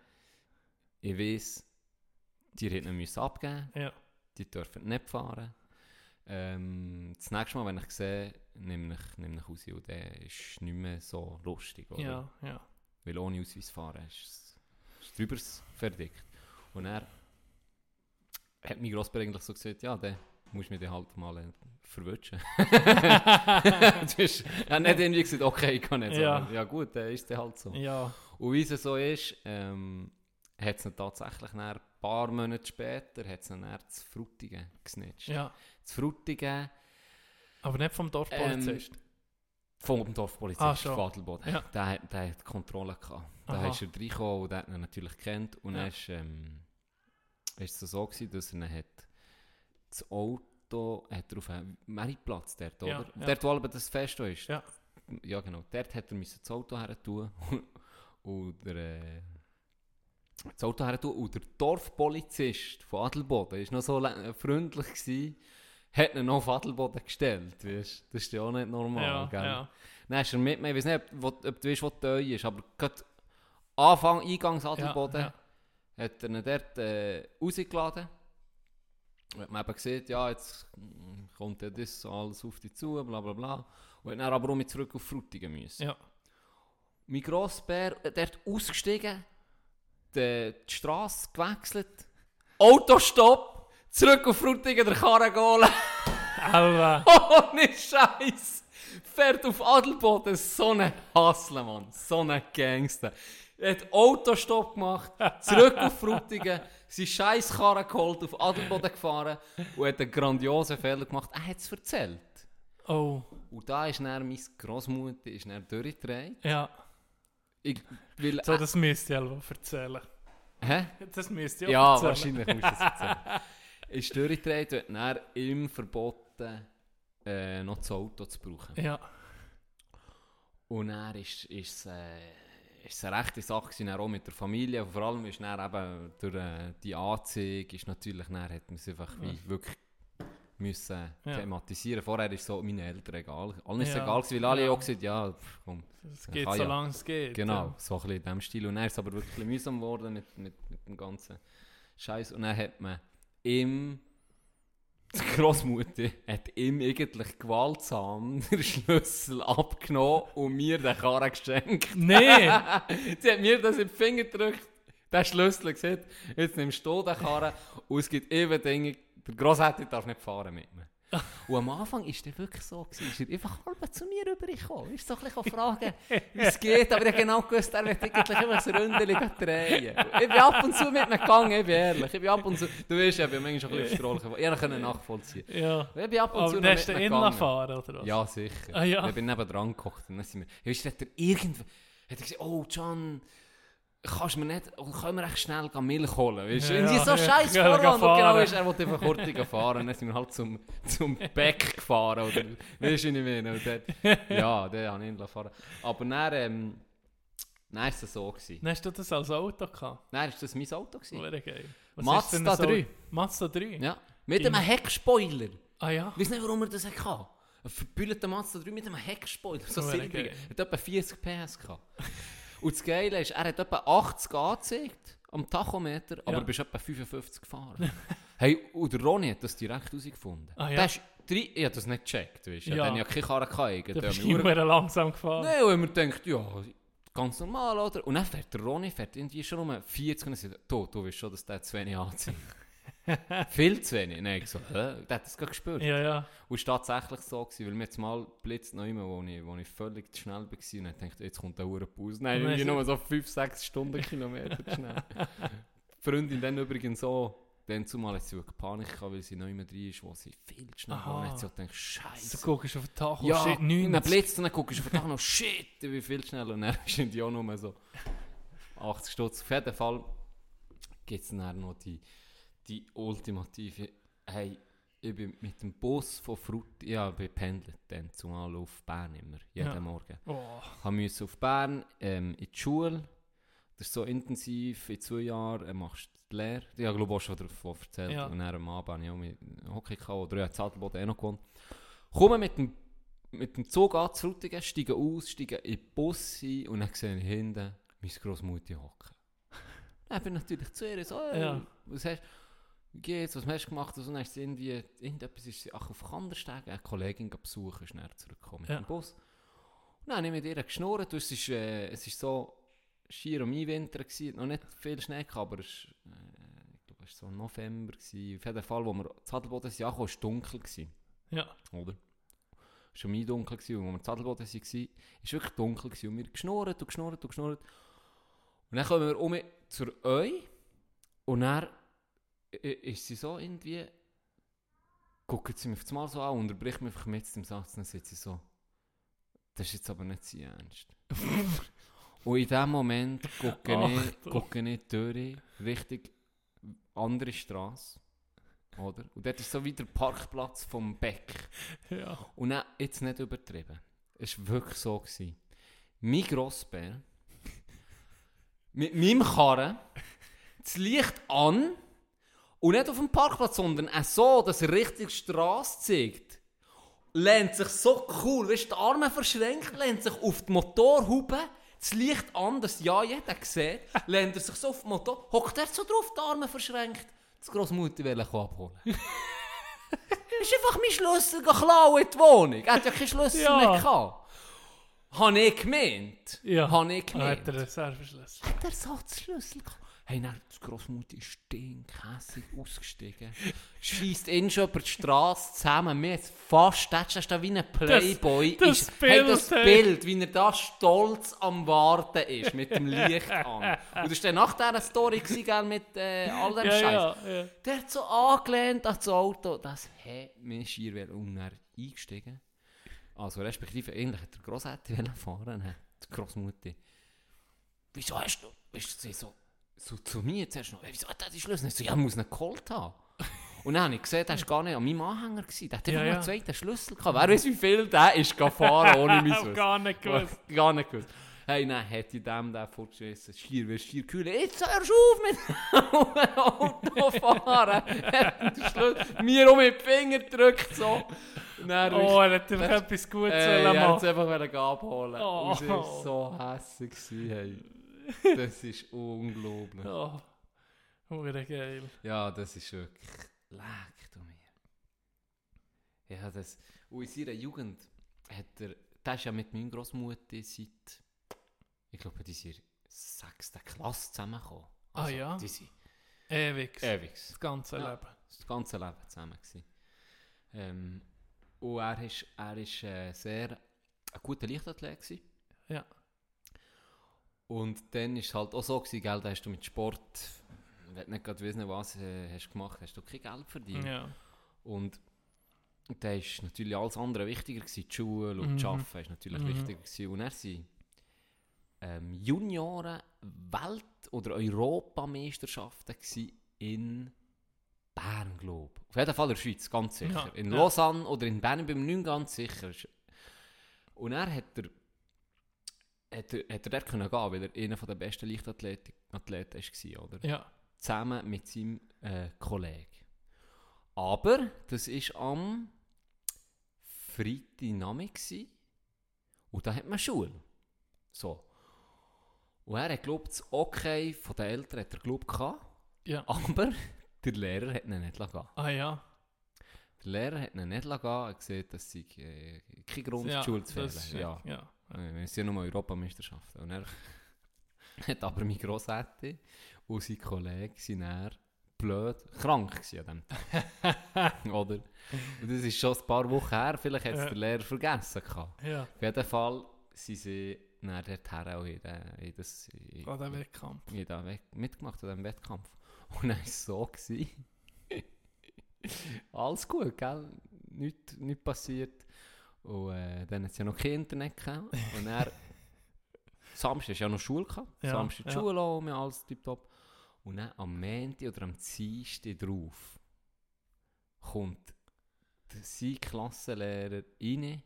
Ich weiss, die hätten ihn müssen abgeben ja, die dürfen nicht fahren. Ähm, das nächste Mal, wenn ich sehe, nehme ich, nehme ich raus und der ist nicht mehr so lustig. Oder? ja, ja. Weil ohne Ausweis fahren ist es drüber verdickt. Und er hat mein Grossbär eigentlich so gesagt, ja, dann musst mich dann halt mal äh, verwutschen. [laughs] das ist, er hat nicht irgendwie gesagt, okay, ich kann nicht. Ja. sondern, ja gut, dann ist es halt so. Ja, Und wie es so ist, ähm, hat es tatsächlich ein paar Monate später hat es ihn dann zu Frutigen gesnitcht. ja. Zu Frutigen Aber nicht vom Dorfpolizist. vom Dorfpolizist Ah, schon. von Adelboden. Ja. Der, der hat die Kontrolle gehabt. Da ist er reingekommen und der hat ihn natürlich kennt. Und Ja. dann ist, ähm, ist es so gewesen, dass er hat das Auto hat er auf einen Mariplatz dort, oder? ja. Dort, wo aber das Fest ist. Ja. Ja, genau. Dort hat er das Auto her tun. [laughs] und der, äh, das Auto her tun. Und der Dorfpolizist von Adelboden war noch so äh, freundlich gewesen, ihn noch auf Adelboden gestellt. Weißt? Das ist ja auch nicht normal. ja, gell? ja, Dann ist er mit mir, ich weiß nicht, ob, ob du weißt, wo die Teu ist, aber gerade Anfang, Eingangs ja, Adelboden, ja. hat er ihn dort äh, rausgeladen. Hat man eben gesehen, ja, jetzt mm, kommt ja das alles auf dich zu, bla bla bla. Und hat dann aber auch mit zurück auf Frutigen müssen. Ja. Mein Grossbär, dort ausgestiegen, die, die Straße gewechselt, Autostopp, zurück auf Frutigen, der Karren geholt. Alva. [laughs] Ohne Scheiß! Fährt auf Adelboden, so ein Hassler, Mann. So ein Gangster. Er hat Autostopp gemacht, [laughs] zurück auf Frutigen, seine scheiß Karre geholt, auf Adelboden gefahren und hat einen grandiosen Fehler gemacht. Er hat es erzählt. Oh, Und da ist dann meine Großmutter ist dann durchgedreht. ja. Ich will... So, das müsst ihr ja erzählen. Hä? Das müsst ihr Ja, erzählen. wahrscheinlich musst du das erzählen. [laughs] ist durchgedreht hat dann ihm verboten, äh, noch das Auto zu brauchen. Ja, Und er ist, ist, äh, ist eine rechte Sache gewesen, auch mit der Familie. Und vor allem ist dann eben durch äh, die Anzeige ist natürlich, dann hat man es einfach wie wirklich müssen Ja. thematisieren. Vorher ist so meine Eltern egal. Allen ist es Ja. egal, weil alle Ja. auch gesagt ja, pff, komm. es Ja, geht so ja. lange es geht. Genau, so ein bisschen in diesem Stil. Und dann ist aber wirklich mühsam geworden mit, mit, mit dem ganzen Scheiß. Und dann hat man ihm, die Großmutter, hat ihm eigentlich gewaltsam [laughs] den Schlüssel abgenommen und mir den Karren geschenkt. Nee! [laughs] Sie hat mir das in die Finger gedrückt, den Schlüssel gesagt, jetzt nimmst du den Karren und es gibt eben Dinge, der Grossvater darf nicht fahren mit mir. Und am Anfang war der wirklich so, gewesen, ist er einfach halb zu mir rübergekommen. Ist so ein bisschen fragen, wie es geht, aber ich habe genau gewusst, er wird eigentlich immer das Ründchen drehen. Ich bin ab und zu mit ihm gegangen, ich bin ehrlich. Ich bin ab und zu, du weißt, ich bin manchmal ein bisschen auf. Ich konnte nachvollziehen. ja. Ich bin ab und zu Aber noch dann mit ihn gegangen. fahren, oder was? Ja, sicher. Ah, ja. Ich bin neben dran gekocht und dann sind wir... Ja, weißt hat er irgendwo... Hat er gesagt, oh John, kannst du mir nicht... oder Können wir echt schnell Milch holen? Weißt du, Ja, irgendwie so ja, scheiß gehen Vorwand. Fahren. genau ist, er wollte einfach kurz fahren. Und dann sind wir halt zum, zum [laughs] Beck gefahren. Oder, weißt du, was ich meine? Und dort, ja, den habe ich ihn fahren Aber dann... Ähm, dann war es so. Gewesen. Dann hast du das als Auto gehabt? Dann war das mein Auto. Gewesen. Wäre geil. Was Mazda ist denn so- 3. Mazda 3? Ja. Mit einem Heckspoiler. Ah ja? Ich weiß nicht, warum er das hatte. Ein verbüllter Mazda 3 mit einem Heckspoiler. So Oh, silbrig. Er hat etwa 40 PS gehabt. Und das Geile ist, er hat etwa 80 angezeigt am Tachometer, aber Ja. du bist etwa 55 gefahren. [laughs] hey, und der Ronny hat das direkt herausgefunden. Ah, ja. Drei, ich habe das nicht gecheckt, weißt du. Ja. Dann ja keine Karre gehabt. Du bist immer langsam gefahren. Nein, und man denkt, ja, ganz normal, oder? Und dann fährt der Ronny fährt irgendwie schon um 40 und sagt du, du weißt schon, dass der zu wenig anzeigt. [laughs] Viel zu wenig. Nein, ich so, hä? Der hat das gerade gespürt. Ja, ja. Und es war tatsächlich so, gewesen, weil mir jetzt mal blitzt noch immer, wo ich, wo ich völlig zu schnell war und ich dachte, jetzt kommt der Uhrenpause. Nein, Und dann irgendwie nur so 5, 6 Stundenkilometer zu schnell. Die [laughs] Freundin dann übrigens so, dann zumal hat sie wirklich Panik gehabt, weil sie noch immer drin ist, wo sie viel zu schnell war. Und hat sie auch gedacht, Du Scheiße. guckst auf den Tag, oh Ja, shit, und dann 90. blitzt und dann guckst du auf den Tag noch, shit, ich bin viel schneller. Und dann [laughs] sind die auch nur so 80 Stutz. Auf jeden Fall gibt es dann noch die, die ultimative, hey, ich bin mit dem Bus von Frut, ja, ich bin pendelt dann zumal auf Bern immer, jeden Ja. Morgen. Oh, Ich musste auf Bern ähm, in die Schule, das ist so intensiv, in zwei Jahren äh, machst du die Lehre. Ich habe glaube auch schon davon erzählt. Ja. Und dann am Abend habe ich auch mit Hockey gehabt, oder ja, Zadelboden eh noch gewohnt. Komme mit dem, mit dem Zug an zu Frutigen, steige aus, steige in den Bus ein und dann sehe ich hinten meine Großmutter hocken. [laughs] Dann bin ich natürlich zu ihr so, Ja. was hast geht's, was hast du gemacht? Und dann ist sie irgendwie, irgendetwas ist sie ach, auf Kandersteg, eine Kollegin besuchen, ist dann zurückgekommen mit Ja. dem Bus. Und dann habe ich mit ihr geschnurrt, es ist, äh, es ist so schier um Winter gewesen, noch nicht viel Schnee gehabt, aber es ist, äh, ich glaube, es war so November gewesen. Auf jeden Fall, wo wir zu Adelboden sind, angekommen, war es dunkel gewesen, ja. oder? Es war schon dunkel gewesen, und wo wir zu Adelboden waren, war es wirklich dunkel gewesen. Und wir geschnurrt und geschnurrt und geschnurrt. Und dann kommen wir um zur Eu und dann ist sie so irgendwie, guckt sie mich auf Mal so an, unterbricht mich einfach mit dem Satz, dann sagt sie so, das ist jetzt aber nicht sein Ernst. [laughs] und in dem Moment gucke ich, gucke ich durch, Richtung andere Straße. Oder? Und dort ist so wie der Parkplatz vom Beck. ja. Und dann, jetzt nicht übertrieben. Es war wirklich so. Gewesen. Mein Grossbär mit meinem Karren das Licht an und nicht auf dem Parkplatz, sondern auch so, dass er Richtung Straße zeigt. Lehnt sich so cool, weißt du, die Arme verschränkt, lehnt sich auf die Motorhaube, das Licht an, dass ja jeder sieht, [laughs] lehnt er sich so auf die Motor, hockt er so drauf, die Arme verschränkt, das Grossmutter will ihn abholen. [laughs] ist einfach mein Schlüssel geklaut in die Wohnung. Er hat ja keinen Schlüssel Ja. mehr gehabt. Habe ich gemeint. Ja. Habe ich Ah, hat gemeint. der Reserveschlüssel. Hat er so den Schlüssel gehabt? Hey, dann, die Grossmutter ist stinkhässig ausgestiegen. Schießt ihn schon über die Straße zusammen. Mir jetzt fast, das ist da wie ein Playboy. das ist, hey, Bild, das hey. Bild, wie er da stolz am Warten ist, mit dem Licht an. Und das war nach dieser Story, gewesen, mit äh, all dem Ja, Scheiß. ja, ja. Der hat so angelehnt an das Auto. Das hat mich schier eingestiegen. Also respektive, eigentlich hat der [laughs] wollen fahren, die Grossmutter. Wieso hast du, weißt du, so, so zu mir zuerst noch, «Hey, wieso hat er die Schlüssel? Ich so, ja, ich muss ihn geholt haben. Und dann habe ich gesehen, der war gar nicht an meinem Anhänger. Gewesen. Der hat einfach Ja, nur ja. einen zweiten Schlüssel gehabt. Wer weiß, wie viel der ist gefahren, [laughs] ohne mich Hab gar nicht gewusst. Gar nicht gewusst. Hey, dann hätte ich dem den fortgeschissen. Schier, wie schier kühlen. Jetzt hörst du auf mit. [laughs] Hat den Schlüssel mir um den Finger gedrückt. So. Dann Oh, er hat einfach etwas Gutes wollen ich machen. wollte es einfach abholen. Oh. Und sie war so hässlich. Hey. Das ist unglaublich. Oh, hure geil. Ja, das ist wirklich. Leck du mir. Ja, das. Und in seiner Jugend hat er. Der ist ja mit meiner Großmutter seit. Ich glaube, die sind sechsten Klasse zusammengekommen. Ah, ja? Die sind Ewig. ewig. Das ganze Ja. Leben. Das ganze Leben zusammen. Gewesen. Ähm, und er ist, er ist äh, sehr ein guter Leichtathlet. Gewesen. Ja. Und dann war es halt auch so, gewesen, gell, da hast du mit Sport, wenn du nicht gerade wissen, was äh, hast du gemacht hast, du kein Geld verdient. Ja. Und da ist natürlich alles andere wichtiger gewesen. Die Schule und Mhm. das Arbeiten ist natürlich Mhm. wichtiger gewesen. Und er sind ähm, Junioren Welt- oder Europameisterschaften in Bern, glaube ich. Auf jeden Fall in der Schweiz, ganz sicher. Ja, In. Lausanne oder in Bern, ich bin mir nicht ganz sicher. Und er hat er, hat er, hat er dort können gehen, weil er einer der besten Leichtathleten Athleten war, oder? Ja. zusammen mit seinem äh, Kollegen. Aber das war am Freitagnachmittag und da hat man Schule. So. Und er hat glaubt, das Okay von den Eltern hat er glaubt gehabt, Ja. aber [laughs] der Lehrer hat ihn nicht lassen. Ah ja. Der Lehrer hat ihn nicht lassen. Er gesehen, dass sie äh, kein Grund ja die Schule zu fehlen. Ja. ja. Äh, Es sind nur Europameisterschaften. Und er [laughs] hat aber mein Grossetti und sein Kollege sind dann blöd krank gewesen an diesem Tag. [laughs] Oder? Und das ist schon ein paar Wochen her, vielleicht hat es Ja. der Lehrer vergessen. Gehabt. Ja. Auf jeden Fall sind sie dann dorthin auch in, den, in, das, in, An den Wettkampf. in den Wett- mitgemacht an diesem Wettkampf. Und dann war es so. Gewesen. [laughs] Alles gut, gell? Nichts nicht passiert. Und äh, dann hat es ja noch kein Internet gehabt. Und er [laughs] Samstag du ja noch Schule gehabt. Ja, Samstag die ja. Schule wir alles tipptopp. Und dann am Montag oder am Dienstag drauf kommt sein Klassenlehrer rein.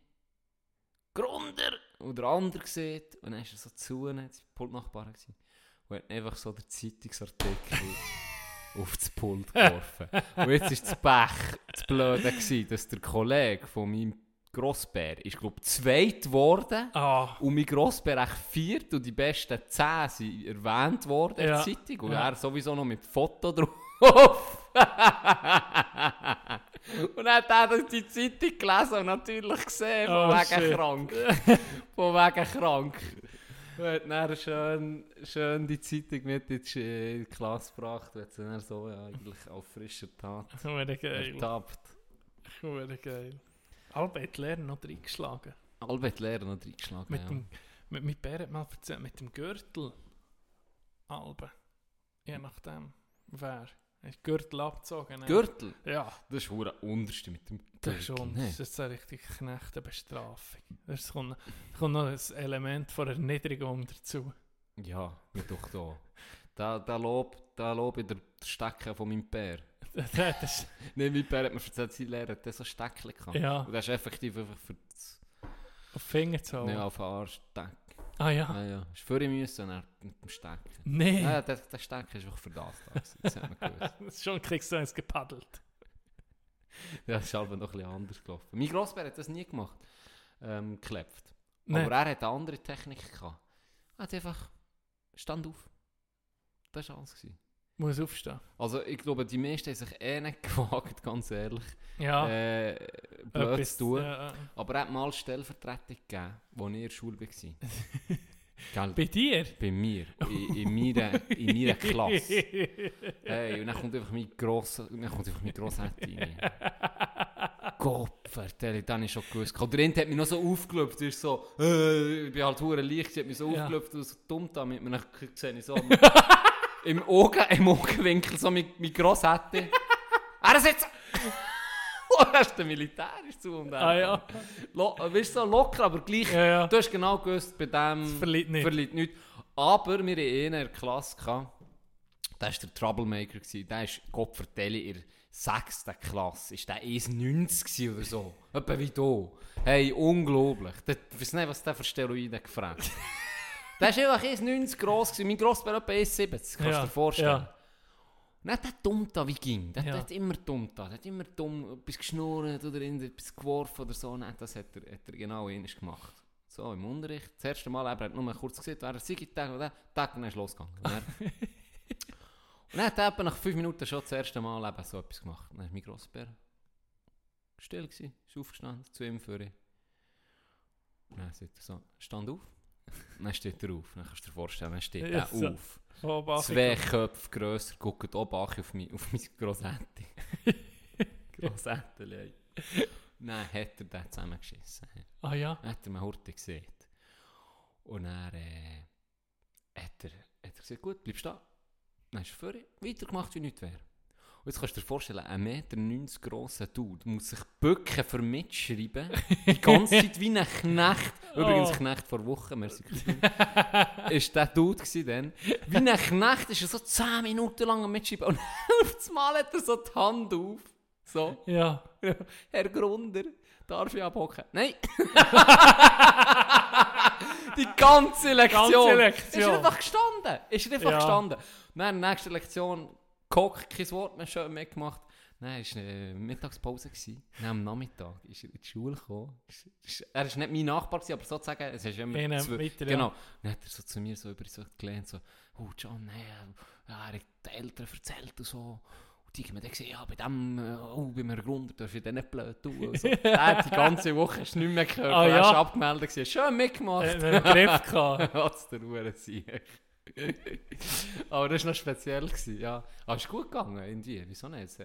Grunder! Und der andere sieht. Und dann ist er so zu das war Pultnachbarn. gewesen, Und hat einfach so den Zeitungsartikel [laughs] auf das Pult geworfen. Und jetzt ist das Pech, das Blöde gewesen, dass der Kollege von meinem Grossbär ist, glaube ich, zweit geworden. Ah. Und mein Grossbär echt viert und die besten zehn sind erwähnt worden in Ja. der Zeitung. Und Ja. er sowieso noch mit Foto drauf. [laughs] und dann hat er das die Zeitung gelesen und natürlich gesehen, von Oh, wegen shit. krank. [laughs] von wegen krank. Und hat dann schön, schön die Zeitung mit in die Sch- in die Klasse gebracht. Und hat sie dann so ja, eigentlich auf frischer Tat [laughs] Hure geil. ertappt. Hure geil. Die Lehrer noch reingeschlagen. Albert Lehrer noch reingeschlagen. Mit ja. dem, mit, mit Bär hat mal erzählt, mit dem Gürtel. Alba. Je nachdem, wer. Den Gürtel abgezogen. Gürtel? Ja, Das ist hure unterste mit dem das ist Gürtel, schon. ne? Das ist eine richtig knechte Bestrafung. Es kommt, kommt noch ein Element von Erniedrigung dazu. Ja, mir doch da. Da, da lob, da lob ich den Stecken von meinem Bär. [laughs] das Nein, mein Bär hat mir erzählt, sein Lehrer hat so Steckchen gehabt. Ja. Und das ist effektiv einfach für das, auf Finger zu hauen. auf den Arsch stecken. Ah ja. Ja, ja. Ist ihn müssen, mit dem Stecken. Nee. Ja, der, der Stecken ist einfach für das da. Das hat man gewusst. [laughs] Das ist schon kriegst du eins gepaddelt. Das ist aber noch ein bisschen anders gelaufen. Mein Grossbär hat das nie gemacht. Ähm, geklebt. Nee. Aber er hat eine andere Technik gehabt. Er hat einfach Stand auf. Das war alles. Gewesen. Muss aufstehen. Also ich glaube, die meisten haben sich eh nicht [laughs] gewagt, ganz ehrlich. Ja. Äh, blöd Etwas- zu tun. ja. Aber er hat mal Stellvertretung gegeben, als ich in der Schule war. [laughs] Bei dir? bei mir, in, in, meiner, in meiner Klasse. [laughs] Hey, und dann kommt einfach mein grosser, dann kommt einfach mein Grosshätte rein. Gott, vertelle, dann ist schon gewusst. Und der hat mich noch so aufgelöpft, ist so, äh, ich bin halt hure leicht, sie hat mich so Ja. aufgelöpft und so dumm da mit mir, dann sehe ich so im, Augen, im Augenwinkel so mein, mein Grosshätte. Er sitzt! [laughs] Und er ist der militärisch zu und Ah ja. Lo, du, so locker, aber gleich. Ja, ja. Du hast genau gewusst, bei dem verliert nicht. verliert nichts. Aber wir hatten einen in der Klasse, gehabt, der war der Troublemaker. gewesen. Der ist, Gott vertelle, in der sechsten Klasse. Ist der 1,90 gewesen oder so. Etwa wie du. Hey, unglaublich. Ich weiß nicht, was der für Steroide gefragt hat. [laughs] Der ist einfach 1,90 gross gewesen. Mein Gross war etwa 1,70. Kannst du Ja, dir vorstellen? ja. Und dann der dumm da wie ging. Der, Ja. der hat immer dumm da. Der hat immer dumm etwas geschnurrt oder etwas geworfen oder so. Nein, das hat er, hat er genau ähnlich gemacht. So, im Unterricht. Das erste Mal, er hat nur mal kurz gesehen, er sei, Tag, oder Tag, dann ist losgegangen. Und dann, [laughs] und dann hat er nach fünf Minuten schon das erste Mal eben so etwas gemacht. Dann ist mein Grossbär still gewesen, ist aufgestanden, zu ihm. Und dann sagt er so, stand auf. Dann steht er auf. Dann kannst du dir vorstellen, dann steht er so. auf. Bach, Zwei Köpfe grösser, guckt oben auf mein, auf mein Grossetti. [laughs] Grossetti. Dann hat er den zusammengeschissen. Ah ja. Hat er mir heute gesehen. Und dann äh, hat, er, hat er gesagt, gut, bleibst da. Dann ist er vorher weitergemacht, wie nichts wäre. Und jetzt kannst du dir vorstellen, ein Meter 90 grosser Dude muss sich bücken für mitschreiben. Die ganze Zeit wie ein Knecht. [laughs] Übrigens, Oh. Knecht vor Wochen, merci. ist der Dude gewesen dann. Wie ein Knecht ist er so 10 Minuten lang am Mitschreiben. Und [laughs] auf das Mal hat er so die Hand auf. So. Ja. [laughs] Herr Grunder, darf ich abhocken? Nein! Die ganze Lektion! Ganze Lektion. Ist er einfach gestanden! Ist er einfach Ja. gestanden! Dann, nächste Lektion, gehockt, kein Wort mehr schön mitgemacht. Dann war eine Mittagspause. Gewesen. Dann am Nachmittag ist er in die Schule gekommen. Er war nicht mein Nachbar, gewesen, aber sozusagen, es ist immer Einer zwei- weiter, ja. Genau. Dann hat er so zu mir so über so gelernt, so, oh John, äh, ja, er hat den Eltern erzählt und so. Und die haben mir dann gesagt, ja, bei dem, äh, oh, bei mir Grund, darfst du den nicht blöd tun. Und so. [laughs] Er hat die ganze Woche hast du nicht mehr gehört, er ja. ist abgemeldet gewesen. Schön mitgemacht. Äh, einen Griff gehabt. [laughs] Was der Uhr sein. [laughs] Aber das war noch speziell. Gewesen, ja. Aber es ist gut gegangen, irgendwie. Wieso nicht?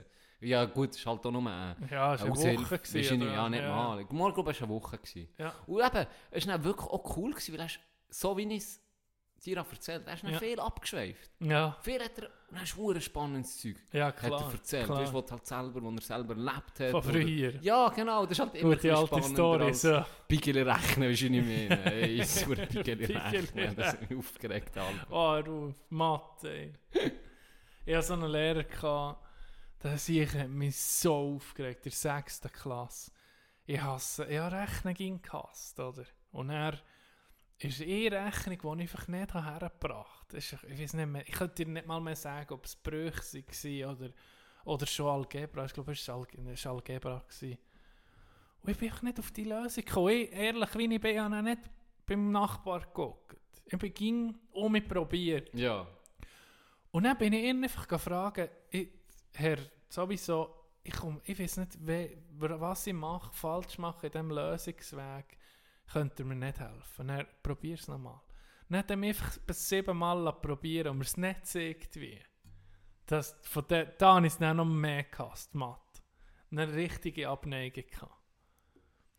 Ja, gut, es ist halt auch nur ein. Ja, es eine. Woche. Gewesen, oder? Ja, nicht mal. Morgen, glaube ich, war eine Woche. Gewesen. Ja. Und eben, es war wirklich auch cool, gewesen, weil ist, so wie ich es dir erzählt er ist dann Ja. viel abgeschweift. Ja, Viel hat er, dann ist verdammt spannendes Zeug. ja Hat klar. er erzählt, klar. weißt du, was halt selber, wo er selber erlebt hat. Von oder- früher. Ja, genau, das ist halt immer Gute ein alte Story. So. Bigeli rechnen, weisst du nicht mehr. [laughs] Ey, ein Bigeli Bigeli rechnen, das hat mich [laughs] aufgeregt. Alter. Oh, Ruf, Mathe, ey. ich hatte so einen Lehrer, gehabt, der sich hat mich so aufgeregt, in der sechsten Klasse. Ich hasse, ich habe Rechnen gehasst, oder? Und er ist eh Rechnung, die ich einfach nicht hergebracht habe. Ich weiß nicht mehr, ich könnte dir nicht mal mehr sagen, ob es Brüche waren oder, oder schon Algebra. Ich glaube, es war Algebra. Gewesen. Und ich bin einfach nicht auf die Lösung gekommen. Ich, ehrlich, wie ich bin, habe ich nicht beim Nachbar geguckt. Ich bin ging um mich probiert. Ja. Und dann bin ich ihn einfach gefragt, Herr, sowieso, ich, komm, ich weiß nicht, we, was ich mache, falsch mache in diesem Lösungsweg, könnt ihr mir nicht helfen. Dann probier es nochmal. Dann hat er mich einfach bis siebenmal probieren und mir es nicht zeigt wie. Das, von de, da habe ich es dann noch mehr gehasst, Mathe. Eine richtige Abneigung gehabt.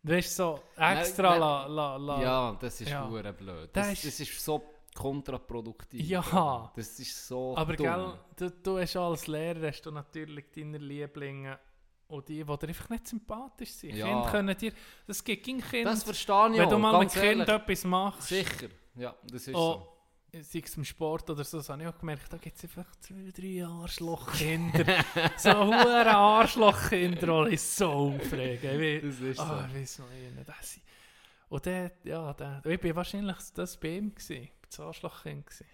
Weißt so extra Nein, la, la, la. Ja, das ist Ja. blöd. Das Das, ist- das ist so kontraproduktiv. Ja. Das ist so Aber dumm. gell, du, du hast als Lehrer hast du natürlich deine Lieblinge und die, die dir einfach nicht sympathisch sind. Ja. Kinder können dir, das gibt kein Kind, Das verstehe ich wenn du mal mit Kind etwas machst, Sicher. Ja, das ist oh, sei es im Sport oder so, das habe ich auch gemerkt, da gibt es einfach zwei, drei Arschlochkinder. [laughs] so hohe Arschlochkinder, die ich so aufregen. Ich so. Das ist Ah, so. ich weiß noch nicht. Das sind- Und der, ja, der, ich bin wahrscheinlich das bei ihm gewesen, das Arschlochkind gewesen.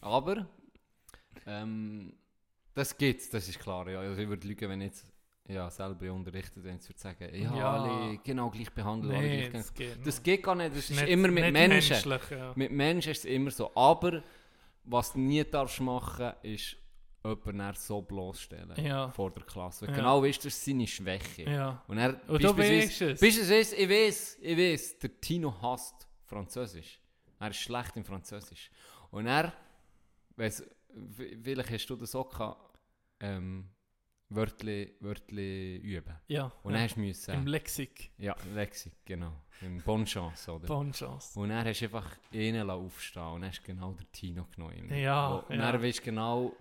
Aber, ähm, das gibt's, das ist klar. Ja. Also ich würde lügen, wenn ich jetzt ja, selber unterrichtet wenn würde sagen, ja, Ja. alle genau gleich behandeln. alle Nee, gleich das geht das geht gar nicht. Das ist, Nicht- immer mit Menschen. ja. Mit Menschen ist es immer so. Aber was du nie darfst machen, ist jemanden so bloßstellen Ja. vor der Klasse. Weil Ja. Genau weißt du, das ist seine Schwäche. Ja. Und, er, Und du weisst es. Beispielsweise, ich weiß, ich weiß, der Tino hasst Französisch. Er ist schlecht im Französisch. Und er, weiss, vielleicht hast du das auch gehabt, ähm, Wörtli, Wörtli üben. Ja. Und ja. dann hast du müssen, Im Lexik. ja, Lexik, genau, im Bonne Chance, oder? Bonne Chance. Und dann hast du einfach lassen aufstehen und dann hast du genau den Tino genommen. Ja, Und ja. dann weisst du genau,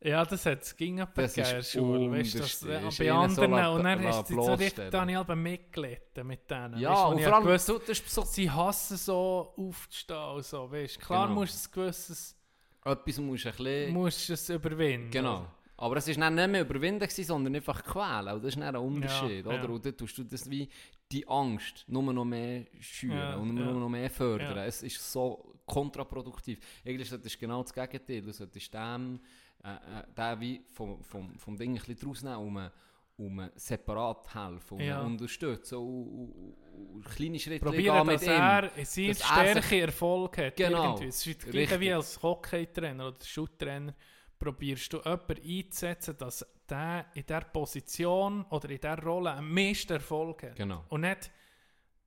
Ja, das hat es ging aber Das in Schule. Weißt du, das, bei so anderen. la- und dann hast du so richtig. Daniel mitgelitten mit denen. ja, weißt, und ich vor allem, gewusst, du, das ist so, sie hassen so aufzustehen. und So, weißt. Klar Genau. musst du es gewisses, etwas musst du ein bisschen... musst du es überwinden. Genau. Aber es war dann nicht mehr überwinden, gewesen, sondern einfach quälen. Und das ist dann ein Unterschied. Ja, oder? ja. Und dann tust du das wie die Angst nur noch mehr schüren Ja, und nur noch mehr fördern. Es ist so kontraproduktiv. Eigentlich solltest du genau das Gegenteil. Du solltest dem, äh, äh, den wie vom, vom, vom Ding ein bisschen draus nehmen, um, um separat helfen, um Ja. unterstützen und, und, und kleine Schritte Probieren, mit dass ihm. er in seiner er Stärke Erfolg hat. Genau. Irgendwie. Es ist das gleiche wie als Hockeytrainer oder Schutttrainer. Probierst du jemanden einzusetzen, dass der in dieser Position oder in dieser Rolle am meisten Erfolg hat. Genau. Und nicht,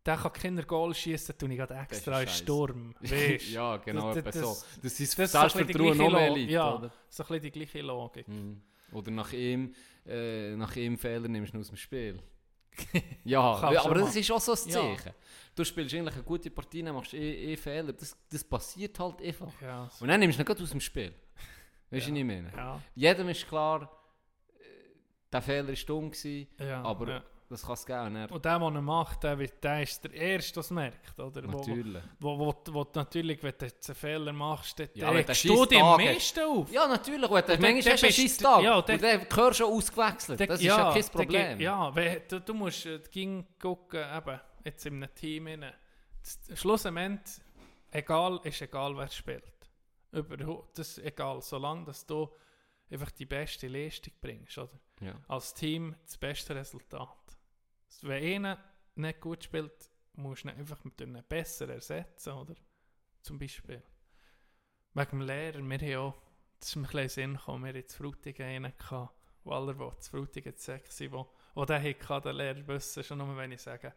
der kann keine Goal schießen, tue ich gerade extra in scheisse. Sturm. Weißt? [laughs] ja, genau, Das- das- so. Das ist das Selbstvertrauen noch mehr Leute, ja. oder? So ein bisschen die gleiche Logik. Mhm. Oder nach ihm, äh, nach ihm Fehler nimmst du aus dem Spiel. [laughs] ja, ja, aber das ist auch so ein Ja. Zeichen. Du spielst eigentlich eine gute Partie, dann machst eh, eh Fehler. Das, das passiert halt einfach. Ja, so- Und dann nimmst du ihn gerade aus dem Spiel. Weißt du, Ja. was ich meine? ja, Jedem ist klar, äh, der Fehler war dumm, gewesen, ja, aber ja. das kann es geben. Und er- Und der, der ihn macht, der, wird, der ist der Erste, der es merkt. Oder? Wo, Natürlich. wo, wo, wo du natürlich, wenn du jetzt einen Fehler machst, dann Ja, wenn du regst du dich am meisten auf. Ja, natürlich. Und Und dann- manchmal hast du einen du- ja, und dann- gehörst du schon ausgewechselt. Der- Das ist ja kein Problem. Ja, wenn, du, du musst äh, ging gucken, eben, jetzt in einem Team Schlussendlich, egal, ist egal, wer spielt. Über, das ist egal, solange dass du einfach die beste Leistung bringst, oder? Ja. Als Team das beste Resultat. Wenn einer nicht gut spielt, musst du ihn einfach mit einem besser ersetzen, oder? Zum Beispiel. Wegen dem Lehrer, wir haben auch, das ist mir ein bisschen Sinn gekommen, wir hatten in Frutigen einen wo alle, die in Frutigen sechs sind, wo, der hatte, der Lehrer wissen, schon nur wenn ich sage,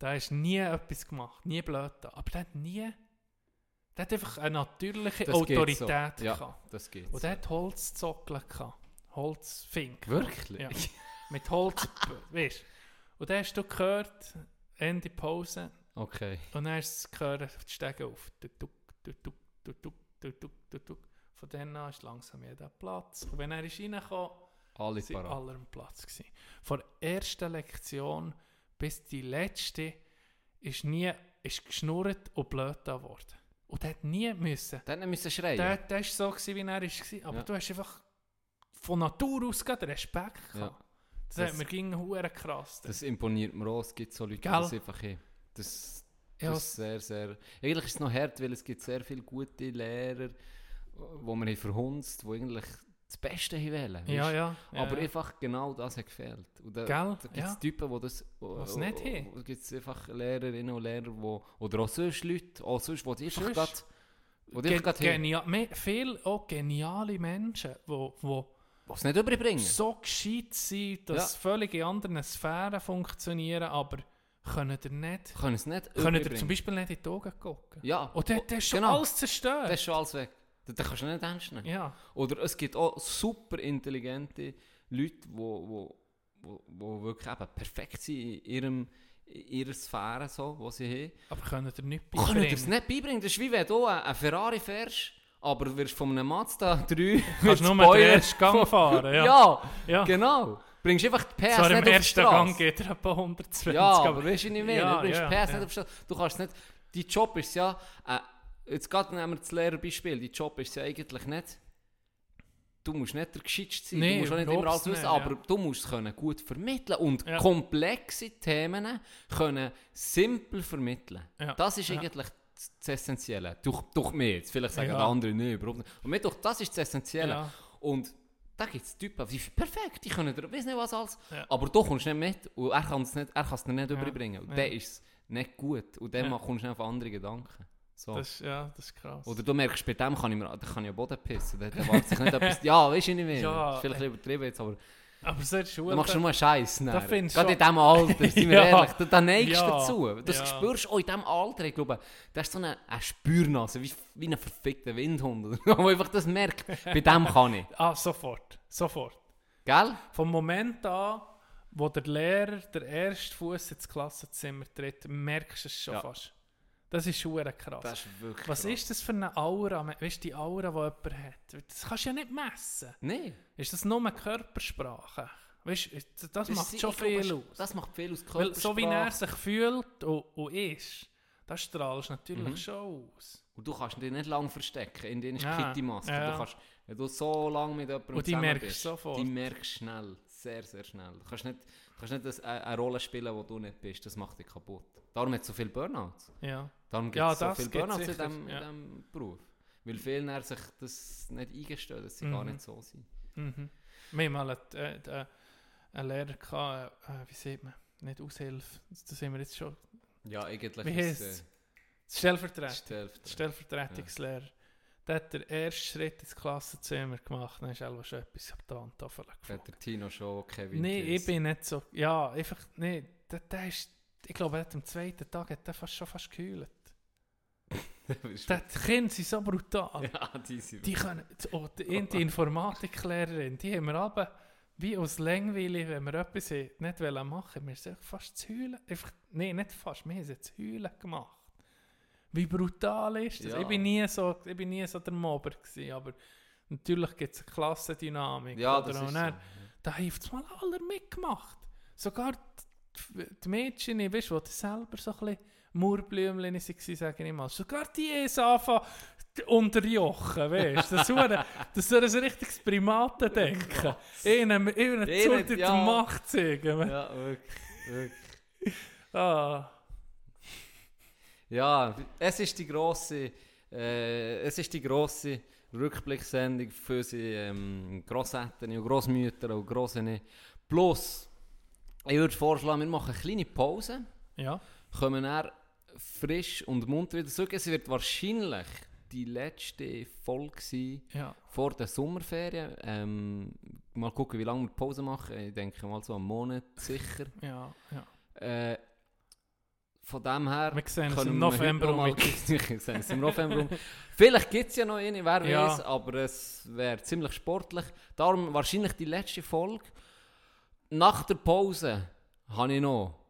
der hat nie etwas gemacht, nie blöd da, aber der hat nie, der hat einfach eine natürliche das Autorität so. ja. Das geht Und der so. hat Holzzockeln gehabt. Holzfink. Wirklich? Ja. [laughs] Mit Holz, weißt Und dann hast du gehört, Ende Pause. Okay. Und dann hast du gehört, die Stege auf. Von dann an ist langsam jeder Platz. Und wenn er ist reingekommen, alle sind am Platz gewesen. Von der ersten Lektion bis die letzte ist nie ist geschnurrt und blöd geworden. Und der hat nie müssen. Dann müssen schreien. Der, der ist so gewesen, wie er war. Aber Ja. du hast einfach von Natur aus gerade Respekt Ja. gehabt. Das, Das- hat mir ging hure krass. Das imponiert mir auch. Es gibt so Leute, die Gell? das einfach hin. Das, Ja, das ist sehr, sehr... Eigentlich ist es noch hart, weil es gibt sehr viele gute Lehrer, wo man haben verhunzt, die eigentlich das Beste wollen. ja, ja, ja. Aber ja. einfach genau das hat gefehlt. Und da, da gibt es Ja. Typen, die das... Was nicht haben. Da gibt es einfach Lehrerinnen und Lehrer, wo, oder auch sonst Leute, auch sonst, die einfach gerade... Ge einfach gerade haben, genia me- viel auch geniale Menschen, die wo, wo es nicht überbringen. so gescheit sind, dass Ja. völlig in anderen Sphären funktionieren, aber können ihr nicht, Können es nicht können ihr zum Beispiel nicht in die Augen gucken. Ja. Und der, der ist schon Genau. alles zerstört. Das ist schon alles weg. Da, kannst du nicht ernst nehmen. ja. Oder es gibt auch super intelligente Leute, die wo, wo, wo, wirklich eben perfekt sind in ihrem, ihrer Sphäre, so, wo sie haben. aber können ihr nicht Können beibringen. dir das nicht beibringen? Das ist wie wenn du einen Ferrari fährst, aber du wirst von einem Mazda [laughs] 3 Kannst nur den ersten Gang fahren, ja. [laughs] Ja, Ja. genau. Bringst einfach die PS Zwar nicht im auf die ersten Straße. Gang geht er etwa 120, Ja, aber weißt du, ich meine? Ja, du bringst ja, die PS nicht auf die Straße. Du kannst nicht... Dein Job ist ja... Jetzt gerade nehmen wir das Lehrerbeispiel. Dein Job ist ja eigentlich nicht... Du musst nicht der Gescheitste sein, Nee, du musst auch nicht immer alles wissen, aber ja. du musst es können gut vermitteln und Ja. komplexe Themen können simpel vermitteln. Ja. Das ist eigentlich das Essentielle. Durch, durch mich jetzt. Vielleicht sagen anderen nicht, überhaupt nicht. Und mir doch, das ist das Essentielle. Und da gibt es Typen, die sind perfekt, die können dir, weiß nicht was alles, aber du kommst nicht mit und er kann es nicht, er dir nicht überbringen. Und Ja. dann ist es nicht gut und dann kommst du auf andere Gedanken. So. Das, ist- ja, das ist krass. Oder du merkst, bei dem kann ich mir, da kann ich am Boden pissen, der wagt sich nicht etwas, [laughs] ja, weißt du nicht mehr, Ja, das ist vielleicht bisschen übertrieben jetzt, aber Aber so Schule... Du machst nur einen Scheiß. Da findest Gerade in diesem Alter, sind wir [laughs] Ja. ehrlich. Da, da neigst du Ja. dazu. Das Ja. spürst du auch in diesem Alter. Ich glaube, das ist so eine, eine Spürnase, wie, wie ein verfickter Windhund. [laughs] Wo einfach das merkt. Bei dem kann ich. Ah, sofort. Sofort. Gell? Vom Moment an, wo der Lehrer der erste Fuß ins Klassenzimmer tritt, merkst du es schon Ja. fast. Das ist schon krass. Das ist wirklich Was krass. ist das für eine Aura? Weißt du, die Aura, die jemand hat? Das kannst du ja nicht messen. Nein. Ist das nur Körpersprache? Weißt du, das macht schon ich glaube, viel aus. Das macht viel aus Weil so wie er Körpersprache. sich fühlt und, und ist, das strahlst du natürlich Mhm. schon aus. Und du kannst dich nicht lange verstecken, in denen ist Ja, Kitty-Maske. ja. Du kannst, wenn du so lange mit jemandem Und die zusammen merkst bist, sofort. Die merkst schnell, sehr, sehr schnell. Du kannst nicht, du kannst nicht das, äh, eine Rolle spielen, wo du nicht bist, das macht dich kaputt. Darum hat es so viele Burnouts. Ja. Darum gibt Ja, es so das viele Burnouts in diesem ja. Beruf. Weil viele sich das nicht eingestehen, dass sie gar Mhm. nicht so sind. Mhm. Wir haben mal einen, äh, äh, einen Lehrer gehabt, äh, wie sieht man, nicht Aushilfe, das sind wir jetzt schon, Ja, eigentlich wie ist es es? äh. Stellvertreter. Stellvertretungslehrer. Der hat den ersten Schritt ins Klassenzimmer gemacht, dann ist er schon etwas auf der Handtafel Hat gefunden. der Tino schon Kevin Nein, ich bin nicht so, ja, einfach, nee, der, der ist, ich glaube, er hat am zweiten Tag hat er fast, schon fast gekühlt. Die Kinder sind so brutal. ja, die sind Die können, oh, die, die Informatiklehrerin, die haben wir aber wie aus Längweile, wenn wir etwas nicht wollen machen, wir sind fast zu heulen. Einfach, nein, nicht fast, wir haben sie zu heulen gemacht. Wie brutal ist das? Ja. Ich, bin nie so, ich bin nie so der Mobber gewesen, aber natürlich gibt es eine Klassendynamik. Ja, oder? das ist dann- so. Da hilft es mal alle mitgemacht. Sogar die, die Mädchen, weißt du, die selber so ein bisschen Murblümchen waren, sage ich mal. Sogar die anfangen zu unterjochen, weißt du. Das wäre ein richtiges Primatendenken. Ihnen, zu der ja. Macht zeigen. Ja, wirklich. wirklich. Ah, Ja, es ist die grosse, äh, es ist die grosse Rückblickssendung für unsere ähm, Grosseltern und Grossmütter und Grossene. Plus, ich würde vorschlagen, wir machen eine kleine Pause, ja. kommen dann frisch und munter wieder zurück. Es wird wahrscheinlich die letzte Folge sein ja. vor der Sommerferien. Ähm, mal gucken, wie lange wir Pause machen. Ich denke mal so einen Monat sicher. [laughs] Ja, ja. Äh, von dem her Wir sehen können im wir November noch mal-. [laughs] Wir sehen uns im November um. Vielleicht gibt es ja noch eine, wer Ja. weiß, aber es wäre ziemlich sportlich. Darum wahrscheinlich die letzte Folge. Nach der Pause habe ich noch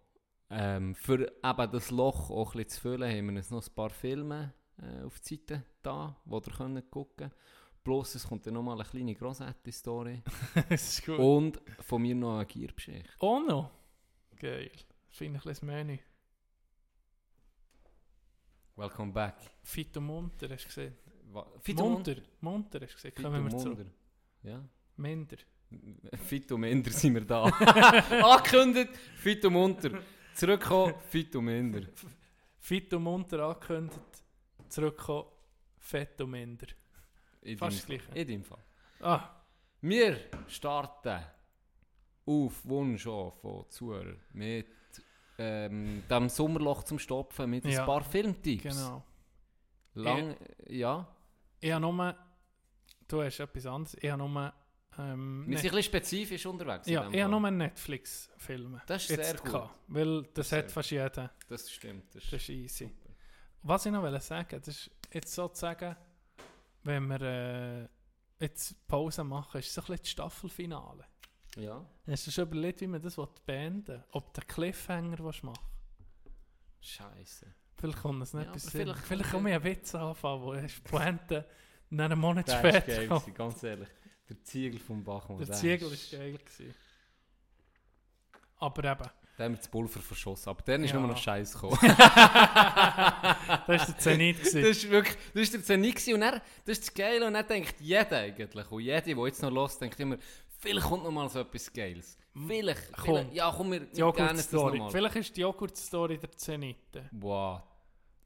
ähm, für eben das Loch auch ein bisschen zu füllen, haben wir uns noch ein paar Filme äh, auf die Seite da, wo ihr könnt gucken Plus es kommt dann nochmal eine kleine Grossetti-Story. [laughs] das ist gut. Und von mir noch eine Giergeschichte. Oh no. Geil. Finde ich ein bisschen Menü. Welcome back. Fit und munter, hast du gesehen? Fito munter. Munter, hast du gesehen? Fito Kommen wir zurück. Munder. Ja. Minder. Fito Minder sind wir da. [laughs] [laughs] Angekündigt, Fito Munter. Zurückkommen, Fito Minder. Fit und munter angekündigt. Zurückkommen. Fett und minder. In Fast das. In deinem Fall. Ah, Wir starten auf Wunsch auch von Zuhörern mit ähm, dem Sommerloch zum Stopfen mit Ja. ein paar Filmtipps. genau. Lang, ja. Ich habe nur... Du hast etwas anderes. Ich habe nur... Ähm, Wir sind ein bisschen spezifisch unterwegs. ja, ich habe nur Netflix-Filme. Das ist sehr gut. gehabt, Weil das, ist hat fast jeder. Das stimmt. Das Das ist easy. Was ich noch sagen, das ist jetzt sozusagen, wenn wir äh, jetzt Pause machen, ist so ein bisschen das Staffelfinale. ja. Hast du schon überlegt, wie man das beenden will? Ob der Cliffhanger willst machen Scheiße. Vielleicht kommt es nicht Ja, bis vielleicht, vielleicht komme ich einen Witz anfangen, wo hast Pointe nach einem Monat Das später kommt. ganz ehrlich. Der Ziegel vom Bachmann. Der der Ziegel ist- war geil. Gewesen. Aber eben, Da haben wir das Pulver verschossen, aber dann ist Ja. nur noch Scheiß [laughs] gekommen. das war der Zenit. [laughs] das gewesen. ist wirklich, das ist der Zenit gewesen. und dann, das ist das Geile und dann denkt jeder eigentlich, und jeder, der jetzt noch los denkt immer, vielleicht kommt noch mal so etwas Geiles. Vielleicht, Komm. vielleicht ja komm, wir, Die wir gerne das nochmal. Vielleicht ist die Joghurt-Story der Zenit. Wow.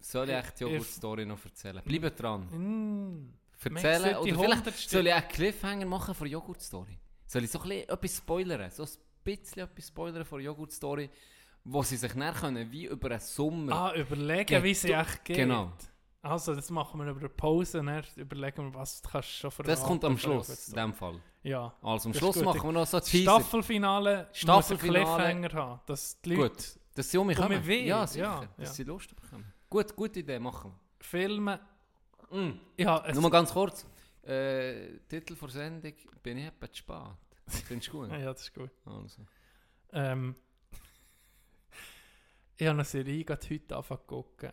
Soll ich echt die Joghurt-Story noch erzählen? Bleibt dran. Mm. Erzählen, oder vielleicht soll ich einen Cliffhanger machen von Joghurt-Story? Soll ich so ein bisschen etwas spoilern? So ein bisschen etwas spoilern von Joghurt-Story, wo sie sich dann können, wie über einen Sommer... Ah, überlegen, Geht wie sie echt geht. Genau. Also, das machen wir über eine Pause dann überlegen wir, was du kannst schon Das kommt am verraten, Schluss, in dem Fall. Ja. Also am Schluss machen wir noch so ein. Staffelfinale, Staffelfinale. muss einen Cliffhanger haben, dass die Leute Gut, dass sie um mich Um kommen. Ja, sicher. ja, dass sie Lust bekommen. Gut, gute Idee, machen wir. Mm. Ja, Nur mal ganz kurz. Äh, Titel der Sendung, bin ich etwa zu spät. Findest du gut? [laughs] ja, das ist gut. Also. Ähm, ich habe eine Serie gerade heute angefangen zu gucken.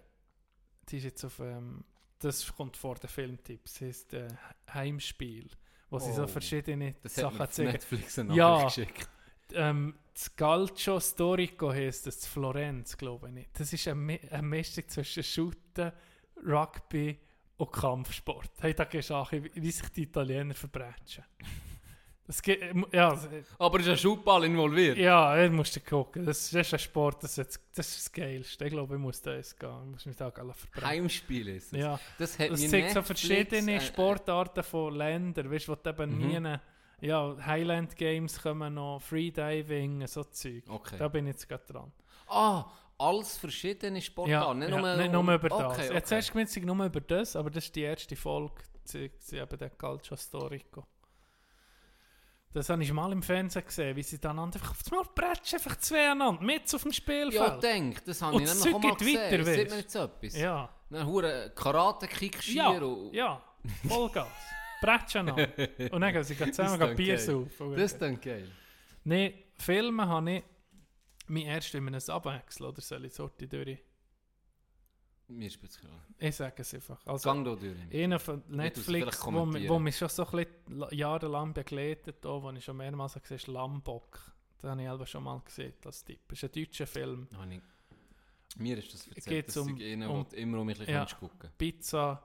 Die ist jetzt auf, ähm, das kommt vor den Filmtipps, das heisst äh, Heimspiel, wo sie so Oh. verschiedene Das hat Sachen auf zeigen. Netflix eine Ja. Geschickt. Ähm, das Calcio Storico heisst das, in Florenz, glaube ich. Das ist eine, Mi- eine Mischung zwischen Shooten, Rugby und Kampfsport. Hey, da gehst du auch, wie sich die Italiener verbrechen. Das geht, ja, Aber ist ein Schubball involviert? ja, er musst du gucken. Das, das ist ein Sport, das, ist- das ist das Geilste. Ich glaube, ich muss das gehen. Ich muss mich da gehen verbrechen. Heimspiel ist das. Ja, Das hat das zeigt so verschiedene äh, Sportarten von Ländern, weißt du, wo du eben Mhm. nie... Ja, Highland Games kommen noch, Freediving, so Zeug. Okay. Da bin ich jetzt gerade dran. Ah, alles verschiedene Ja, Sportarten, nicht ja, nur, nicht nur über das. Okay, okay. Jetzt hast du gemeint, nur über das, aber das ist die erste Folge, sie, sie eben der Calcio Storico. Das habe ich mal im Fernsehen gesehen, wie sie dann einfach auf einmal bretschen, einfach zwei aneinander, mit auf dem Spielfeld. Ja, denk, das habe Und ich nämlich auch mal geht weiter, gesehen. Sieht man jetzt etwas? ja. Dann hure Karate-Kick Ja, schier und... ja, Vollgas. Bretschen an. [laughs] Und dann gehen sie zusammen Bier saufen. Das ist dann geil. Nein, Filme habe ich mein erst in einem Abwechsel, oder soll ich sorti durch? Mir spielt es gerade. Ich sage es einfach. Also, Gang da durch. Einer von Netflix, wo, wo mich schon so ein bisschen la- jahrelang begleitet, auch, wo ich schon mehrmals gesehen habe, ist Lambok. Den habe ich selber schon mal gesehen als Tipp. Das ist ein deutscher Film. Mir ist das erzählt, Geht's dass um- ich einen, um- immer um mich Ja. gucken Pizza,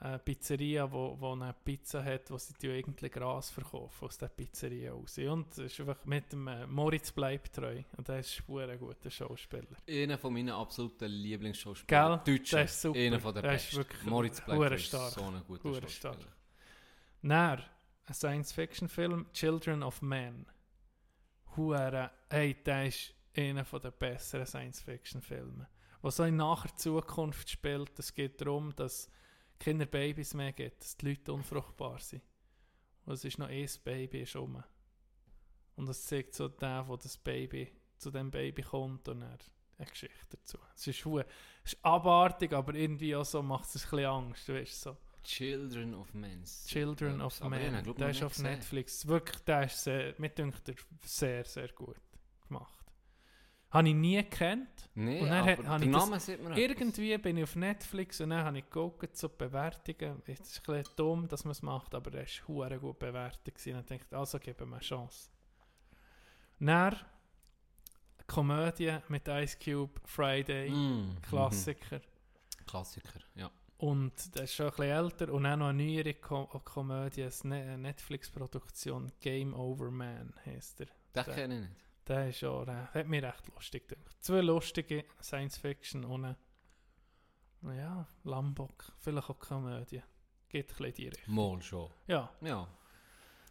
äh, Pizzeria, wo, wo eine Pizza hat, wo sie die irgendwie Gras verkaufen aus der Pizzeria raus. Und es ist einfach mit dem äh, Moritz bleibt treu. Und der ist ein guter Schauspieler. Einer von meinen absoluten Lieblingsschauspieler. Gell? Deutsche. Der ist super. Einer von der besten. wirklich Moritz Bleibtreu ist so ein guter Schauspieler. stark. Dann, ein Science-Fiction-Film, Children of Men. Hure, hey, der ist einer der besseren Science-Fiction-Filme. Was so in naher Zukunft spielt, es geht darum, dass keine Babys mehr gibt, dass die Leute unfruchtbar sind. Und es ist noch ein Baby ist rum. Und es zeigt so der, wo das Baby zu dem Baby kommt und er eine Geschichte dazu. Es ist, es ist abartig, aber irgendwie auch so macht es ein bisschen Angst, du weißt so. Children of Men. Children of Men. Der ist auf gesehen. Netflix. Wirklich, der ist sehr, mir dünkt er sehr, sehr gut gemacht. Habe ich nie gekannt. Nee, Und dann aber hat- habe der ich das Name sieht man Irgendwie bin ich auf Netflix und dann habe ich geguckt, so die Bewertungen. Es ist ein bisschen dumm, dass man es macht, aber er war hure gut bewertet. gewesen. Und ich dachte, also geben wir eine Chance. Dann Komödie mit Ice Cube, Friday, Mm, Klassiker. mhm. Klassiker, ja. Und der ist schon ein bisschen älter. Und dann noch eine neuere Ko Komödie, eine Ne- eine Netflix-Produktion, Game Over Man heisst er. Den Der- kenne ich nicht. Der ist auch, re- hat mir recht lustig gedacht. Zwei lustige Science-Fiction und eine, ja, Lambok, vielleicht auch Komödie. Geht ein bisschen in die Richtung. Mal schon. Ja, Ja.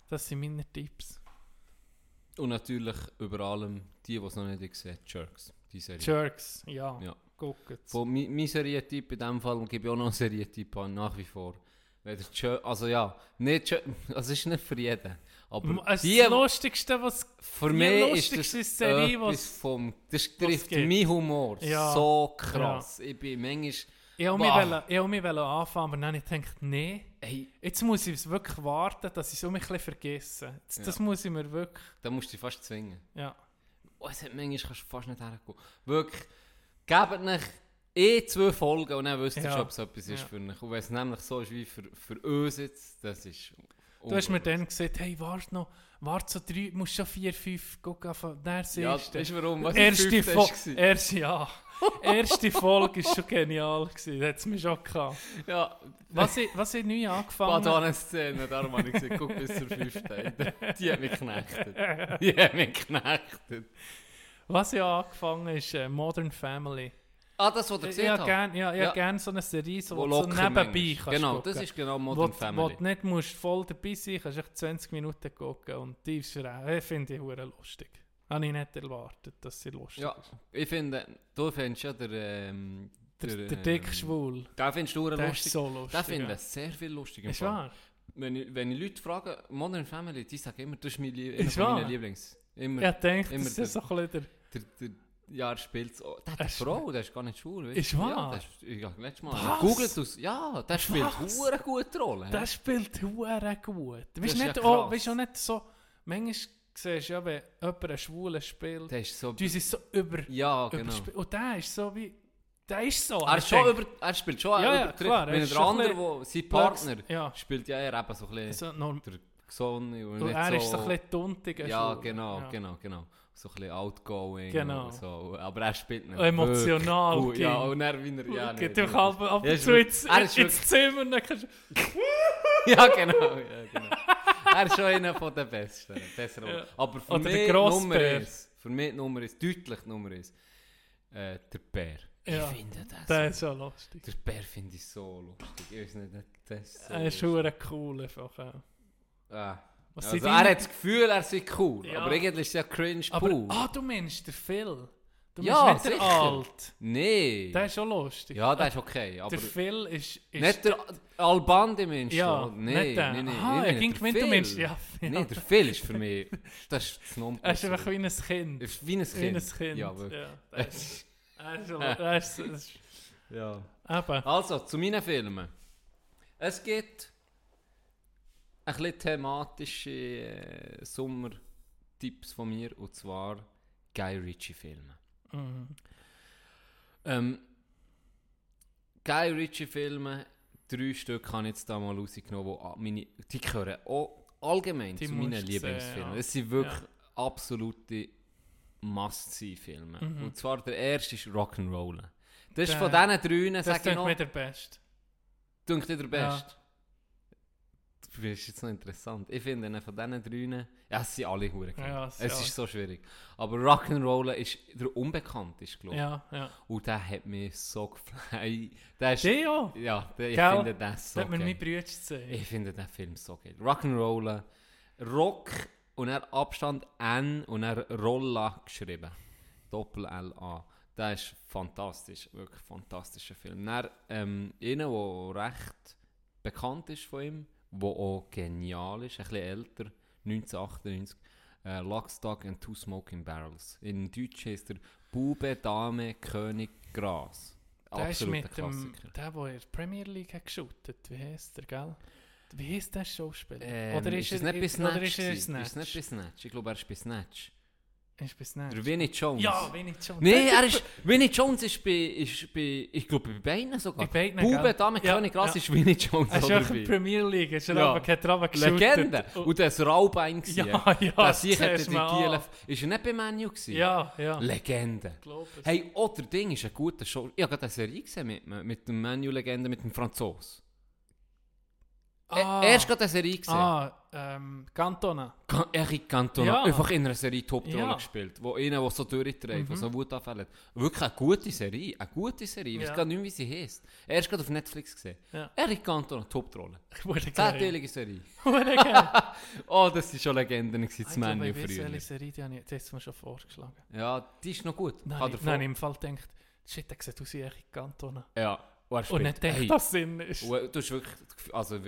das sind meine Tipps. Und natürlich über allem die, die es noch nicht gesehen haben, Jerks. Die Serie. Jerks, ja, Ja. guckt Von mein Serientipp in dem Fall gebe ich auch noch einen Serientipp an, nach wie vor. Wenn also ja, nicht also es [laughs] ist nicht für jeden. Aber Es die, das Lustigste, was für mich ist das Serie, etwas was- vom, das trifft meinen Humor Ja. so krass. Ich bin manchmal, ich wollte- mich anfangen, aber dann habe ich gedacht, nee, hey, jetzt muss ich es wirklich warten, dass ich es um mich ein bisschen vergesse. Das, das Ja. muss ich mir wirklich, da musst du dich fast zwingen. ja. Oh, es hat manchmal kannst du fast nicht hergehen. Wirklich, gebt euch eh zwei Folgen und dann wisst ihr Ja. schon, ob es etwas ist Ja. für euch. Und wenn es nämlich so ist wie für, für uns jetzt, das ist Du hast mir dann gesagt, hey, warte noch, warte so drei, musst schon vier, fünf gucken, dann Ja, siehst weißt du. du warum? Was Erste, fünfte Fo hast du gewesen? erste, ja. erste Folge war schon genial. Gewesen. Da hat es mich schon gehabt. Ja, Was ich, was ich neu angefangen habe. Badane-Szene, darum habe ich gesagt, guck bis zur fünften. Die hat mich geknechtet. Die hat mich geknechtet. Was ich angefangen habe, ist äh, Modern Family. Ah, das, was ihr Ich gesehen habe habt? gerne ja, ich Ja. hab gern so eine Serie, so, Wo wo du so nebenbei kannst Genau, gucken. das ist genau wo, Modern du- Family. wo du nicht musst voll dabei sein kannst, du echt 20 Minuten gucken. Und die ist äh, finde ich hure lustig. Habe ich nicht erwartet, dass sie lustig Ja, ist. ich finde, du findest ja der, ähm, Der, Der, der dick ähm, schwul. Den findest du Der lustig? ist so lustig. Den finde ja. ich sehr viel lustig. im Ist Fall. wahr? Wenn ich, wenn ich Leute frage, Modern Family, die sagen immer, das ist mein Lie einer Ist wahr? Lieblings. Immer, Ich denke, immer das ist so ein bisschen der, der, ja, er spielt es. Oh, der Ist- Frau, der ist gar nicht schwul. weißt Ist du? wahr? Ja, der ist, ich habe letztes Mal Was? googelt aus. Ja, der spielt eine gute Rolle. der spielt hure gut. Weißt du ja nicht, auch, krass. weißt auch nicht so, manchmal siehst du ja, wenn jemand einen Schwulen spielt, Der ist so. die sind so über, Ja, genau. Und der ist so wie, der ist so. Er, ist schon über, er spielt schon Ja, ja, klar, er Wenn der andere, wo, sein Partner, Ja, spielt ja eher eben so ein bisschen so, norm- der Gesonne und, und er so, ist so ein bisschen tuntig. Ja, genau, ja. genau, genau. So ein bisschen outgoing Genau. und so. Aber er spielt nicht. Emotional wirklich. Ja, und er wie er... Ja, Geht nicht, doch ab, ab und ist zu ins, er ist ins Zimmer und dann kannst du... [laughs] ja, genau. Ja, genau. er ist schon einer von den Besten. Besser Ja. Aber für Oder mich. Nummer eins, für mich Nummer eins, deutlich Nummer eins, äh, der Bär. Ja, ich finde das Der ist so lustig. Der Bär finde ich so lustig. Ich weiß nicht, das ist so Er ist schon cool einfach. Ah. Was Also er hat das Gefühl, er sei cool. Ja. Aber eigentlich ist es ja cringe Aber, pur. ah, du meinst der Phil. Du Ja, meinst nicht der sicher. Alt. Nee. Der ist schon lustig. ja, der ist okay. Aber der Phil ist... ist nicht der Albandi, meinst Ja, du? Nee, nicht der. nee, nee. Aha, nee, er nee, ging der gemeint, du Phil. meinst... Ja, ja. Nee, der Phil ist für mich... Das ist das Er ist einfach wie ein Kind. Ist wie ein Kind. Wie ein Kind. Ja, wirklich. Ja, der ist, er ist, er er Ja. Also, zu meinen Filmen. Es gibt ein bisschen thematische äh, Sommertipps von mir, und zwar Guy Ritchie-Filme. Mhm. Ähm, Guy Ritchie-Filme, drei Stück habe ich jetzt da mal rausgenommen, wo a- meine, die gehören auch allgemein Die zu meinen Lieblingsfilmen. sehen, ja. Das sind wirklich Ja. absolute Must-See-Filme. Mhm. Und zwar der erste ist Rock'n'Roll. Das ist Der- von diesen drei, Das sage ich ist noch, mir der Beste. Dünkt dir der Ja. Das ist jetzt noch interessant. Ich finde ihn von diesen drei, ja, es sind alle hure geil. Ja, es Es ist so schwierig. Aber Rock'n'Roll ist der unbekannteste, glaube ich. Ja, ja. Und der hat mich so gefallen. Der ist, auch. ja, der, ich Gell? finde das so Das hat mir geil. mein Bruder gesehen. Ich finde den Film so geil. Rock'n'Roll, Rock und dann Abstand N und dann Rolla geschrieben. Doppel-L-A. Der ist fantastisch, wirklich fantastischer Film. Dann, ähm, einer, der recht bekannt ist von ihm, der auch genial ist, ein bisschen älter, 1998, äh, Lock, Stock and Two Smoking Barrels. In Deutsch heißt er Bube, Dame, König, Gras. Der ist mit dem, Klassiker. der, der in der Premier League hat geshootet. Wie heißt der, gell? Wie heißt der Schauspieler? Ähm, oder ist, es er, nicht bei Snatch? Oder ist er? Snatch? Ist nicht bei Snatch? Ich glaube, er ist bei Snatch. Ist bei Snatch. Der Vinnie Jones. Ja, Winnie Jones. Nee, Der er ist, Vinnie Jones ist bei, ist bei ich glaube, bei beiden sogar. Bei beiden, Bube? Dame, Ja, König, Gras ja. ist Vinnie Jones Er ist auch in der. Premier League. Ist er Ja. aber, hat er aber geshootet. Legende. Und- das Raubein gewesen. Ja, ja, das Sieg hätte die an. Ist er nicht bei Manu gewesen? Ja, ja. Legende. Hey, oh, der Ding ist ein guter Show. Ich habe gerade eine Serie gesehen mit, mit dem Manu-Legende, mit dem Franzos. Ah. Er ist gerade eine Serie gesehen. Ah, ähm, Cantona. Can- Eric Cantona Ja. einfach in einer Serie Top-Rolle Ja. gespielt, wo einer, der so durchträgt, der Mhm. so Wutanfälle hat. Wirklich eine gute Serie, eine gute Serie. Ich weiß Ja. gar nicht, mehr, wie sie heißt. Er ist gerade auf Netflix gesehen. Ja. Eric Cantona, Top-Rolle. Zehnteilige Serie. [laughs] Oh, das sind schon Legenden das ich weiss, früher. welche Serie die habe ich, die hast du mir schon vorgeschlagen. Ja, die ist noch gut. Nein, ich, nein, im Fall denkt, shit, der sieht aus wie Eric Cantona. Ja, und er Und spielt. nicht denkt, hey, dass Sinn ist. und du hast wirklich, das also,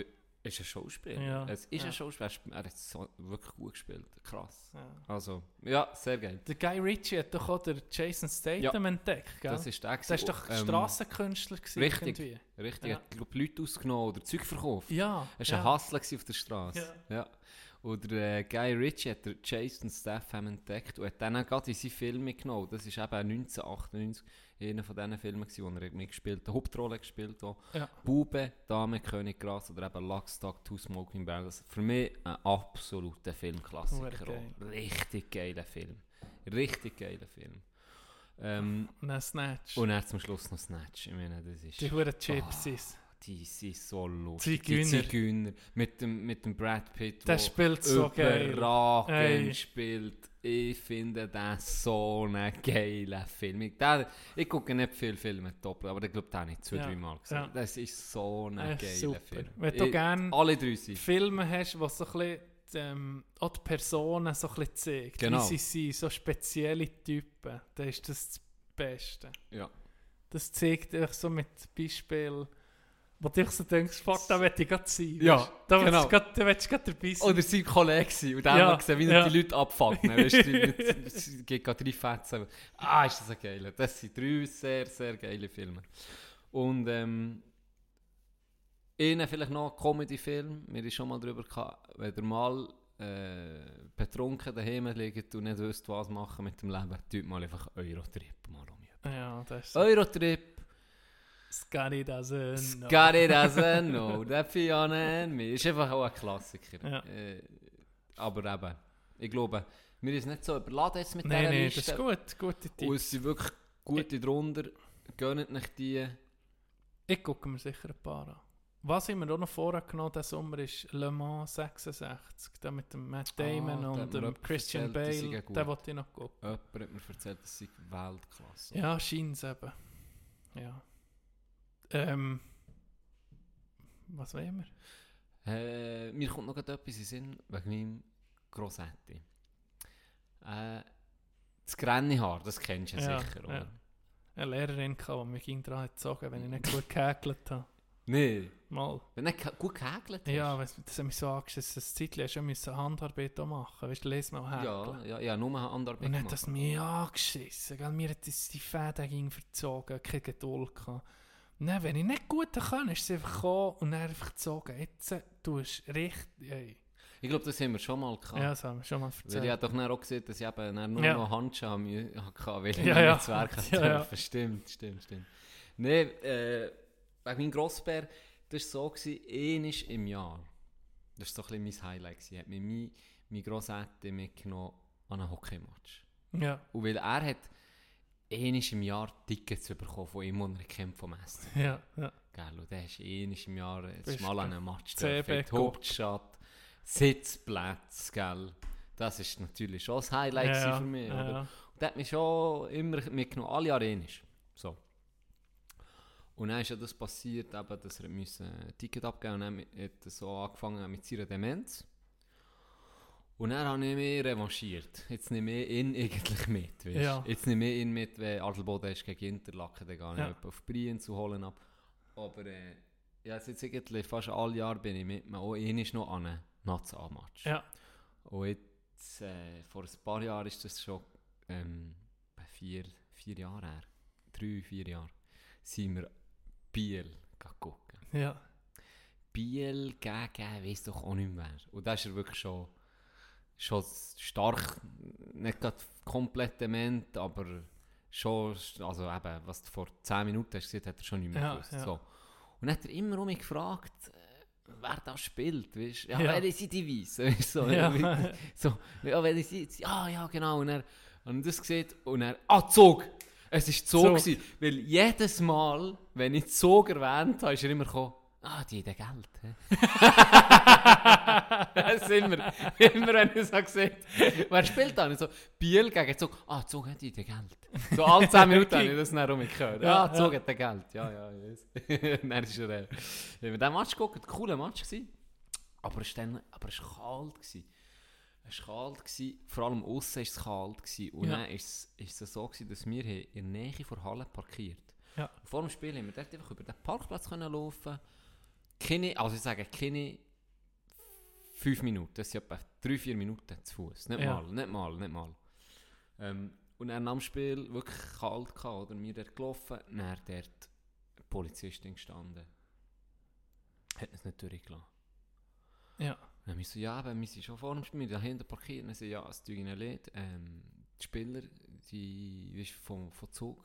ist ein Schauspieler. Ja, Es ist ja. ein Schauspieler. Er hat so wirklich gut gespielt. Krass. Ja. Also, ja, sehr geil. Der Guy Ritchie hat doch auch den Jason Statham entdeckt, gell? Das ist der das ist doch ähm, Strassenkünstler richtig. irgendwie. Richtig, Ja. er hat glaub, Leute ausgenommen oder Zeug verkauft. Ja, Er ja. war ein Hustler auf der Straße. Ja. Ja. Und der äh, Guy Ritchie hat der Jason Statham entdeckt und hat dann auch gerade in seine Filme genommen. Das war eben 1998 einer von diesen Filmen, gewesen, wo er mitgespielt hat, eine Hauptrolle gespielt hat. Ja. Bube, Dame, König, Gras oder eben Lock, Stock, Two Smoking Barrels. Für mich ein absoluter Filmklassiker. Geil. Richtig geiler Film. Richtig geiler Film. Ähm, Und dann Snatch. und dann zum Schluss noch Snatch. Ich meine, das ist... die Huren Gypsies. Die sind so lustig. Zigeuner. Die Zigeuner. Mit dem, mit dem Brad Pitt, Der spielt so geil. Ey. spielt. Ich finde das so einen geilen Film. Ich, den, ich gucke nicht viele Filme doppelt, aber ich glaube, den habe ich zwei, Ja. drei Mal gesehen. Ja. Das ist so ein Äh, geiler super. Film. Wenn du gerne Alle drei sind. Filme hast, die so ein bisschen ähm, auch die Personen so ein bisschen zeigt, Genau. wie sie sind, so spezielle Typen, dann ist das das Beste. Ja. Das zeigt euch so mit Beispiel, wo du dich so denkst, fuck, da will ich gerade sein. Ja, da genau. grad- Da willst du gerade dabei sein. Oder sein Kollege sein und dann Ja, gesehen, wie ja. die Leute ne? [laughs] Weißt du, es geht gerade drei Fetzen. Ah, ist das ein geiler. Das sind drei sehr, sehr geile Filme. Und ähm, Ihnen vielleicht noch Comedy-Film. Wir haben schon mal darüber gehabt, wenn ihr mal äh, betrunken daheim liegt und nicht wisst, was machen mit dem Leben, tut mal einfach Eurotrip mal um. ja, das ist so. Eurotrip, Scotty doesn't know. as a no, that Fiona and me. Ist einfach auch ein Klassiker. Ja. Äh, aber eben, ich glaube, wir sind nicht so überladen jetzt mit Nein, dieser nein, Liste. das ist gut. Gute Und Tipps. es sind wirklich gute drunter. Gönnt nicht die. Ich gucke mir sicher ein paar an. Was ich mir auch noch vorgenommen diesen Sommer ist Le Mans 66. Der mit dem Matt Damon Ah, da hat und dem Christian erzählt, Bale. Den wollte ich noch gucken. Jemand hat mir erzählt, das sei Weltklasse. Ja, scheint es eben. Ja. Ähm. Was wollen wir? Äh, mir kommt noch etwas in den Sinn wegen meinem Grossetti. Äh, das grüne Haar, das kennst du Ja, sicher, ja. oder? Eine Lehrerin, die mich ging dran hat gezogen, wenn ich nicht gut gehäkelt habe. Nee. Mal. Wenn du nicht gut gehäkelt hast. Ja, weißt, das hat mich so angeschissen. Das Zeitchen hast du ja Handarbeit auch machen. Weißt du, les mal häkeln. ja, ja, ja, nur Handarbeit Und dann hat das mich angeschissen. Gell? Mir hat das die Fäden ging verzogen, keine Geduld gehabt. Dann, wenn ich nicht gut kann, ist sie einfach gekommen und dann einfach gezogen. Jetzt äh, tust du richtig... Ey. Ich glaube, das haben wir schon mal gehabt. Ja, das haben wir schon mal Weil ich erzählt. habe doch dann auch gesehen, dass ich eben dann nur Ja. noch Handschuhe hatte, weil ich Ja, nicht ja. ins Werk [laughs] Ja, ja. dürfen. [laughs] Stimmt, stimmt, stimmt. Nein, äh, wegen meinem Grossbär, das war so, einmal im Jahr. Das war so ein bisschen mein Highlight. gewesen. Hat mir mein, mein Grossetti mitgenommen an einen Hockeymatch. Ja, Und weil er hat einmal im Jahr Tickets bekommen von ihm, und er kennt vom Essen. [laughs] ja, ja. Gell, und der ist einmal im Jahr jetzt mal du an einem Match dürfen, die? Hauptstadt, Sitzplätze, gell. Das ist natürlich schon das Highlight ja, für mich. ja, oder? Und der hat mich schon immer mitgenommen, alle Jahre einmal. So. Und dann ist ja das passiert, eben, dass er ein Ticket abgeben musste. Und dann hat er so angefangen mit seiner Demenz. Und dann habe ich mich revanchiert. Jetzt nehme ich ihn eigentlich mit. Weißt? Ja. Jetzt nehme ich ihn mit, wenn Adelboden ist gegen Interlaken, dann gehe ich Ja. auf Brien zu holen ab. Aber äh, ja, jetzt eigentlich fast alle Jahre bin ich mit mir. Auch ihn ist noch an einem Nazi-Match. Ja. Und jetzt, äh, vor ein paar Jahren ist das schon ähm, bei vier, vier Jahren her. Drei, vier Jahre. Sind wir Biel gucken. ja. Biel gegen, weiss doch auch nicht mehr. Und da ist er wirklich schon, schon stark, nicht gerade komplett dement, aber schon, also eben, was du vor 10 Minuten hast gesehen, hat er schon nicht mehr Ja, gewusst. ja. So. Und dann hat er immer um mich gefragt, äh, wer da spielt, weißt du? Ja, Ja. wer sind die du, so, Ja. [laughs] so, ja, wer sind sie? Ja, ja, genau. Und er ich das gesehen und er, ah, Zug! Es war Zug, Zug. gewesen, weil jedes Mal, wenn ich Zug erwähnt habe, ist er immer gekommen, ah, die haben Geld. hä?» [laughs] das ist immer, immer wenn ich so gesehen wer spielt dann? So, Biel gegen Zug, ah, Zug hat die Geld. So alle 10 [laughs] Minuten habe ich das dann rumgehört. Ja, Ja, Zug hat Geld. Ja, ja, yes. [laughs] dann ist er, äh, wenn wir den Match gucken, cooler Match gewesen. Aber es war dann, aber es war kalt. Gewesen. Es war kalt, gewesen, vor allem außen war es kalt. Gewesen. Und Ja. dann ist es, ist es so, gewesen, dass wir in der Nähe vor Halle parkiert Ja. Vor dem Spiel haben wir dort einfach über den Parkplatz können laufen keine, also ich sage keine fünf Minuten, das sind etwa drei, vier Minuten zu Fuß. Nicht Ja. mal, nicht mal, nicht mal. Ähm, und dann am Spiel wirklich kalt gehabt, oder wir dort gelaufen, dann dort Polizistin gestanden. Hat uns nicht durchgelassen. Ja. Dann haben wir so, ja, aber wir sind schon vor dem Spiel, da hinten parkiert. Dann so, ja, es tut ihnen leid. Ähm, die Spieler, die, weißt, vom, vom Zug,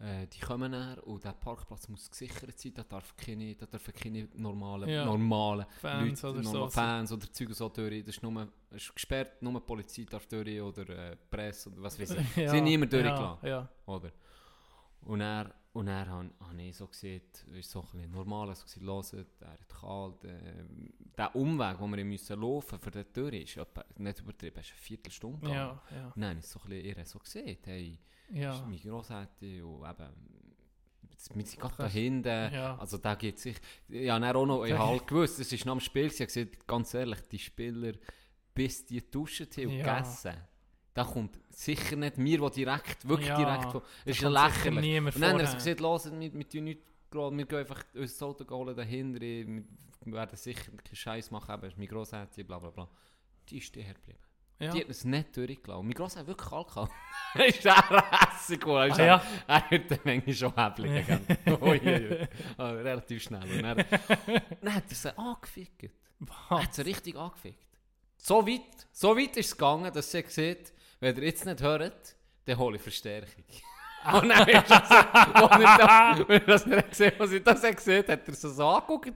äh, die kommen näher und der Parkplatz muss gesichert sein. Da, darf keine, da dürfen keine normalen, Ja. normalen Fans Leute, oder normal- so. Fans oder Zeug so durch. Das ist, nur, es ist gesperrt, nur die Polizei darf durch oder äh, Presse oder was weiß ich. [laughs] ja. sind niemand durchgelassen. Ja. Oder? Und er und er habe hab ich so gesehen, ist so ein normal, so gesehen, hören, er hat kalt. Äh, der Umweg, den wir müssen laufen für die Tür, ist etwa, nicht übertrieben, ist eine Viertelstunde. Ja, ja, habe ich so ein bisschen so gesehen, hey, ja. ist meine Grossette und eben, wir sind gerade da hinten, Ja. also da geht sich, ja, dann auch noch, ich habe halt [laughs] gewusst, es ist nach dem Spiel, ich habe gesagt, ganz ehrlich, die Spieler, bis die duschen haben und Ja. gegessen, da kommt sicher nicht mir, wo direkt, wirklich Ja, direkt, das ist lächerlich. niemand Und dann haben sie gesagt, los, wir, wir tun nicht, gerade- wir gehen einfach unser Auto holen dahinter, wir werden sicher keinen Scheiß machen, aber mein Grosshätchen, bla bla bla. Die ist stehen geblieben. Ja. Die hat es nicht durchgelaufen. Mein Gross hat wirklich kalt gehabt. Er ist auch hässig geworden. Ah, ja. [laughs] Er wird dann manchmal schon ui, ui. Ah, Relativ schnell. Und dann, [laughs] dann hat er sie angefickt. Er hat sie richtig angefickt. So weit, so weit ist es gegangen, dass sie sieht, wenn ihr jetzt nicht hört, dann hole ich Verstärkung. [laughs] Und dann ist das, als er das, wenn er das nicht gesehen was ich das gesehen hat er sie so angeguckt,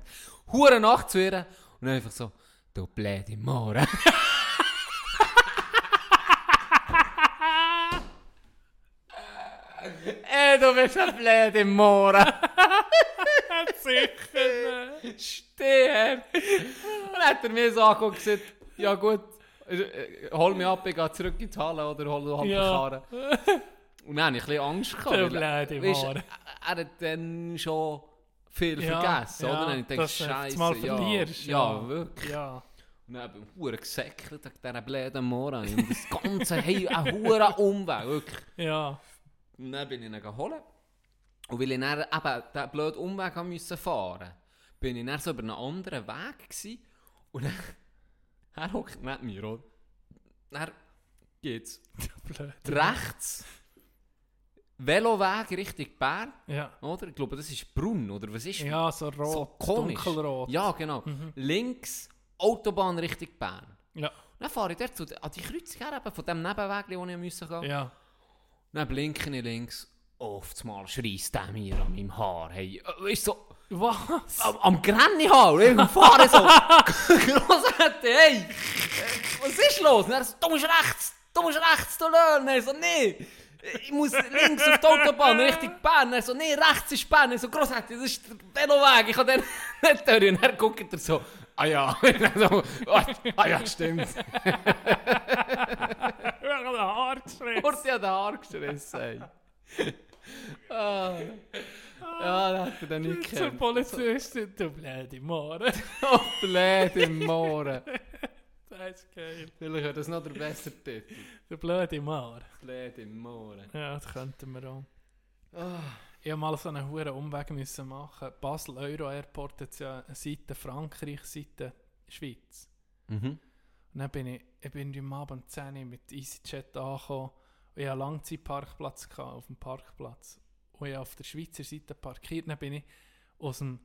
hure Nacht zu ihr und dann einfach so, du bläde More. Du bist ein bläde More. Sicher nicht. Stehen! Und dann hat er mir so angeguckt und gesagt, ja gut, äh, äh, hol mich ab, ich gehe zurück in die Halle oder hol halt Ja. die Karre. Und dann hatte ich ein bisschen Angst. Gehabt, weil, blöde weisst, Mann. er, er hat dann schon viel Ja, vergessen, oder? ja, Und dann ich gedacht, Scheiße, mal ja, verlierst, ja, ja. wirklich. Ja. Und dann bin ich hure gesäckelt wegen dieser bläden Mora. Und das Ganze, hey, ein hure Umweg, wirklich. Ja. Und dann bin ich ihn geholt. Und weil ich dann eben diesen blöden Umweg haben müssen fahren bin ich dann so über einen anderen Weg gewesen. Und dann, [laughs] er hockt neben mir, oder? Dann geht's rechts, Veloweg Richtung Bern, Ja. oder? Ich glaube, das ist Brunn, oder was ist Ja, so rot. so komisch? Dunkelrot. Ja, genau. Links, Autobahn Richtung Bern. Ja. Dann fahre ich dort zu, an die Kreuzung her, eben, von dem Nebenweg, wo ich müssen gehen Ja. Dann blinke ich links. Einmal schreist der mir an meinem Haar. Hey, äh, ist so Was? am, am Granny-Haar. Ich fahre so. [laughs] Grossartig, hey. äh, Was ist los? Und er so, du musst rechts, du musst rechts, du lernen. Er so, nee. Ich muss links auf die Autobahn, Richtung Bern. Er so, nee, rechts ist Bern. Er so, grossartig, das ist der Veloweg. Ich kann den [laughs] nicht durch. Und er guckt er so, ah ja. [laughs] Ah, ah ja, stimmt. [laughs] Ich habe den Haar geschrieben. Horti hat den Haar gerissen, ey. ah. Ja, das hat [laughs] er dann nicht Zur gekannt. Polizistin, du blöde Mare. Oh, blöd im Mohren. Das ist geil. Vielleicht wäre das noch der bessere Titel. Du blöde Mare. Blöd im Mohren. Ja, das könnten wir auch. Ah. Ich musste mal so einen hohen Umweg müssen machen. Basel Euro Airport hat ja eine Seite Frankreich, Seite Schweiz. Mhm. Und dann bin ich, ich bin am Abend um 10 Uhr mit EasyJet angekommen. Und ich hatte einen Langzeitparkplatz gehabt, auf dem Parkplatz. Und ich habe auf der Schweizer Seite parkiert. Dann bin ich aus dem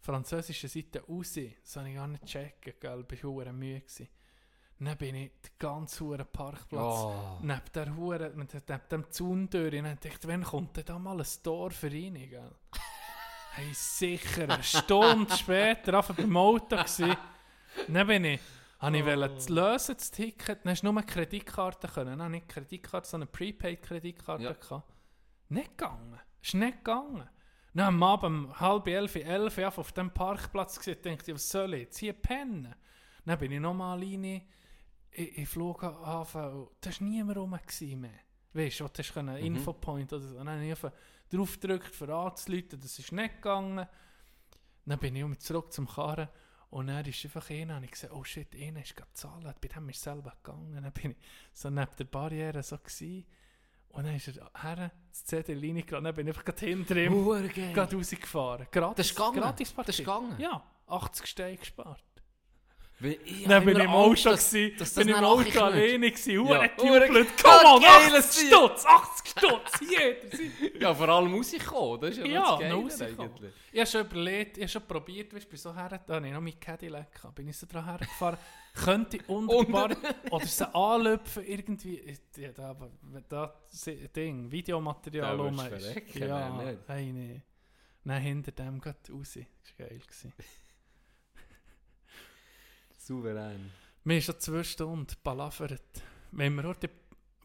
französischen Seite raus. Das habe ich gar nicht checken, gell? Ich war. Gewesen. Dann bin ich den ganzen hohen Parkplatz Oh. neben der Hure, neben dem Zaun durch. Und dann dachte ich, wann kommt denn da mal ein Tor für ihn, [laughs] hey, sicher, eine Stunde später, einfach beim Auto. Dann bin ich, habe ich wollte das lösen, das Ticket, dann hast du nur eine Kreditkarte können. Dann nicht Kreditkarte, sondern eine Prepaid-Kreditkarte Ja. gehabt. Nicht gegangen. Ist nicht gegangen. Dann am Abend um halb elf, elf auf dem Parkplatz gesehen, dachte ich, was soll ich jetzt hier pennen? Dann bin ich nochmal rein in den Flughafen da war niemand rum mehr. Weißt du, du hast können, Infopoint oder so. Dann habe ich einfach drauf gedrückt, für anzuleiten, das ist nicht gegangen. Dann bin ich wieder zurück zum Karren und dann ist einfach einer, und ich gesehen, oh shit, einer ist gerade zahlen, bei dem ist selber gegangen. Dann bin ich so neben der Barriere so gewesen. und dann ist er her, das CD reingegangen, dann bin ich einfach gerade hinter ihm gerade rausgefahren. Gratis, Das ist gegangen? gratis Das ist gegangen? Ja, 80 Steine gespart. Weil ich Dann bin ich im Auto, dass- gewesen, dass das bin im Auto alleine gewesen, Ja. Geil, come on, geiles 80 Ziel. Stutz, 80 Stutz, jeder. Ja, vor allem rausgekommen. Das ist ja, Ja, das Geile eigentlich. Ich habe schon überlegt, ich habe schon probiert, weißt, bin so her, da habe ich noch mit Cadillac gehabt, bin ich so dran hergefahren, könnte wunderbar, [laughs] oder sie anlöpfen irgendwie, ja, da, da, Ding, Videomaterial du verrecken, Ja, nein, nee. Nein, hinter dem geht raus, das war geil. Souverän. Wir haben schon zwei Stunden palavert. Wenn wir heute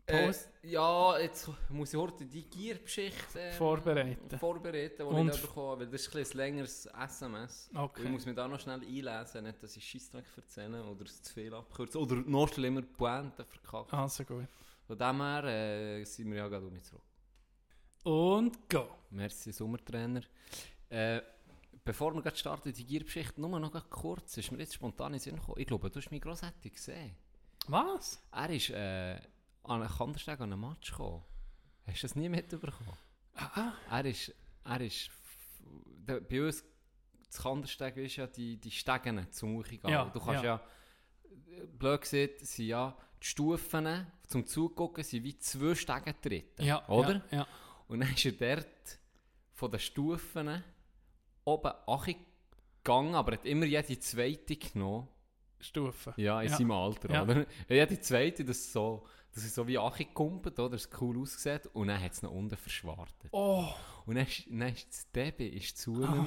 Äh, Pause... ja, jetzt muss ich heute die Gierbeschichte ähm, Vorbereiten. vorbereiten, die Und- ich da bekomme, weil das ist ein, ein längeres SMS. Okay. Ich muss mich da noch schnell einlesen, nicht, dass ich Scheissdreck erzähle oder es zu viel abkürze. Oder noch schlimmer, Pointe verkacke. Also gut. Von dem her äh, sind wir ja gerade um mich zurück. Und go. Merci, Sommertrainer. Äh, bevor wir starten, die Gierbeschichte, nur noch kurz, ist mir jetzt spontan in den Sinn gekommen. Ich glaube, du hast mich grossartig gesehen. Was? Er ist äh, an einen Kandersteg an einen Match gekommen. Hast du das nie mitbekommen? Ah, Er ist, er ist, der, bei uns, das Kandersteg ist ja die, die Stegen zum Hochgehen. Ja, Du kannst ja, äh, blöd gesagt, sind ja die Stufen zum Zugucken sind wie zwei Stegen treten. ja, Oder? Ja, ja. Und dann ist er dort von den Stufen oben gegangen, aber hat immer jede zweite genommen. Stufen. Ja, in Ja. seinem Alter, Ja. oder? Jede zweite, das ist so, das ist so wie Achi gekumpelt, oder? Das cool aussieht. Und dann hat es noch unten verschwartet. Oh, Und dann ist, dann ist das Debbie ist zu ihm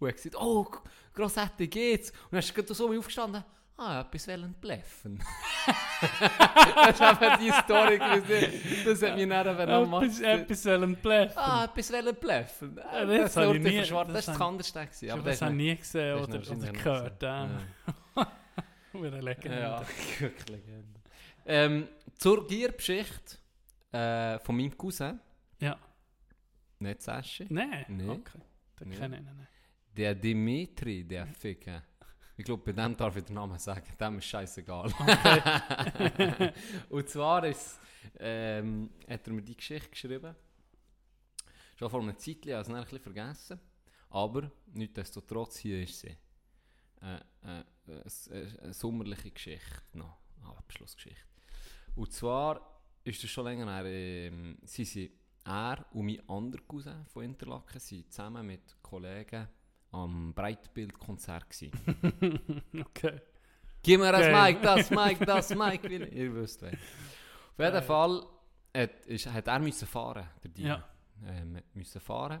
und hat gesagt, oh, G- Grossetti, geht's? Und dann ist er so aufgestanden, ah, etwas wollen bluffen. das ist eben die Story gewesen. Das hat mich dann eben am etwas, meisten- etwas sollen bleiben. Ah, etwas wollen bluffen. das Ah, das habe war ich der nie- verschwart. das Das war das habe- Kandersteg. gewesen, Aber Aber das der habe ist ich nie gesehen das ist oder, wahrscheinlich oder nicht gehört. gesehen. Ähm. Hure Legende. Ja, wirklich Legende. Ähm, zur Giergeschichte äh, von meinem Cousin, Ja. nicht Sascha, Nein, Nee. okay. Den Nee. kenne ich nicht. der Dimitri, der Ficker. Ich glaube, bei dem darf ich den Namen sagen, [laughs] dem ist scheißegal. [laughs] Und zwar ist, ähm, hat er mir die Geschichte geschrieben. Schon vor einer Zeit, ich habe es ein bisschen vergessen. Aber, nichtsdestotrotz, hier ist sie. Äh, äh, äh, äh, eine sommerliche Geschichte noch. Eine Abschlussgeschichte. Und zwar ist es schon länger her, ähm, sie sind er und mein anderer Cousin von Interlaken sind zusammen mit Kollegen am Breitbildkonzert. [laughs] Okay. Gib mir das Geil. Mic, das Mic, das Mic. will ich- Ihr wisst wer. Auf jeden Geil. Fall hat, ist, hat er müssen fahren, der Dino. Ja. Ähm, müssen fahren.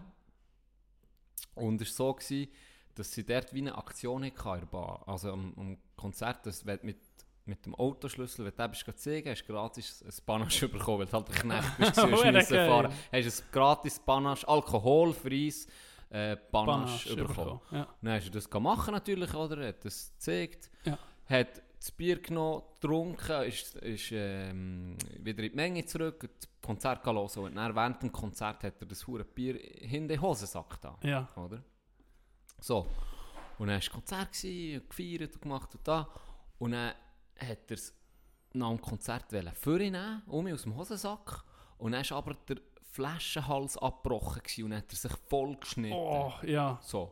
Und es war so, gewesen, dass sie dort wie eine Aktion hatten in der Bar. Also am, am Konzert, dass wenn du mit, mit dem Autoschlüssel, wenn du bist zeigen hast du gratis ein Panache [laughs] bekommen, weil du halt ein Knecht bist, [laughs] Hure müssen geil. fahren. Hast ein gratis Panache, alkoholfreies äh, Panache Panache bekommen. Ja. Dann hast du das machen natürlich, oder? Er hat das gezeigt. Ja. Hat das Bier genommen, getrunken, ist, ist ähm, wieder in die Menge zurück, das Konzert hören. Und dann während dem Konzert hat er das hure Bier in den Hosensack da, Ja. oder? So. Und dann war das Konzert, gewesen, gefeiert und gemacht und da. Und dann hat er es nach dem Konzert wollen vornehmen, um aus dem Hosensack. Und dann war aber der Flaschenhals abgebrochen gewesen und dann hat er sich voll geschnitten. Oh, ja. So.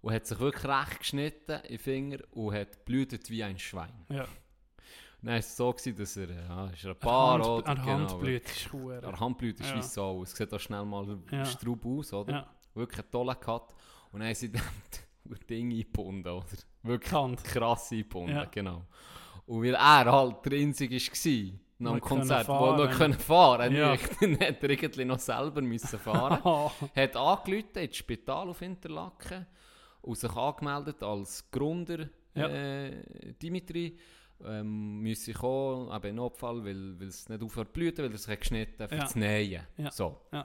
Und hat sich wirklich recht geschnitten den Finger und hat blutet wie ein Schwein. ja. Und dann war es so, gewesen, dass er, ja, ist er ein paar Hand, oder An Handblut ist hure. Der Handblut ist Ja. wie so. Es sieht auch schnell mal Ja. Straub aus, oder? Ja. Wirklich einen tollen Cut. Und dann [laughs] dem das Ding eingebunden, oder? Wirklich Hand. krass eingebunden, Ja. genau. Und weil er halt der Einzige war, nach dem Konzert, können der noch fahren. können fahren Ja. [laughs] nicht, dann hat er irgendwie noch selber müssen fahren [laughs] hat angerufen ins Spital auf Interlaken und sich angemeldet als Gründer Ja. äh, Dimitri. Ähm, müsse kommen, eben in Notfall, weil, weil es nicht aufhört zu blüten, weil er sich hat geschnitten für Ja. das Nähen. Ja. So. Ja.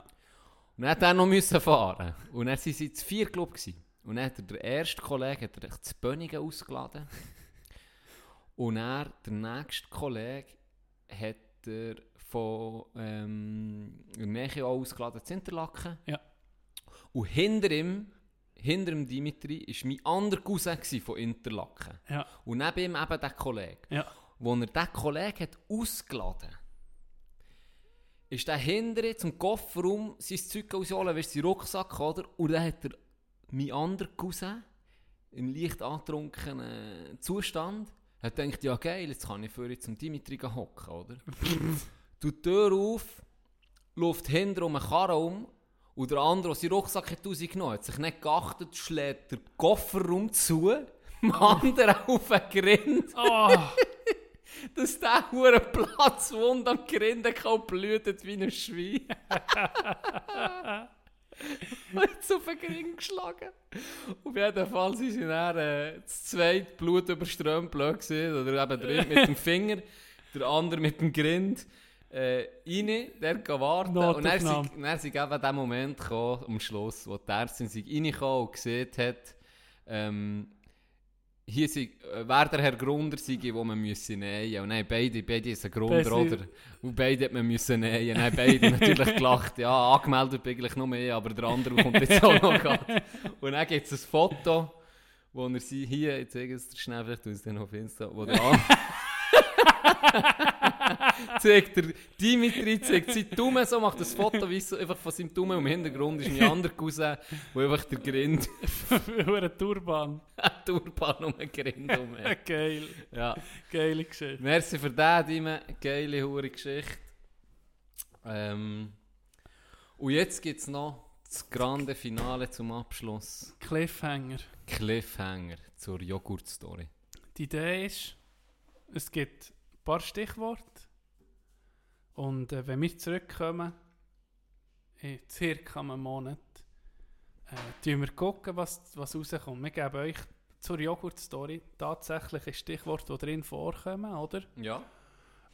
Und dann hat er noch müssen fahren. Und dann waren sie zu vier Club. Gewesen. Und dann hat er, der erste Kollege hat er zu Bönigen ausgeladen. [laughs] Und dann, der nächste Kollege hat er von ähm, Nähe ausgeladen zu Interlaken. Ja. Und hinter ihm, hinter dem Dimitri, war mein anderer Cousin von Interlaken. ja. Und neben ihm eben der Kollege. Ja. Wo er diesen Kollegen hat ausgeladen ist der hintere zum Kofferraum sein Zeug ausholen, weißt du, sein Rucksack, oder? Und dann hat er mein anderer Cousin im leicht antrunkenen Zustand hat gedacht, ja geil, jetzt kann ich vorher zum Dimitri hocken, oder? [laughs] du die Tür auf, läuft hinter um einen Karren um und der andere, der seinen Rucksack hat rausgenommen hat, sich nicht geachtet, schlägt der Kofferraum zu, [laughs] dem anderen [laughs] auf den Grind, Oh, dass der hure Platzwund am Grind kann blutet wie ein Schwein. Jetzt auf den Grind geschlagen. Auf jeden Fall sind sie dann äh, das zweite Blut überströmt blöd gewesen, oder eben der eine mit dem [laughs] Finger, der andere mit dem Grind. Äh, rein, der geht warten. Und dann sind, dann sind eben der Moment gekommen, am Schluss, wo die Ärztin sich reingekommen und gesehen hat, ähm, hier sei, äh, wer der Herr Grunder sei, wo man müsse nähen. Und nein, beide, beide ist ein Grunder, oder? Und beide hat man müssen nähen. Nein, beide [laughs] natürlich gelacht. Ja, angemeldet bin ich noch mehr, aber der andere kommt jetzt auch noch [laughs] grad. Und dann gibt es ein Foto, wo er sie hier, jetzt zeige ich es dir schnell, vielleicht tun sie es dann auf Insta, wo der andere... [laughs] [laughs] zeigt der Dimitri, zeigt seinen Daumen so, macht ein Foto so, einfach von seinem Daumen im Hintergrund ist mein anderer Cousin, wo einfach der Grind, [laughs] eine Turban. Turban um den Grind rum hat. [laughs] Geil. Ja. Geile Geschichte. Merci für den, Dime. Geile, hure Geschichte. Ähm, und jetzt gibt es noch das grande Finale zum Abschluss. Cliffhanger. Cliffhanger zur Joghurt-Story. Die Idee ist, es gibt ein paar Stichworte. Und äh, wenn wir zurückkommen, in circa einem Monat, äh, wir gucken, was, was rauskommt. Wir geben euch zur Joghurt-Story tatsächlich ein Stichwort, die drin vorkommen, oder? Ja.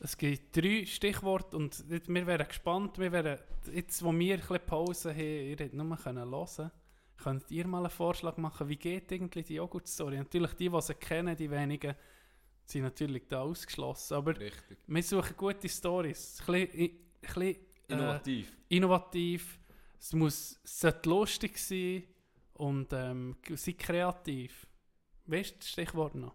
Es gibt drei Stichworte und wir wären gespannt, wir wären, jetzt wo wir ein Pause haben, ihr hättet nur können hören könnt ihr mal einen Vorschlag machen, wie geht irgendwie die Joghurt-Story? Natürlich die, die sie kennen, die wenigen, sind natürlich da ausgeschlossen, aber Richtig. wir suchen gute Stories, ein bisschen, ein bisschen äh, Innovativ. innovativ, es muss es sollte lustig sein und ähm, sei kreativ. Weißt du das Stichwort noch?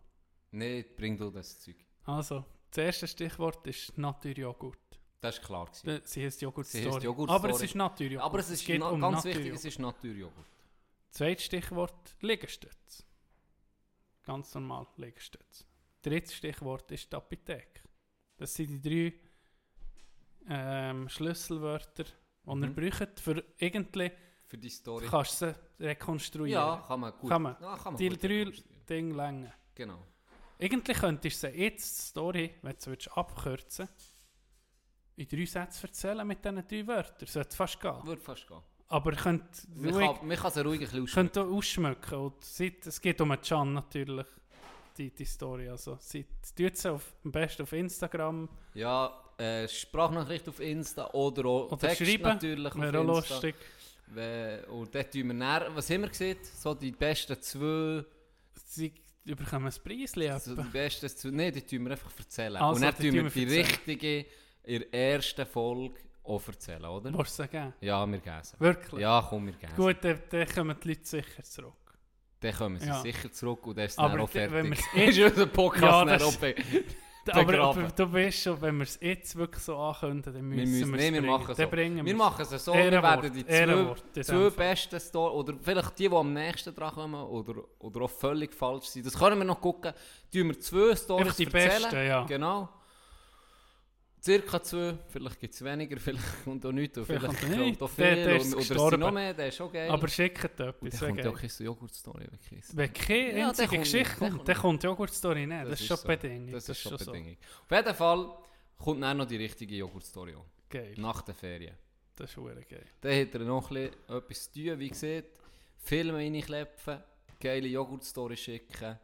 Nein, bring du das Zeug. Also, das erste Stichwort ist Naturjoghurt. Das war klar. Gewesen. Äh, Sie heißt Joghurt Sie heisst Joghurt Aber es ist Naturjoghurt. Aber es ist geht na- um ganz wichtig, es ist Naturjoghurt. Zweites Stichwort Liegestütze. Ganz normal Liegestütze. Drittes Stichwort ist die Apotheke. Das sind die drei ähm, Schlüsselwörter, die Mhm. ihr braucht, für irgendwie Für die Story. kannst du sie rekonstruieren. ja, kann man gut. Kann man. Ja, kann man Die drei. Dinge länger. Genau. Eigentlich könntest du sie jetzt die Story, wenn du es abkürzen in drei Sätzen erzählen mit diesen drei Wörtern. Sollte fast gehen. Würde fast gehen. Aber könnt Man ruhig, kann, man kann sie ruhig ein bisschen ausschmücken. könnt ausschmücken. Und es geht um einen Can natürlich, die, die Story. Also, seid, tut sie auf, am besten auf Instagram Ja, äh, Sprachnachricht auf Insta oder auch oder Text schreiben. natürlich auf Wäre Insta. lustig. We- Und dort tun wir näher, was haben wir gesehen? So die besten zwei, Sie bekommen ein Preis. so die besten zwei, nein, die tun wir einfach erzählen. Also, und dann tun wir die erzählen. richtige in der ersten Folge auch erzählen, oder? Willst du sie geben? Ja, wir geben sie. Wirklich? Ja, komm, wir geben sie. Gut, dann, dann kommen die Leute sicher zurück. Dann kommen sie Ja. sicher zurück und dann ist es Aber dann auch wenn fertig. wir's [laughs] ist unser Podcast Ja, [laughs] Aber, aber du weißt schon, wenn wir es jetzt wirklich so ankündigen, dann Wir müssen wir nee, es wir bringen. machen so. bringen Wir machen es so, wir werden die zwei, Ehrenwort zwei besten Story oder vielleicht die, die am nächsten dran kommen oder, oder auch völlig falsch sind. Das können wir noch gucken. Tun wir zwei Stories die erzählen. besten, ja. Genau. Circa zwei, vielleicht gibt es weniger, [laughs] vielleicht kommt auch nichts, und Vielleicht vielleicht, kommt auch Der- viel, der und, oder sind noch mehr, der ist auch geil. Aber schickt und etwas. dann wäre kommt ja auch keine Joghurt-Story. wirklich. Wenn keine Ja, der einzige Geschichte der kommt, kommt dann kommt die Joghurt-Story nicht. Das, ist schon so. Bedingung. Das ist schon so. Bedingung. Auf jeden Fall kommt dann noch die richtige Joghurt-Story. Geil. Nach den Ferien. Das ist verdammt geil. Dann hat er noch etwas zu tun, wie gesagt. Filme reinklepfen, geile Joghurt-Story schicken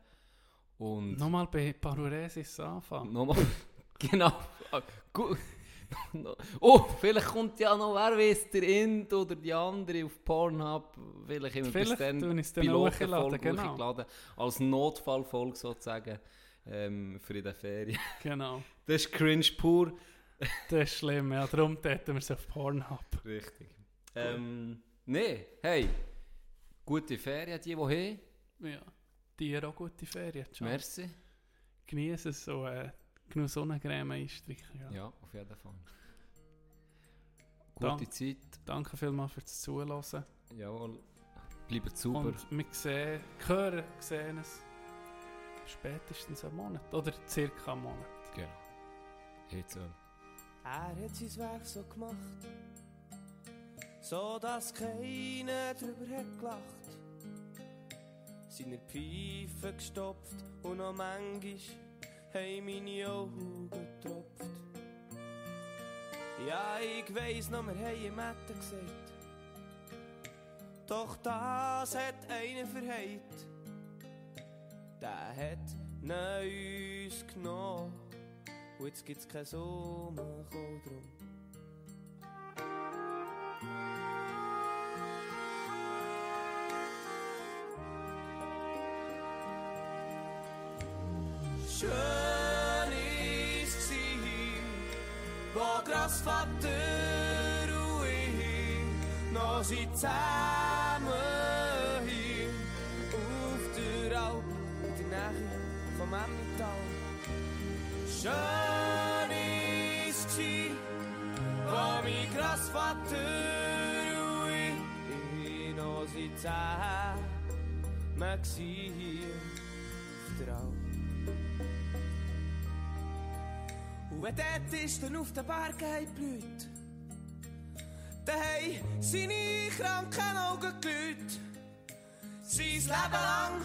und Nochmal bei Paruresis anfangen. nochmal, [laughs] genau. [laughs] Oh, vielleicht kommt ja noch, wer weiß, der Int oder die andere auf Pornhub, vielleicht immer Vielleicht bis dann Pilotenfolge genau. hochgeladen, als Notfallfolge sozusagen ähm, für in den Ferien. [laughs] Genau. Das ist cringe pur. [laughs] Das ist schlimm, ja. Darum täten wir es auf Pornhub. Richtig. Ähm, nee, hey, gute Ferien, die, die haben. Ja. Dir auch gute Ferien. Ciao. Merci. Genieße es so, äh, genug Sonnencreme einstreichen. Ja. Ja, auf jeden Fall. Gute Dank. Zeit. Danke vielmals fürs Zuhören. Jawohl. Bleibt sauber. Und wir sehen, hören, sehen es spätestens einen Monat. Oder circa einen Monat. Genau. Jetzt so. Er hat sein Werk so gemacht, so dass keiner drüber hat gelacht. Seine Pfeife gestopft und noch manchmal haben meine Augen getropft. Ja, ich weiss noch, wir haben im Mette gesagt. Doch das hat einer verheilt. Der hat uns genommen. Und jetzt gibt's kein Sommer drum. Ich noch sind zusammen hier auf der Alp in der Nähe vom Emmental. Schön wo mein Großvater und ich noch sind zusammen gsi auf der Alp. Und wenn dort ist, dann auf den Bergen blüht, haben seine kranken Augen gelüht. Sein Leben lang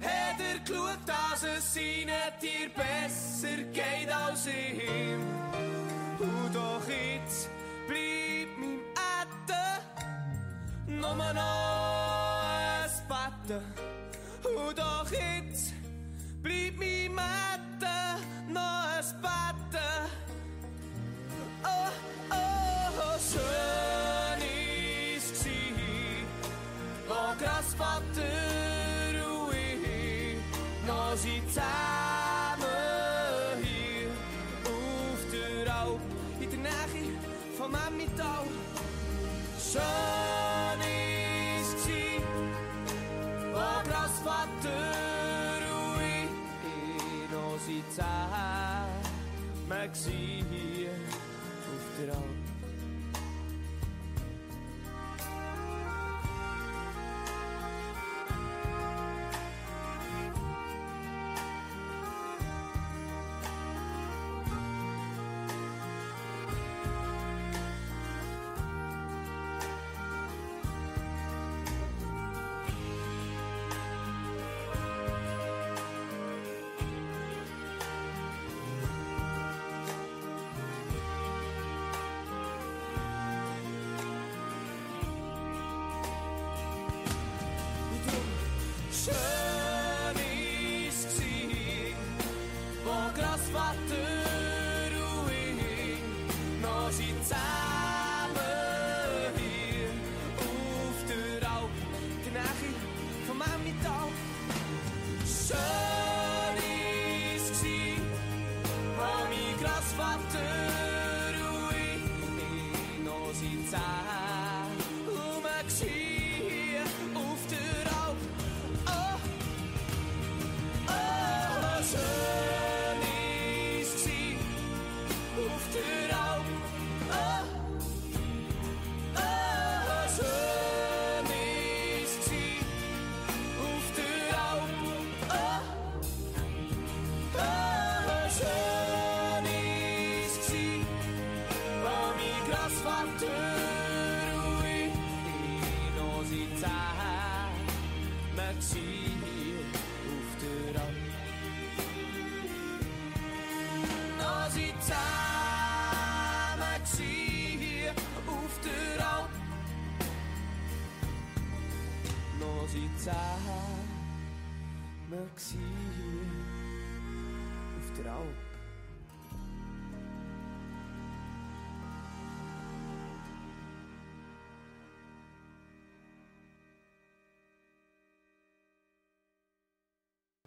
hat er geschaut, dass es seinen Tier besser geht als ihm. Und doch jetzt bleibt mein Ätten nur noch ein Betten. Und doch jetzt bleibt mein Ätten noch ein Betten. Oh, oh, schön wo Großvater und ich noch sind zusammen hier auf der Alp, in der Nähe vom Emmental. Schön ist's gsi, wo Großvater und ich noch sind zusammen gsi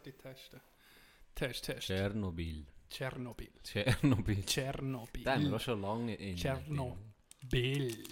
Die testen. Test, Test. Tschernobyl. Tschernobyl. Tschernobyl. Tschernobyl. Den haben wir auch schon lange in. Tschernobyl.